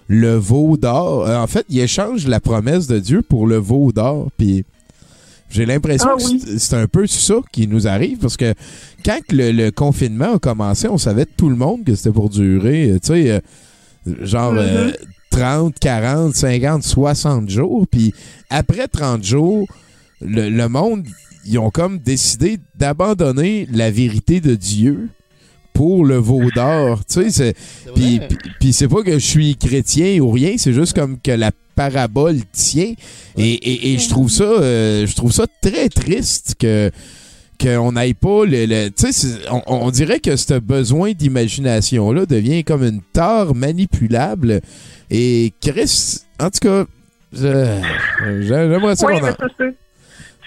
le veau d'or. Euh, en fait, il échange la promesse de Dieu pour le veau d'or. Puis j'ai l'impression Ah que oui. c'est- un peu ça qui nous arrive parce que quand le, le confinement a commencé, on savait tout le monde que c'était pour durer. euh, Tu sais, euh, genre Mhm. euh, 30, 40, 50, 60 jours. Puis après 30 jours, le, le monde, ils ont comme décidé d'abandonner la vérité de Dieu pour le veau d'or. Tu sais, puis, vrai. puis- puis c'est pas que je suis chrétien ou rien, c'est juste comme que la parabole tient. Et, et- et je trouve ça, euh, je trouve ça très triste que qu'on n'aille pas le, le- tu sais on, on dirait que ce besoin d'imagination là devient comme une tare manipulable et Chris en tout cas j'aimerais ça Oui,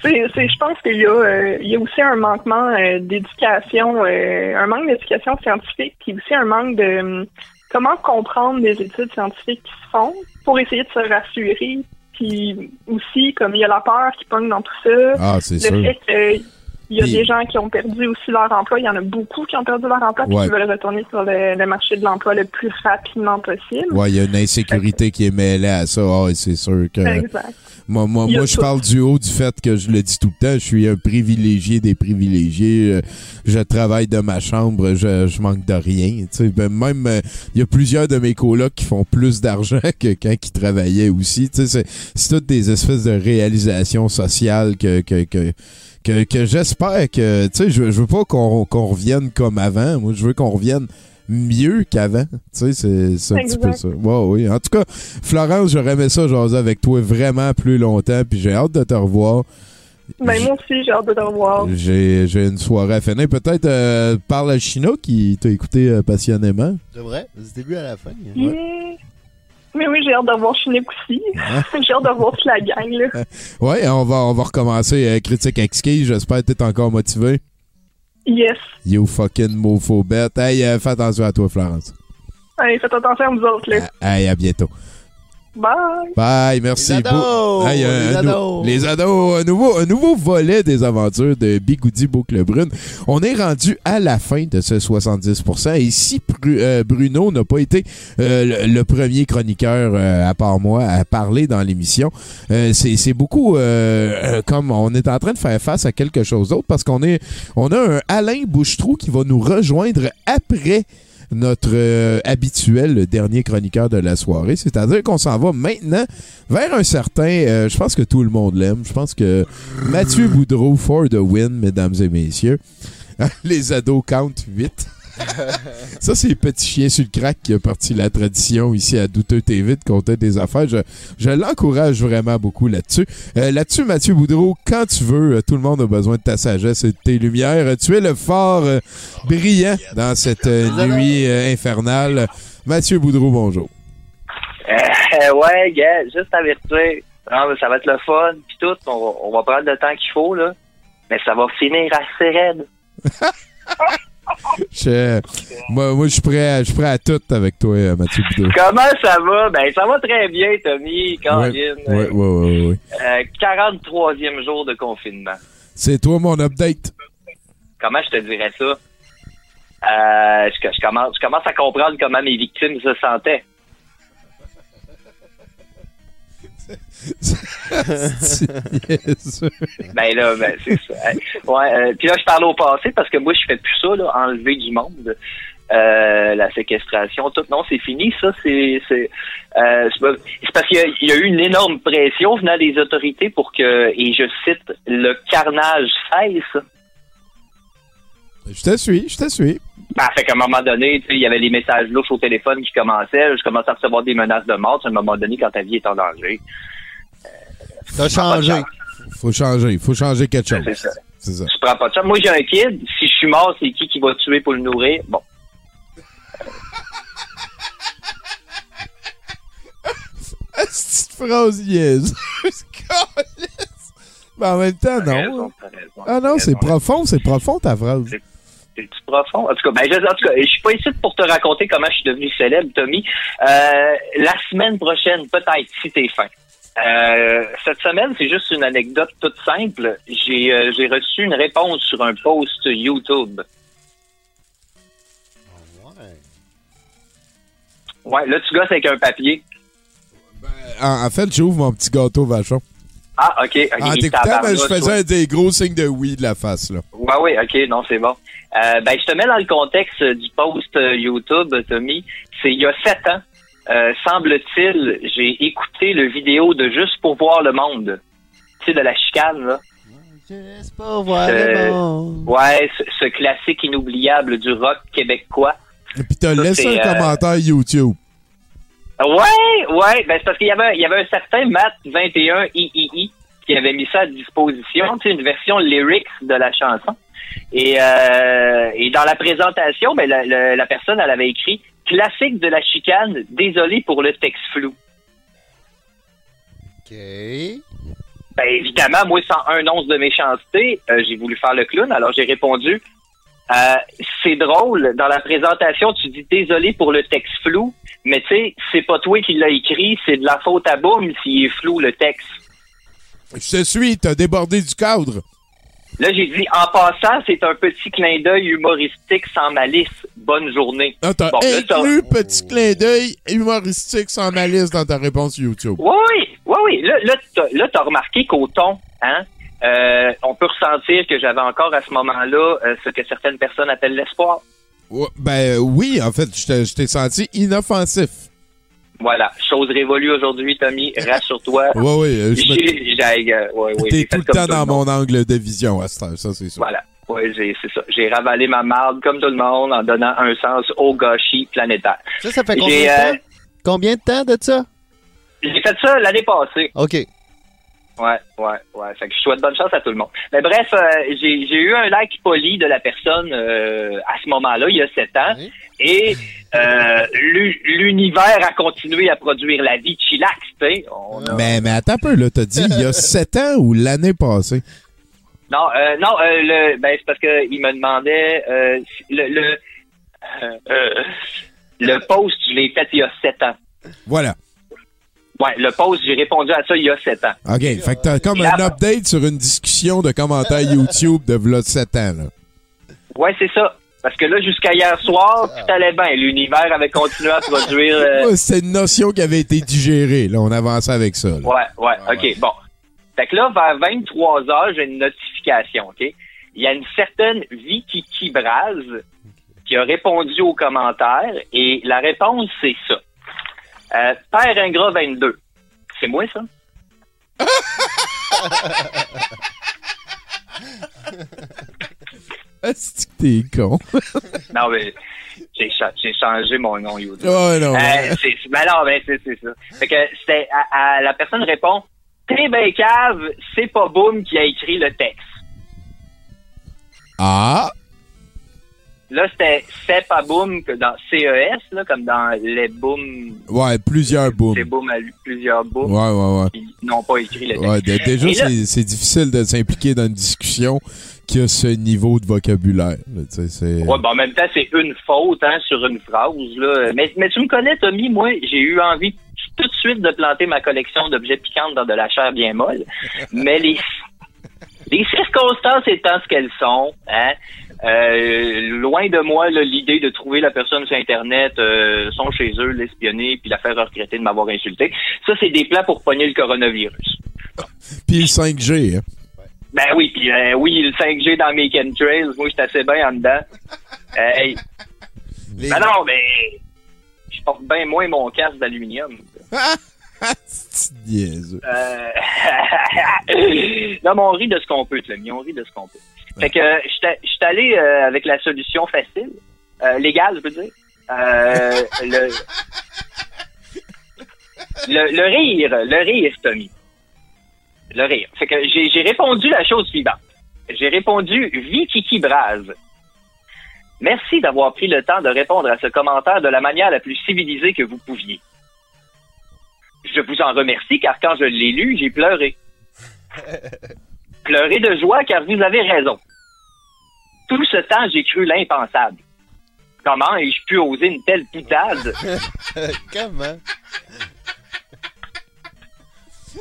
c'est je pense qu'il y a, euh, il y a aussi un manquement euh, d'éducation, euh, un manque d'éducation scientifique, puis aussi un manque de hum, comment comprendre des études scientifiques qui se font pour essayer de se rassurer. Puis aussi, comme il y a la peur qui pogne dans tout ça, ah c'est le sûr fait que Il y a des gens qui ont perdu aussi leur emploi. Il y en a beaucoup qui ont perdu leur emploi puis Ouais. qui veulent retourner sur le, le marché de l'emploi le plus rapidement possible. Ouais, il y a une insécurité qui est mêlée à ça. Ah, c'est sûr que. Exact. Moi, moi, moi je tout. parle du haut du fait que je le dis tout le temps, je suis un privilégié des privilégiés. Euh, Je travaille de ma chambre, je, je manque de rien. Tu sais, ben, même, euh, il y a plusieurs de mes colocs qui font plus d'argent <laughs> que quand ils travaillaient aussi. Tu sais, c'est, c'est toutes des espèces de réalisations sociales que, que, que, que, que j'espère que, tu sais, je, je veux pas qu'on, qu'on revienne comme avant. Moi, je veux qu'on revienne mieux qu'avant. Tu sais, c'est, un petit peu ça. Ouais, oui. En tout cas, Florence, j'aurais aimé ça jaser avec toi vraiment plus longtemps, puis j'ai hâte de te revoir. Ben, moi aussi, j'ai hâte de te revoir. J'ai, j'ai une soirée à finir. Peut-être euh, par la China qui t'a écouté euh, passionnément. C'est vrai, du début à la fin. Mm. Mais oui, j'ai hâte revoir Chinec aussi. <laughs> j'ai hâte de voir toute la gang, là. Ouais, on va, on va recommencer euh, Critique exquise. J'espère que t'es encore motivé. Yes. You fucking mofo bête. Hey, euh, fais attention à toi, Florence. Allez, faites attention à vous autres, là. Hey, à bientôt. Bye. Bye, merci. Les ados! Beau- Hey, Les ados! nou- les ados, un nouveau, un nouveau volet des aventures de Bigoudi Boucle Brune. On est rendu à la fin de ce 70%. Et si Bru- euh, Bruno n'a pas été euh, le, le premier chroniqueur, euh, à part moi, à parler dans l'émission, euh, c'est c'est beaucoup comme on est en train de faire face à quelque chose d'autre parce qu'on est, on a un Alain Bouchetrou qui va nous rejoindre après notre euh, habituel dernier chroniqueur de la soirée. C'est-à-dire qu'on s'en va maintenant vers un certain... euh, je pense que tout le monde l'aime. Je pense que Mathieu Boudreau for the win, mesdames et messieurs. <laughs> Les ados count 8. <laughs> Ça, c'est Petit Chien sur le crack qui a parti la tradition ici à Douteux TV de compter des affaires. Je, je l'encourage vraiment beaucoup là-dessus. Euh, là-dessus, Mathieu Boudreau, quand tu veux, euh, tout le monde a besoin de ta sagesse et de tes lumières. Tu es le phare euh, brillant dans cette euh, nuit infernale. Mathieu Boudreau, bonjour. Ouais, gars, juste avertir. Non, mais ça va être le fun, puis tout. On, va- on va prendre le temps qu'il faut, là. Mais ça va finir assez raide. <laughs> Je, moi, moi, je suis prêt, à- je suis prêt à tout avec toi, euh, Mathieu Boudreau. Comment ça va? Ben, ça va très bien, Tommy, Caroline. Ouais, ouais. Euh, 43e jour de confinement. C'est toi mon update. Comment je te dirais ça? Euh, je, je commence, je commence à comprendre comment mes victimes se sentaient. <laughs> Ben là, ben, c'est ça. Ouais, euh, puis là, je parle au passé parce que moi, je fais plus ça, là, enlever du monde. Euh, la séquestration, tout. Non, c'est fini, ça. C'est c'est euh, parce qu'il y, a- il y a eu une énorme pression venant des autorités pour que, et je cite, le carnage cesse. Je te suis, je te suis. Ben, fait qu'à un moment donné, il y avait les messages louches au téléphone qui commençaient. Je commençais à recevoir des menaces de mort. À un moment donné, quand ta vie est en danger. T'as changé. Faut changer, faut changer quelque chose. C'est ça. C'est ça. Je prends pas de chance. Moi, j'ai un kid. Si je suis mort, c'est qui qui va tuer pour le nourrir? Bon. Petite phrase. Câlisse. Mais en même temps, non. Ah non, c'est profond, c'est profond ta phrase. C'est profond? En tout cas, ben, je, en tout cas, je suis pas ici pour te raconter comment je suis devenu célèbre, Tommy. Euh, la semaine prochaine, peut-être, si t'es fin. Euh, cette semaine, c'est juste une anecdote toute simple. J'ai euh, j'ai reçu une réponse sur un post YouTube. Ouais, là, tu gosses avec un papier. En, en fait, j'ouvre mon petit gâteau vachon. Ah, OK. en t'écoutant, ben, je ouais. faisais des gros signes de oui de la face, là. Ouais, oui, ok, non, c'est bon. Euh, ben, je te mets dans le contexte du post euh, YouTube, Tommy. C'est il y a sept ans, euh, semble-t-il, j'ai écouté le vidéo de Juste pour voir le monde. Tu sais, de la chicane, là. Juste pour voir le monde. Ouais, ce, ce classique inoubliable du rock québécois. Et puis t'as laissé un euh, commentaire YouTube. Ouais, ouais, ben c'est parce qu'il y avait, il y avait un certain Matt 21 III qui avait mis ça à disposition, tu sais, une version lyrics de la chanson. Et, euh, et dans la présentation, ben la, la- la personne, elle avait écrit classique de la chicane, désolé pour le texte flou. OK. Ben évidemment, moi, sans un once de méchanceté, euh, j'ai voulu faire le clown, alors j'ai répondu euh, c'est drôle, dans la présentation, tu dis désolé pour le texte flou, mais tu sais, c'est pas toi qui l'as écrit, c'est de la faute à Boom s'il est flou le texte. Je te suis, t'as débordé du cadre. Là, j'ai dit, en passant, c'est un petit clin d'œil humoristique sans malice. Bonne journée. Ah, t'as Bon, là, t'as- inclus petit clin d'œil humoristique sans malice dans ta réponse YouTube. Oui, oui, oui, oui. Là, là, t'as, là, t'as remarqué qu'au ton, hein, euh, on peut ressentir que j'avais encore à ce moment-là euh, ce que certaines personnes appellent l'espoir. Ouais, ben oui, en fait, je t'ai senti inoffensif. Voilà. Chose révolue aujourd'hui, Tommy. Rassure-toi. Ouais, ouais, euh, je me- J'ai, j'ai- euh, ouais, ouais, T'es tout le temps tout dans le mon angle de vision à ça c'est sûr. Voilà. Ouais, j'ai, c'est ça. J'ai ravalé ma marde comme tout le monde en donnant un sens au gâchis planétaire. Ça, ça fait J'ai, combien de euh, temps? Combien de temps de ça? J'ai fait ça l'année passée. OK. Ouais, ouais, ouais. Fait que je souhaite bonne chance à tout le monde. Mais bref, euh, j'ai j'ai eu un like poli de la personne euh, à ce moment-là, il y a sept ans. Et euh, l'u- l'univers a continué à produire la vie chillax, tu sais. A- Mais, mais attends un peu, là, t'as dit il y a <laughs> sept ans ou l'année passée? Non, euh, non, euh, le, ben, c'est parce que il me demandait euh, le le, le post, je l'ai fait il y a sept ans. Voilà. Ouais, le post, j'ai répondu à ça il y a sept ans. OK, fait que t'as comme Et un là- update sur une discussion de commentaires YouTube de v'là 7 ans, là. Ouais, c'est ça. Parce que là, jusqu'à hier soir, tout allait bien. L'univers avait continué à produire. euh, C'était une notion qui avait été digérée, là. On avançait avec ça, là. Ouais, ouais, OK, bon. Fait que là, vers 23 heures, j'ai une notification, OK? Il y a une certaine Vicky Braz qui a répondu aux commentaires et la réponse, c'est ça. Euh, Père ingrat 22. C'est moi, ça? <laughs> Est-ce que t'es con? <laughs> Non, mais j'ai cha- j'ai changé mon nom YouTube. Ouais, non, Euh, ouais. c'est, ben non, ben c'est, c'est ça. Fait que c'était, à- à- la personne répond, T'es ben cave, c'est pas Boom qui a écrit le texte. Ah! Là, c'était C'est pas Boom que dans CES, là, comme dans les Boom, Ouais, plusieurs booms. les Boom à lui, plusieurs Boom. Ouais, ouais, ouais. Ils n'ont pas écrit le texte. Ouais, déjà, là- c'est c'est difficile de s'impliquer dans une discussion qui a ce niveau de vocabulaire. là, Ouais, ben en même temps, c'est une faute hein, sur une phrase. Là. Mais, mais tu me connais, Tommy, moi, j'ai eu envie tout de suite de planter ma collection d'objets piquants dans de la chair bien molle. <laughs> Mais les, les circonstances étant ce qu'elles sont, hein, euh, loin de moi l'idée de trouver la personne sur Internet, euh, sont chez eux, l'espionner, puis la faire regretter de m'avoir insulté. Ça, c'est des plans pour pogner le coronavirus. Puis le 5G, hein. Ben oui, puis euh, oui, le 5G dans mes chemtrails, moi, j'étais assez bien en dedans. Euh, hey. Ben non, mais je porte bien moins mon casque d'aluminium. <laughs> C'est niaiseux. Euh... <laughs> non, mais on rit de ce qu'on peut, Clémy, on rit de ce qu'on peut. Fait que euh, j'étais j'étais allé euh, avec la solution facile, euh, légale, je veux dire. Euh, le... <laughs> le... Le rire, le rire, Tommy. Le rire. Fait que j'ai répondu la chose suivante. J'ai répondu Vicky Braz. Merci d'avoir pris le temps de répondre à ce commentaire de la manière la plus civilisée que vous pouviez. Je vous en remercie car quand je l'ai lu, j'ai pleuré. <laughs> Pleuré de joie car vous avez raison. Tout ce temps, j'ai cru l'impensable. Comment ai-je pu oser une telle boutade? <laughs> Comment?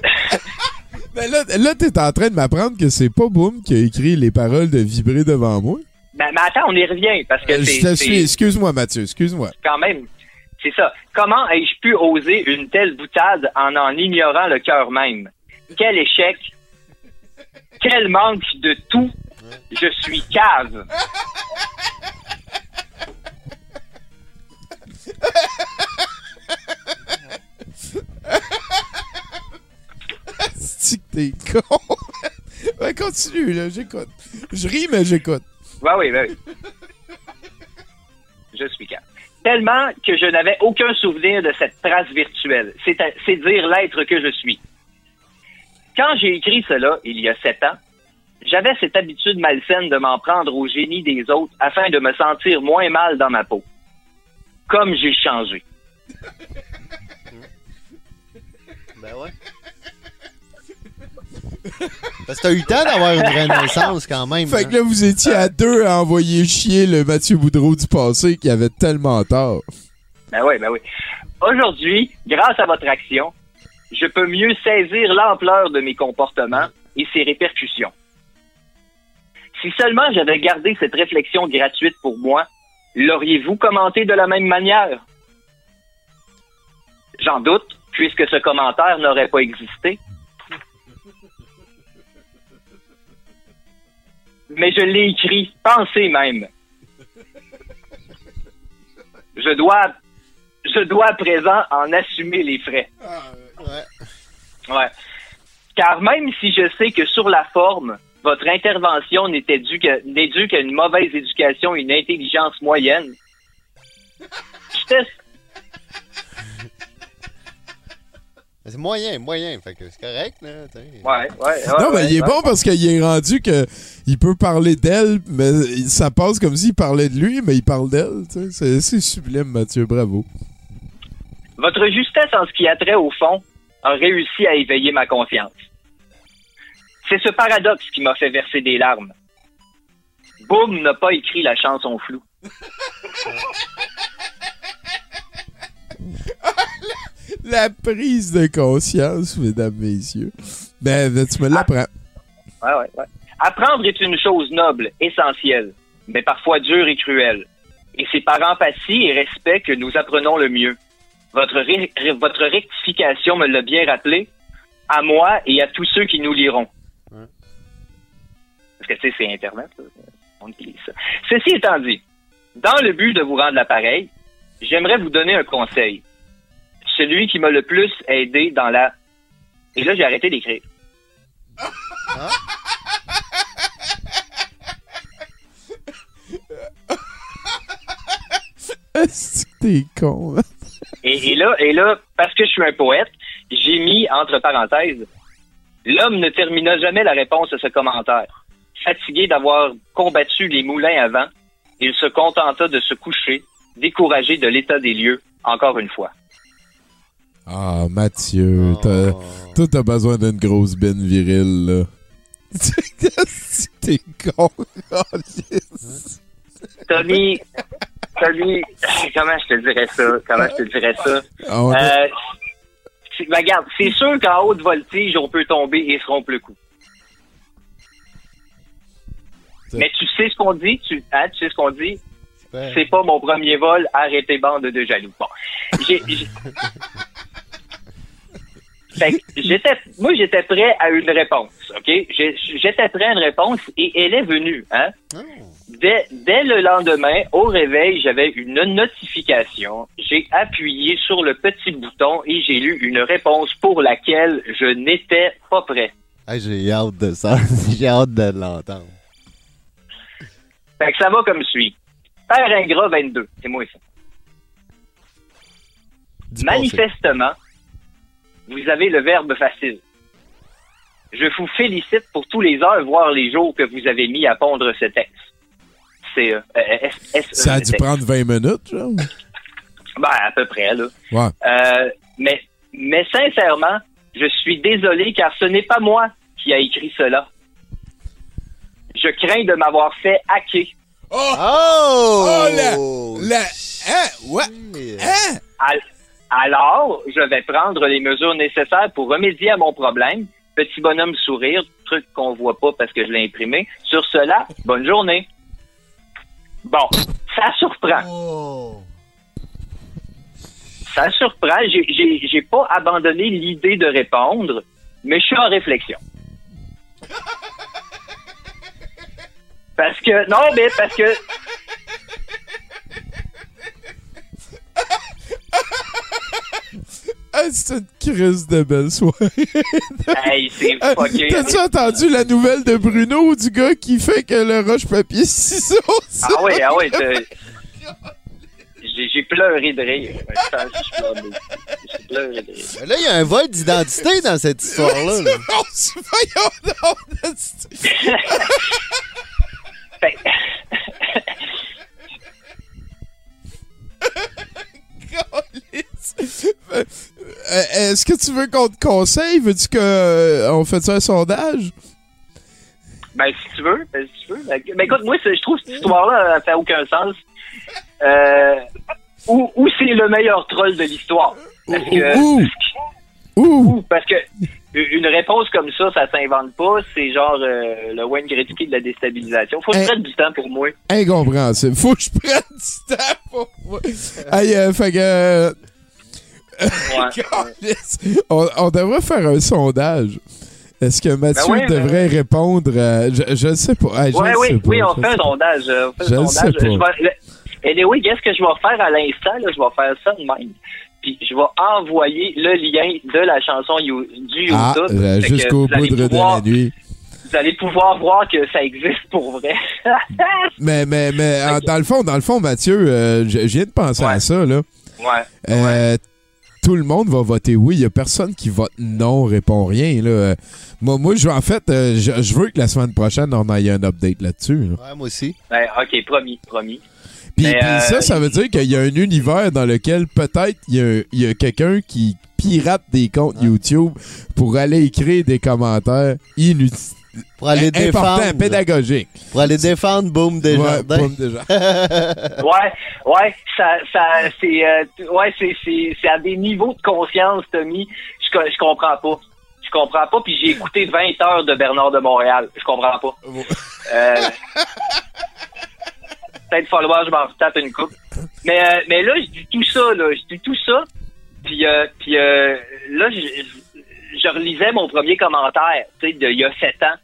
<laughs> Ben là, là t'es en train de m'apprendre que c'est pas Boom qui a écrit les paroles de vibrer devant moi. Ben, mais attends, on y revient parce que Euh, c'est je te suis. Excuse-moi, Mathieu. Excuse-moi. quand même... C'est ça. Comment ai-je pu oser une telle boutade en en ignorant le cœur même? Quel échec! Quel manque de tout! Je suis cave! <laughs> C'est que t'es con. <laughs> ben, continue, là. J'écoute. Je ris, mais j'écoute. Ouais, oui, oui, oui. Je suis calme. Tellement que je n'avais aucun souvenir de cette trace virtuelle. C'est à- c'est dire l'être que je suis. Quand j'ai écrit cela, il y a sept ans, j'avais cette habitude malsaine de m'en prendre au génie des autres afin de me sentir moins mal dans ma peau. Comme j'ai changé. Ben ouais. Parce que t'as eu le temps d'avoir une renaissance quand même. Fait hein. que là, vous étiez à deux à envoyer chier le Mathieu Boudreau du passé qui avait tellement tort. Ben oui, ben oui. Aujourd'hui, grâce à votre action, je peux mieux saisir l'ampleur de mes comportements et ses répercussions. Si seulement j'avais gardé cette réflexion gratuite pour moi, l'auriez-vous commenté de la même manière? J'en doute, puisque ce commentaire n'aurait pas existé. Mais je l'ai écrit, pensez même. Je dois, je dois à présent en assumer les frais. Ouais. Car même si je sais que sur la forme, votre intervention n'était due que- n'est due qu'à une mauvaise éducation et une intelligence moyenne, j'étais C'est moyen, moyen. Fait que c'est correct, là. Ouais, ouais. non, mais il est bon parce qu'il est rendu que il peut parler d'elle, mais ça passe comme s'il parlait de lui, mais il parle d'elle. c'est sublime, Mathieu. Bravo. Votre justesse en ce qui a trait au fond a réussi à éveiller ma confiance. C'est ce paradoxe qui m'a fait verser des larmes. Boom n'a pas écrit la chanson floue. <laughs> La prise de conscience, mesdames, messieurs. Ben, ben, tu me l'apprends. Ouais, ouais, ouais. Apprendre est une chose noble, essentielle, mais parfois dure et cruelle. Et c'est par empathie et respect que nous apprenons le mieux. Votre, ré- votre rectification me l'a bien rappelé, à moi et à tous ceux qui nous liront. Parce que, tu sais, c'est Internet, là. on utilise ça. Ceci étant dit, dans le but de vous rendre l'appareil, j'aimerais vous donner un conseil. Celui qui m'a le plus aidé dans la... Et là, j'ai arrêté d'écrire. <laughs> Est-ce que t'es con? hein? Et, et là, et là, parce que je suis un poète, j'ai mis entre parenthèses L'homme ne termina jamais la réponse à ce commentaire. Fatigué d'avoir combattu les moulins avant, il se contenta de se coucher, découragé de l'état des lieux, encore une fois. Ah, Mathieu, t'as- toi, t'as besoin d'une grosse bine virile, là. <laughs> T'es con? Tommy, Tommy, comment je te dirais ça? Comment je te dirais ça? Ah, Euh, c'est- ben, regarde, c'est sûr qu'en haute voltige, on peut tomber et se rompre le cou. Mais tu sais ce qu'on dit? Tu, hein, tu sais ce qu'on dit? C'est pas mon premier vol, arrêtez bande de jaloux. Bon. J'ai, j'ai- Fait que j'étais, moi, j'étais prêt à une réponse, OK? J'étais prêt à une réponse et elle est venue, hein? Dès, dès le lendemain, au réveil, j'avais une notification. J'ai appuyé sur le petit bouton et j'ai lu une réponse pour laquelle je n'étais pas prêt. Hey, j'ai hâte de ça. <laughs> j'ai hâte de l'entendre. Fait que ça va comme suit. Père ingrat 22, c'est moi ça. Manifestement, vous avez le verbe facile. Je vous félicite pour tous les heures, voire les jours que vous avez mis à pondre ce texte. C'est euh, euh, S- S- Ça a euh, dû texte? prendre 20 minutes, genre? <laughs> Ben, à peu près, là. Ouais. Euh, mais, mais sincèrement, je suis désolé car ce n'est pas moi qui a écrit cela. Je crains de m'avoir fait hacker. Oh! Oh! la... la... Hein? Ouais? Hein? Alors, je vais prendre les mesures nécessaires pour remédier à mon problème. Petit bonhomme sourire, truc qu'on voit pas parce que je l'ai imprimé. Sur cela, bonne journée. Bon, ça surprend. Ça surprend. J'ai pas abandonné l'idée de répondre, mais je suis en réflexion. <laughs> Parce que, non, mais parce que Hey, c'est une crise de belle soirée. Hey, c'est Hey, fucké. T'as-tu entendu la nouvelle de Bruno du gars qui fait que le roche-papier-ciseaux? Ah oui, ah oui. <laughs> J'ai j'ai pleuré de rire. J'ai pleuré de rire. Là, il y a un vol d'identité dans cette histoire-là. <laughs> <laughs> Euh, Est-ce que tu veux qu'on te conseille? Veux-tu qu'on fait ça un sondage? Ben, si tu veux, ben, si tu veux. Ben, ben, écoute, moi, je trouve que cette histoire-là, elle fait aucun sens. Euh, où c'est le meilleur troll de l'histoire? Parce que, Ouh! Ouh, parce que une réponse comme ça, ça s'invente pas. C'est genre euh, le Wayne Gretzky de la déstabilisation. Faut que je prenne du temps pour moi. Incompréhensible. Faut que je prenne du temps pour moi. Hey, euh, fait que... <laughs> on, on devrait faire un sondage. Est-ce que Mathieu Ben oui, ben devrait répondre à- Je, je sais pas. Hey, Ouais, oui, sais pas. oui, on Je fait un sais- sondage. euh, On fait Je un sondage. sais pas. Je vais- le- Anyway, qu'est-ce que je vais faire à l'instant? Je vais faire ça de même. Puis je vais envoyer le lien de la chanson You- du Ah, YouTube. euh, jusqu'au vous allez bout de pouvoir- la nuit. Vous allez pouvoir voir que ça existe pour vrai. <laughs> Mais, mais, mais dans le fond, dans le fond, Mathieu, euh, je viens de penser à ça, là. ouais. Euh, Tout le monde va voter oui. Il n'y a personne qui vote non, répond rien. Là. Moi, moi je, en fait, euh, je, je veux que la semaine prochaine, on ait un update là-dessus. là. Ouais, moi aussi. Ben, ok, promis, promis. Puis, puis euh, ça, ça veut dire qu'il y a un univers dans lequel peut-être il y a, il y a quelqu'un qui pirate des comptes YouTube pour aller écrire des commentaires inutiles. Pour aller Important, défendre. pédagogique. Pour aller défendre Boom Ouais. Boom Desjardins. <laughs> <laughs> Ouais, ouais, ça, ça, c'est, euh, ouais, c'est, c'est, c'est à des niveaux de conscience, Tommy. Je, je comprends pas. Je comprends pas. Puis j'ai écouté 20 heures de Bernard de Montréal. Je comprends pas. Euh, <laughs> Peut-être falloir que je m'en retape une coupe. Mais, euh, mais là, je dis tout ça, là. Je dis tout ça. Puis, euh, puis euh, là, je, je- je relisais mon premier commentaire, tu sais, de- il y a sept ans.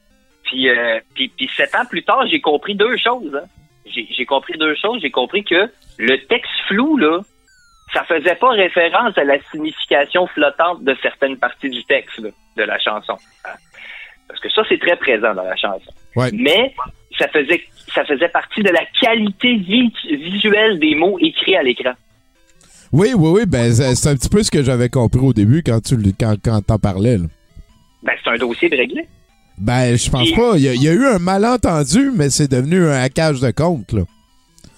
Puis, euh, puis, puis sept ans plus tard, j'ai compris deux choses. hein. J'ai compris deux choses. J'ai compris que le texte flou, là, ça faisait pas référence à la signification flottante de certaines parties du texte là, de la chanson. hein. Parce que ça, c'est très présent dans la chanson. Ouais. Mais ça faisait ça faisait partie de la qualité vi- visuelle des mots écrits à l'écran. Oui, oui, oui. Ben, c'est un petit peu ce que j'avais compris au début quand tu quand, quand t'en parlais. là. Ben, c'est un dossier de réglé. Ben, je pense Et- pas. Il y, a- il y a eu un malentendu, mais c'est devenu un hackage de compte. Là.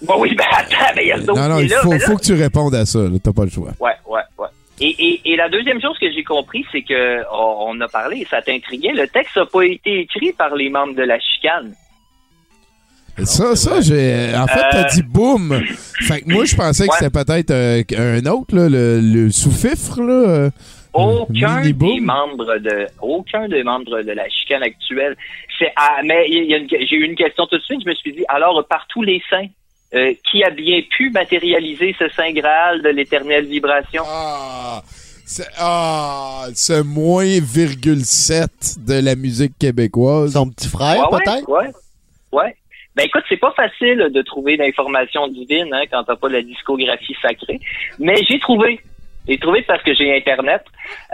Bon, oui, ben attends, ben, il y a ce Non, non, il faut, mais là- faut que tu répondes à ça. T'as pas le choix. Ouais, ouais, ouais. Et, et, et la deuxième chose que j'ai compris, c'est que on, on a parlé, ça t'intriguait, le texte n'a pas été écrit par les membres de la chicane. Ça, ça, j'ai. En fait, t'as Euh, dit boum. Fait que moi, je pensais que Ouais. c'était peut-être euh, un autre, là, le, le sous-fifre, là. Aucun des membres de aucun des membres de la chicane actuelle. C'est ah, mais il y a une- j'ai eu une question tout de suite. Je me suis dit alors par tous les saints, euh, qui a bien pu matérialiser ce saint graal de l'éternelle vibration? Ah, c'est ah, c'est moins virgule 7 de la musique québécoise. Son petit frère, ouais, peut-être? Ouais, ouais. Ben écoute, c'est pas facile de trouver l'information divine hein, quand t'as pas la discographie sacrée. Mais j'ai trouvé. J'ai trouvé parce que j'ai Internet.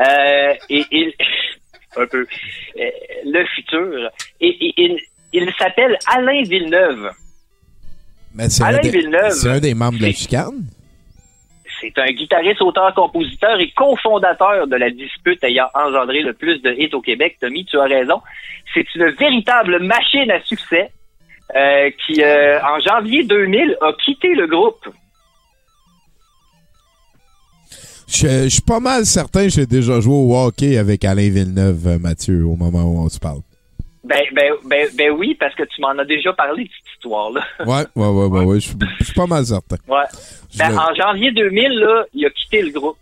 Euh, et il... <laughs> un peu. Euh, le futur. Et, et- il, il s'appelle Alain Villeneuve. Mais c'est un, Alain des- Villeneuve. c'est un des membres de la chicane? C'est un guitariste, auteur, compositeur et cofondateur de la dispute ayant engendré le plus de hits au Québec. Tommy, tu as raison. C'est une véritable machine à succès euh, qui, euh, en janvier 2000, a quitté le groupe. Je je suis pas mal certain que j'ai déjà joué au hockey avec Alain Villeneuve, euh, Mathieu, au moment où on se parle. Ben, ben, ben, ben oui, parce que tu m'en as déjà parlé de cette histoire-là. Ouais, ouais, ouais, ouais, ouais. Je suis- je suis pas mal certain. Ouais. Ben, en janvier 2000, là, il a quitté le groupe.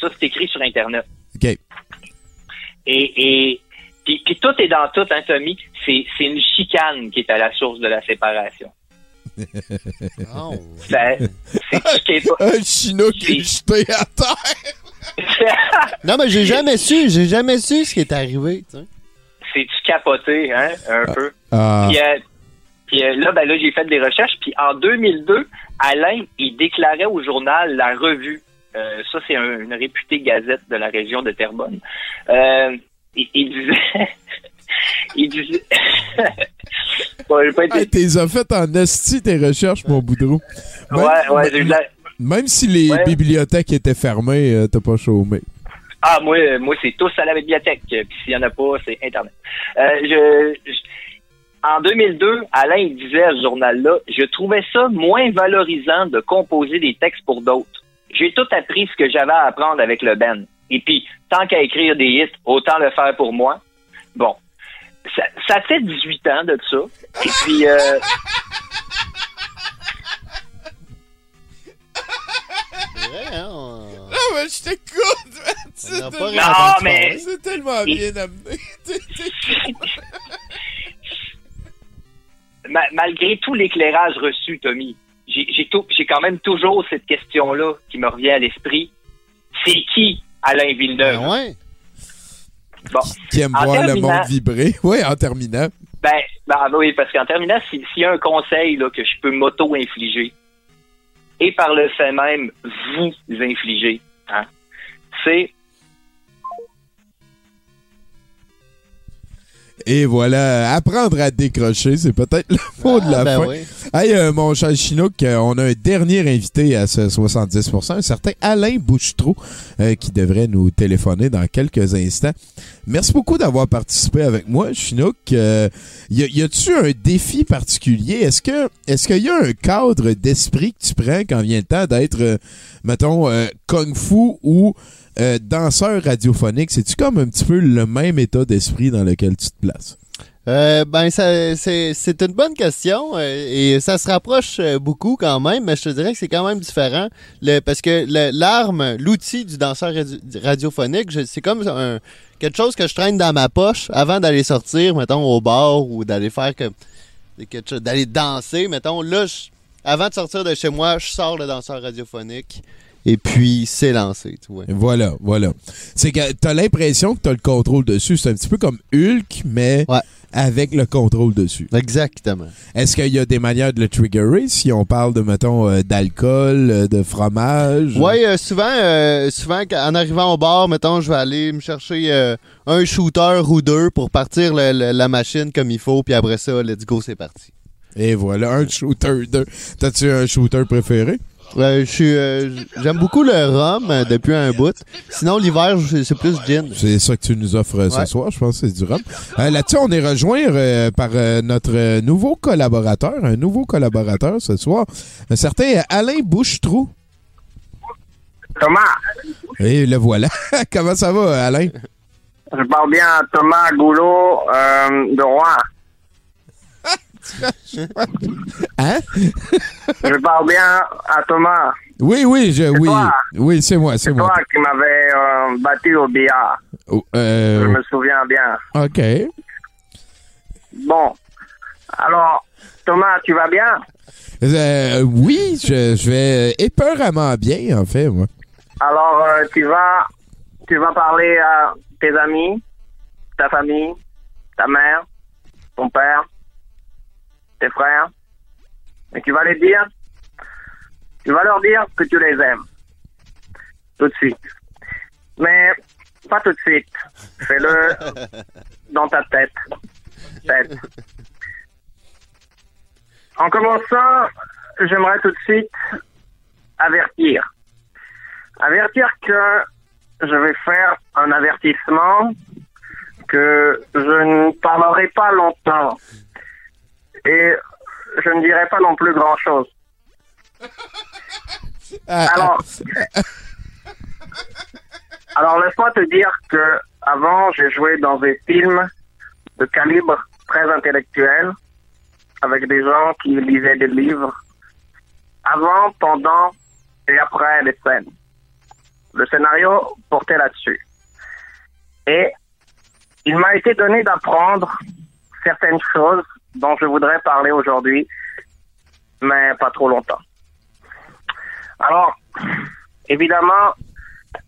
Ça, c'est écrit sur Internet. OK. Et, et puis, puis tout est dans tout, hein, Tommy. C'est, c'est une chicane qui est à la source de la séparation. Oh. Ça- c'est ce qui est pas. Un chinois qui est jeté à terre. <laughs> Non, mais j'ai jamais su. J'ai jamais su ce qui est arrivé. C'est-tu capoté, hein, un peu? Ah. Puis, euh, puis, euh, là, ben là, j'ai fait des recherches. Puis en 2002, Alain, il déclarait au journal La Revue. Euh, ça, c'est un- une réputée gazette de la région de Terrebonne. Euh, il, il disait... il disait... <laughs> Bon, j'ai pas été- Hey, t'es fait en esti tes recherches, mon boudreau. Même, Ouais, ouais, j'ai eu la- même si les Ouais. bibliothèques étaient fermées, euh, t'as pas chômé. Ah, moi, euh, moi c'est tous à la bibliothèque. euh, Puis s'il y en a pas, c'est Internet. Euh, je, je- en 2002, Alain il disait à ce journal-là, je trouvais ça moins valorisant de composer des textes pour d'autres. J'ai tout appris ce que j'avais à apprendre avec le Ben. Et puis, tant qu'à écrire des hits, autant le faire pour moi. Bon. Ça, ça fait 18 ans de ça. Et puis, euh, vrai, hein? on- Ah, mais je t'écoute, <laughs> tellement- entendu mais-. C'est tellement bien amené. <laughs> <laughs> Ma- malgré tout l'éclairage reçu, Tommy, j'ai j'ai tout- j'ai quand même toujours cette question-là qui me revient à l'esprit. C'est qui Alain Villeneuve? Ben ouais. Bon. Qui aime En voir le monde vibrer. <laughs> Oui, en terminant. Ben, ben oui, parce qu'en terminant, si- s'il y a un conseil là, que je peux m'auto-infliger, et par le fait même vous infliger, hein, c'est Et voilà, apprendre à décrocher, c'est peut-être le mot de la Ah, ben fin. oui. Hey, euh, mon cher Chinook, euh, on a un dernier invité à ce 70%, un certain Alain Bouchetrou, euh, qui devrait nous téléphoner dans quelques instants. Merci beaucoup d'avoir participé avec moi, Chinook. Euh, y a-tu un défi particulier? Est-ce que est-ce qu'il y a un cadre d'esprit que tu prends quand vient le temps d'être, mettons, kung-fu ou euh, danseur radiophonique? C'est-tu comme un petit peu le même état d'esprit dans lequel tu te places? Euh, ben, ça- c'est une bonne question euh, et ça se rapproche beaucoup quand même, mais je te dirais que c'est quand même différent parce que l'arme, l'outil du danseur radio- radiophonique, c'est comme quelque chose que je traîne dans ma poche avant d'aller sortir, mettons, au bar ou d'aller faire que, d'aller danser, mettons. Là, avant de sortir de chez moi, je sors le danseur radiophonique et puis c'est lancé, tu vois. Voilà, voilà. C'est que t'as l'impression que t'as le contrôle dessus. C'est un petit peu comme Hulk, mais avec le contrôle dessus. Exactement. Est-ce qu'il y a des manières de le triggerer? Si on parle de, mettons, euh, d'alcool, euh, de fromage? Oui, euh, souvent, euh, souvent en arrivant au bar, mettons, je vais aller me chercher un shooter ou deux pour partir le- le- la machine comme il faut, puis après ça, let's go, c'est parti. Et voilà, un shooter, deux. T'as-tu un shooter préféré? Je suis, euh, j'aime beaucoup le rhum euh, depuis un bout. Sinon, l'hiver, c'est plus gin. C'est ça que tu nous offres euh, ce Ouais. soir, je pense c'est du rhum. Euh, Là-dessus, on est rejoint euh, par euh, notre euh, nouveau collaborateur, un nouveau collaborateur ce soir, un certain Alain Bouchetrou. Thomas, Et le voilà. <laughs> Comment ça va, Alain? je parle bien à Thomas Goulot euh, de Rouen. Hein? Je parle bien à Thomas. Oui, oui, je, oui. toi. Oui, c'est moi, c'est C'est moi. toi qui m'avais euh, battu au billard. Oh, euh, Je me souviens bien. OK. Bon. Alors, Thomas, tu vas bien? Euh, oui, je, je vais épeuramment bien, en fait, moi. Alors, tu vas, tu vas parler à tes amis, ta famille, ta mère, ton père, tes frères, et tu vas les dire, tu vas leur dire que tu les aimes. Tout de suite. Mais pas tout de suite. Fais-le <laughs> dans ta tête. Tête. En commençant, j'aimerais tout de suite avertir. Avertir que je vais faire un avertissement que je ne parlerai pas longtemps et je ne dirai pas non plus grand-chose. <laughs> Alors, <laughs> alors laisse-moi te dire que avant j'ai joué dans des films de calibre très intellectuel avec des gens qui lisaient des livres avant, pendant et après les scènes. Le scénario portait là-dessus. Et il m'a été donné d'apprendre certaines choses dont je voudrais parler aujourd'hui, mais pas trop longtemps. Alors, évidemment,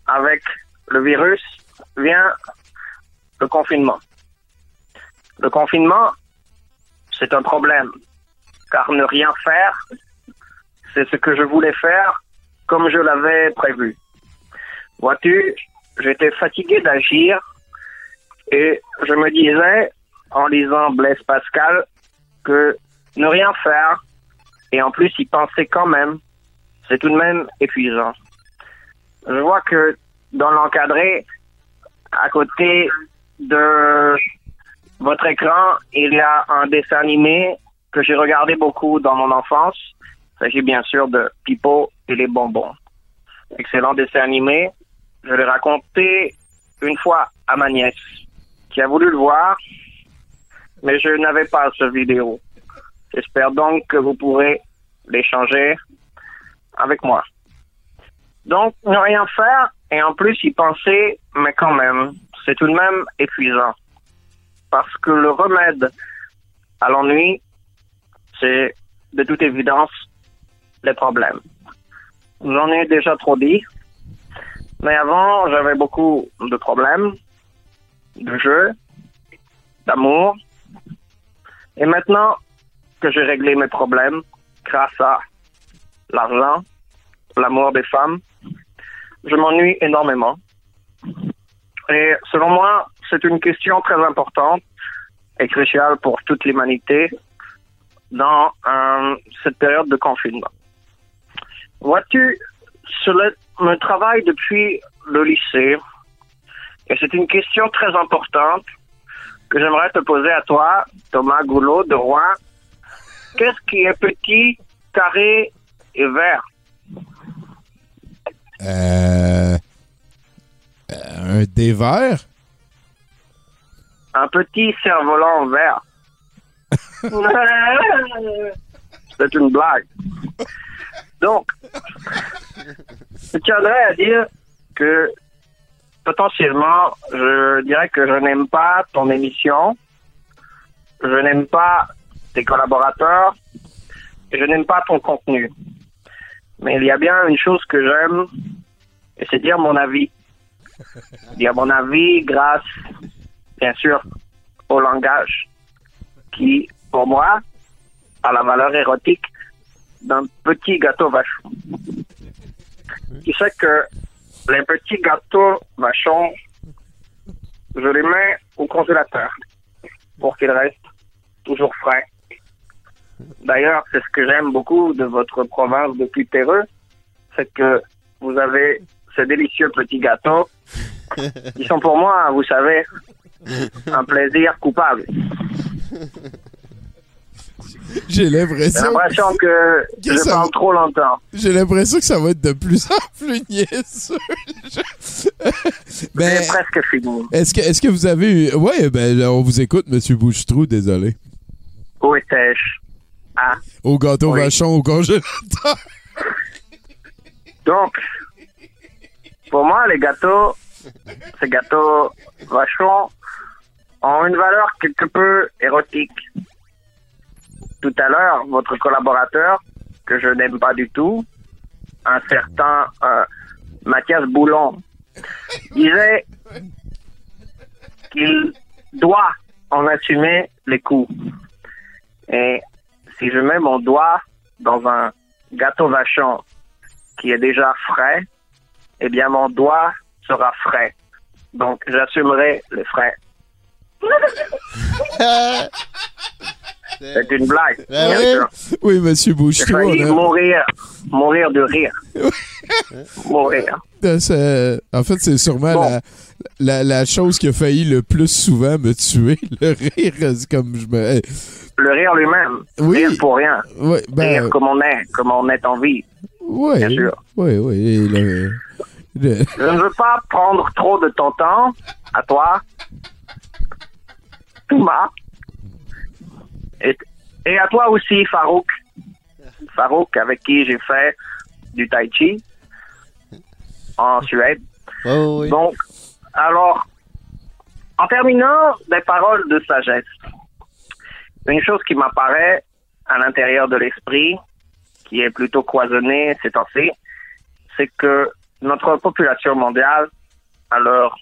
avec le virus vient le confinement. Le confinement, c'est un problème, car ne rien faire, c'est ce que je voulais faire comme je l'avais prévu. Vois-tu, j'étais fatigué d'agir et je me disais, en lisant Blaise Pascal, ne rien faire et en plus y penser quand même, c'est tout de même épuisant. Je vois que dans l'encadré, à côté de votre écran, il y a un dessin animé que j'ai regardé beaucoup dans mon enfance. Il s'agit bien sûr de Pipo et les bonbons. Excellent dessin animé. Je l'ai raconté une fois à ma nièce, qui a voulu le voir, mais je n'avais pas ce vidéo. J'espère donc que vous pourrez l'échanger avec moi. Donc, ne rien faire, et en plus y penser, mais quand même, c'est tout de même épuisant. Parce que le remède à l'ennui, c'est de toute évidence les problèmes. J'en ai déjà trop dit, mais avant, j'avais beaucoup de problèmes, de jeux, d'amour. Et maintenant que j'ai réglé mes problèmes grâce à l'argent, l'amour des femmes, je m'ennuie énormément. Et selon moi, c'est une question très importante et cruciale pour toute l'humanité dans euh, cette période de confinement. Vois-tu, cela me travaille depuis le lycée et c'est une question très importante que j'aimerais te poser à toi, Thomas Goulot de Rouen. Qu'est-ce qui est petit, carré et vert? Euh, un dévers? Un petit cerf-volant vert. <laughs> C'est une blague. Donc, je tiendrais à dire que potentiellement, je dirais que je n'aime pas ton émission, je n'aime pas tes collaborateurs, et je n'aime pas ton contenu. Mais il y a bien une chose que j'aime, et c'est dire mon avis. <laughs> Dire mon avis grâce, bien sûr, au langage qui, pour moi, a la valeur érotique d'un petit gâteau vachon. Qui fait que les petits gâteaux vachons, je les mets au congélateur pour qu'ils restent toujours frais. D'ailleurs, c'est ce que j'aime beaucoup de votre province de Putereux, c'est que vous avez ces délicieux petits gâteaux qui sont pour moi, vous savez, un plaisir coupable. J'ai J'ai l'impression. que Que je ça parle va- trop longtemps. J'ai l'impression que ça va être de plus en plus niaiseux. <laughs> Ben, C'est presque fini. est-ce que, est-ce que vous avez eu... Ouais, ben, on vous écoute, Monsieur Bouchetrou, désolé. Où étais-je? Ah. Au gâteau Oui. vachon, au congélateur. <laughs> Donc, pour moi, les gâteaux, ces gâteaux vachons, ont une valeur quelque peu érotique. Tout à l'heure, votre collaborateur, que je n'aime pas du tout, un certain euh, Mathias Boulon, disait qu'il doit en assumer les coûts. Et si je mets mon doigt dans un gâteau vachon qui est déjà frais, eh bien mon doigt sera frais. Donc j'assumerai les frais. <laughs> C'est une blague. Ben oui. Oui, Monsieur failli a- mourir, mourir de rire. <laughs> mourir. C'est- En fait, c'est sûrement Bon. la, la, la chose qui a failli le plus souvent me tuer. <laughs> Le rire, c'est comme je me... Le rire lui-même. Oui. Rire pour rien. Ben, Rire comme on est, comme on est en vie. ouais, Bien sûr. le- le- Je ne veux pas prendre trop de ton temps. À toi. Thomas. Et, et à toi aussi, Farouk. Farouk, avec qui j'ai fait du tai chi en Suède. Oh, oui. Donc, alors, en terminant, des paroles de sagesse. Une chose qui m'apparaît à l'intérieur de l'esprit, qui est plutôt cloisonnée ces temps-ci, c'est que notre population mondiale, à l'heure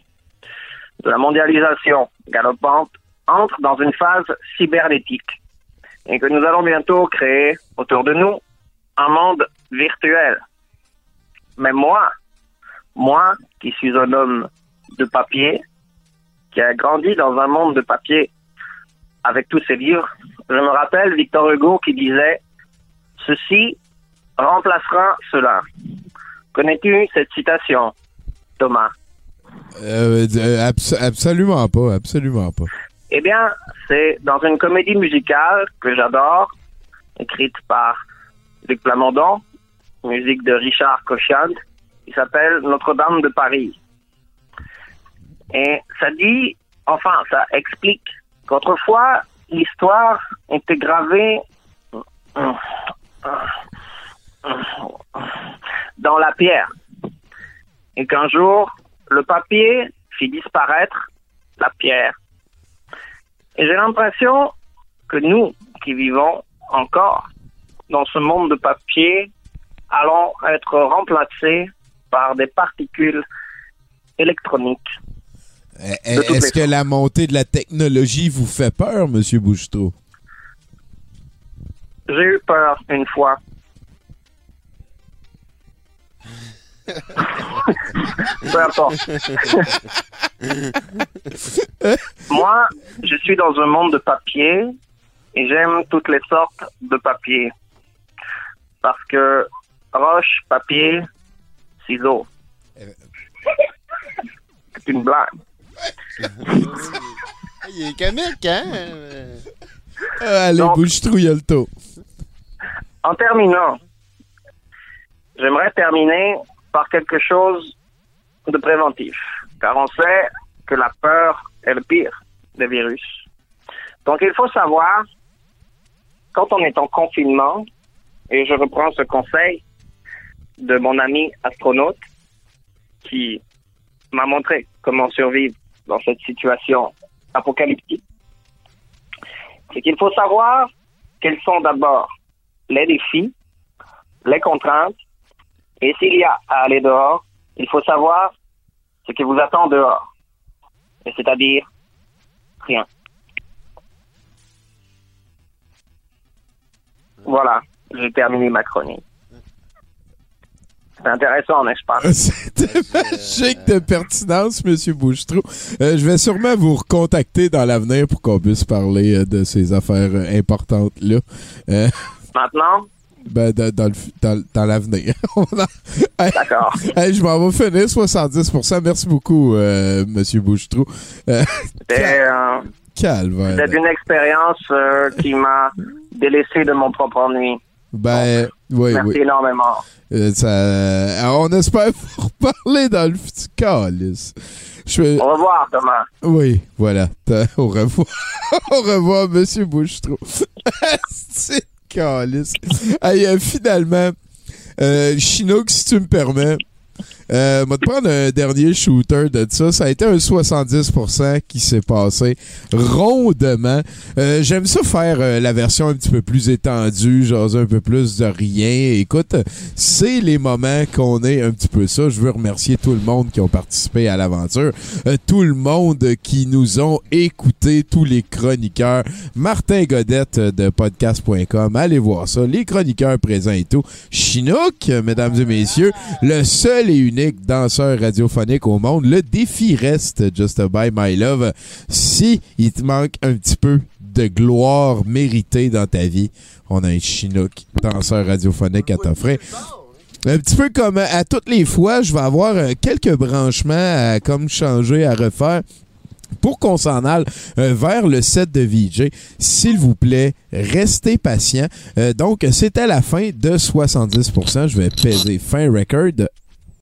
de la mondialisation galopante, entre dans une phase cybernétique et que nous allons bientôt créer autour de nous un monde virtuel. Mais moi, moi qui suis un homme de papier, qui a grandi dans un monde de papier avec tous ses livres, je me rappelle Victor Hugo qui disait Ceci remplacera cela. Connais-tu cette citation, Thomas? Euh, euh, abs- absolument pas, absolument pas. Eh bien, c'est dans une comédie musicale que j'adore, écrite par Luc Plamondon, musique de Richard Cochian, qui s'appelle Notre-Dame de Paris. Et ça dit, enfin, ça explique qu'autrefois, l'histoire était gravée dans la pierre. et qu'un jour, le papier fit disparaître la pierre. Et j'ai l'impression que nous, qui vivons encore dans ce monde de papier, allons être remplacés par des particules électroniques. Eh, Est-ce que la montée de la technologie vous fait peur, Monsieur Bouchetot? J'ai eu peur une fois. Peu importe. Moi, je suis dans un monde de papier et j'aime toutes les sortes de papier. Parce que roche, papier, ciseaux. C'est une blague. Il est comique, hein? Ah, allez, Donc- taux. En terminant, j'aimerais terminer par quelque chose de préventif, car on sait que la peur est le pire des virus. Donc il faut savoir, quand on est en confinement, et je reprends ce conseil de mon ami astronaute qui m'a montré comment survivre dans cette situation apocalyptique, c'est qu'il faut savoir quels sont d'abord les défis, les contraintes, et s'il y a à aller dehors, il faut savoir ce qui vous attend dehors. Et c'est-à-dire rien. Voilà, j'ai terminé ma chronique. C'est intéressant, n'est-ce pas? <laughs> C'était magique de pertinence, Monsieur Bouchetrou. Euh, je vais sûrement vous recontacter dans l'avenir pour qu'on puisse parler euh, de ces affaires euh, importantes-là. <laughs> Maintenant, ben, dans, dans dans- dans l'avenir. <laughs> D'accord. Hey, je m'en vais finir 70%. Merci beaucoup, euh, Monsieur Bouchetrou. Euh, c'est euh, calvaire. c'est une expérience euh, qui m'a délaissé de mon propre ennui. Ben, oui, Merci oui. énormément. Euh, ça, alors, on espère <laughs> vous reparler dans le futur. Fais- Au revoir, Thomas. Oui, voilà. Au revoir. Au revoir, Monsieur Bouchetrou. <laughs> Calice. Hey, euh, finalement, euh, Chinook, si tu me permets, euh, moi te prendre un dernier shooter de ça. Ça a été un 70% qui s'est passé rondement. Euh, J'aime ça faire euh, la version un petit peu plus étendue, genre un peu plus de rien. Écoute, c'est les moments qu'on est un petit peu ça. Je veux remercier tout le monde qui ont participé à l'aventure, Euh, tout le monde qui nous ont écoutés, tous les chroniqueurs. Martin Godette de podcast.com, allez voir ça. Les chroniqueurs présents et tout. Chinook, mesdames et messieurs, le seul et unique danseur radiophonique au monde. Le défi reste Just By My Love. Si il te manque un petit peu de gloire méritée dans ta vie, on a un Chinook, danseur radiophonique à t'offrir. Un petit peu comme à toutes les fois, je vais avoir euh, quelques branchements à comme changer, à refaire. Pour qu'on s'en aille euh, vers le set de VJ, s'il vous plaît, restez patient. Euh, donc, c'était la fin de 70%. Je vais peser fin record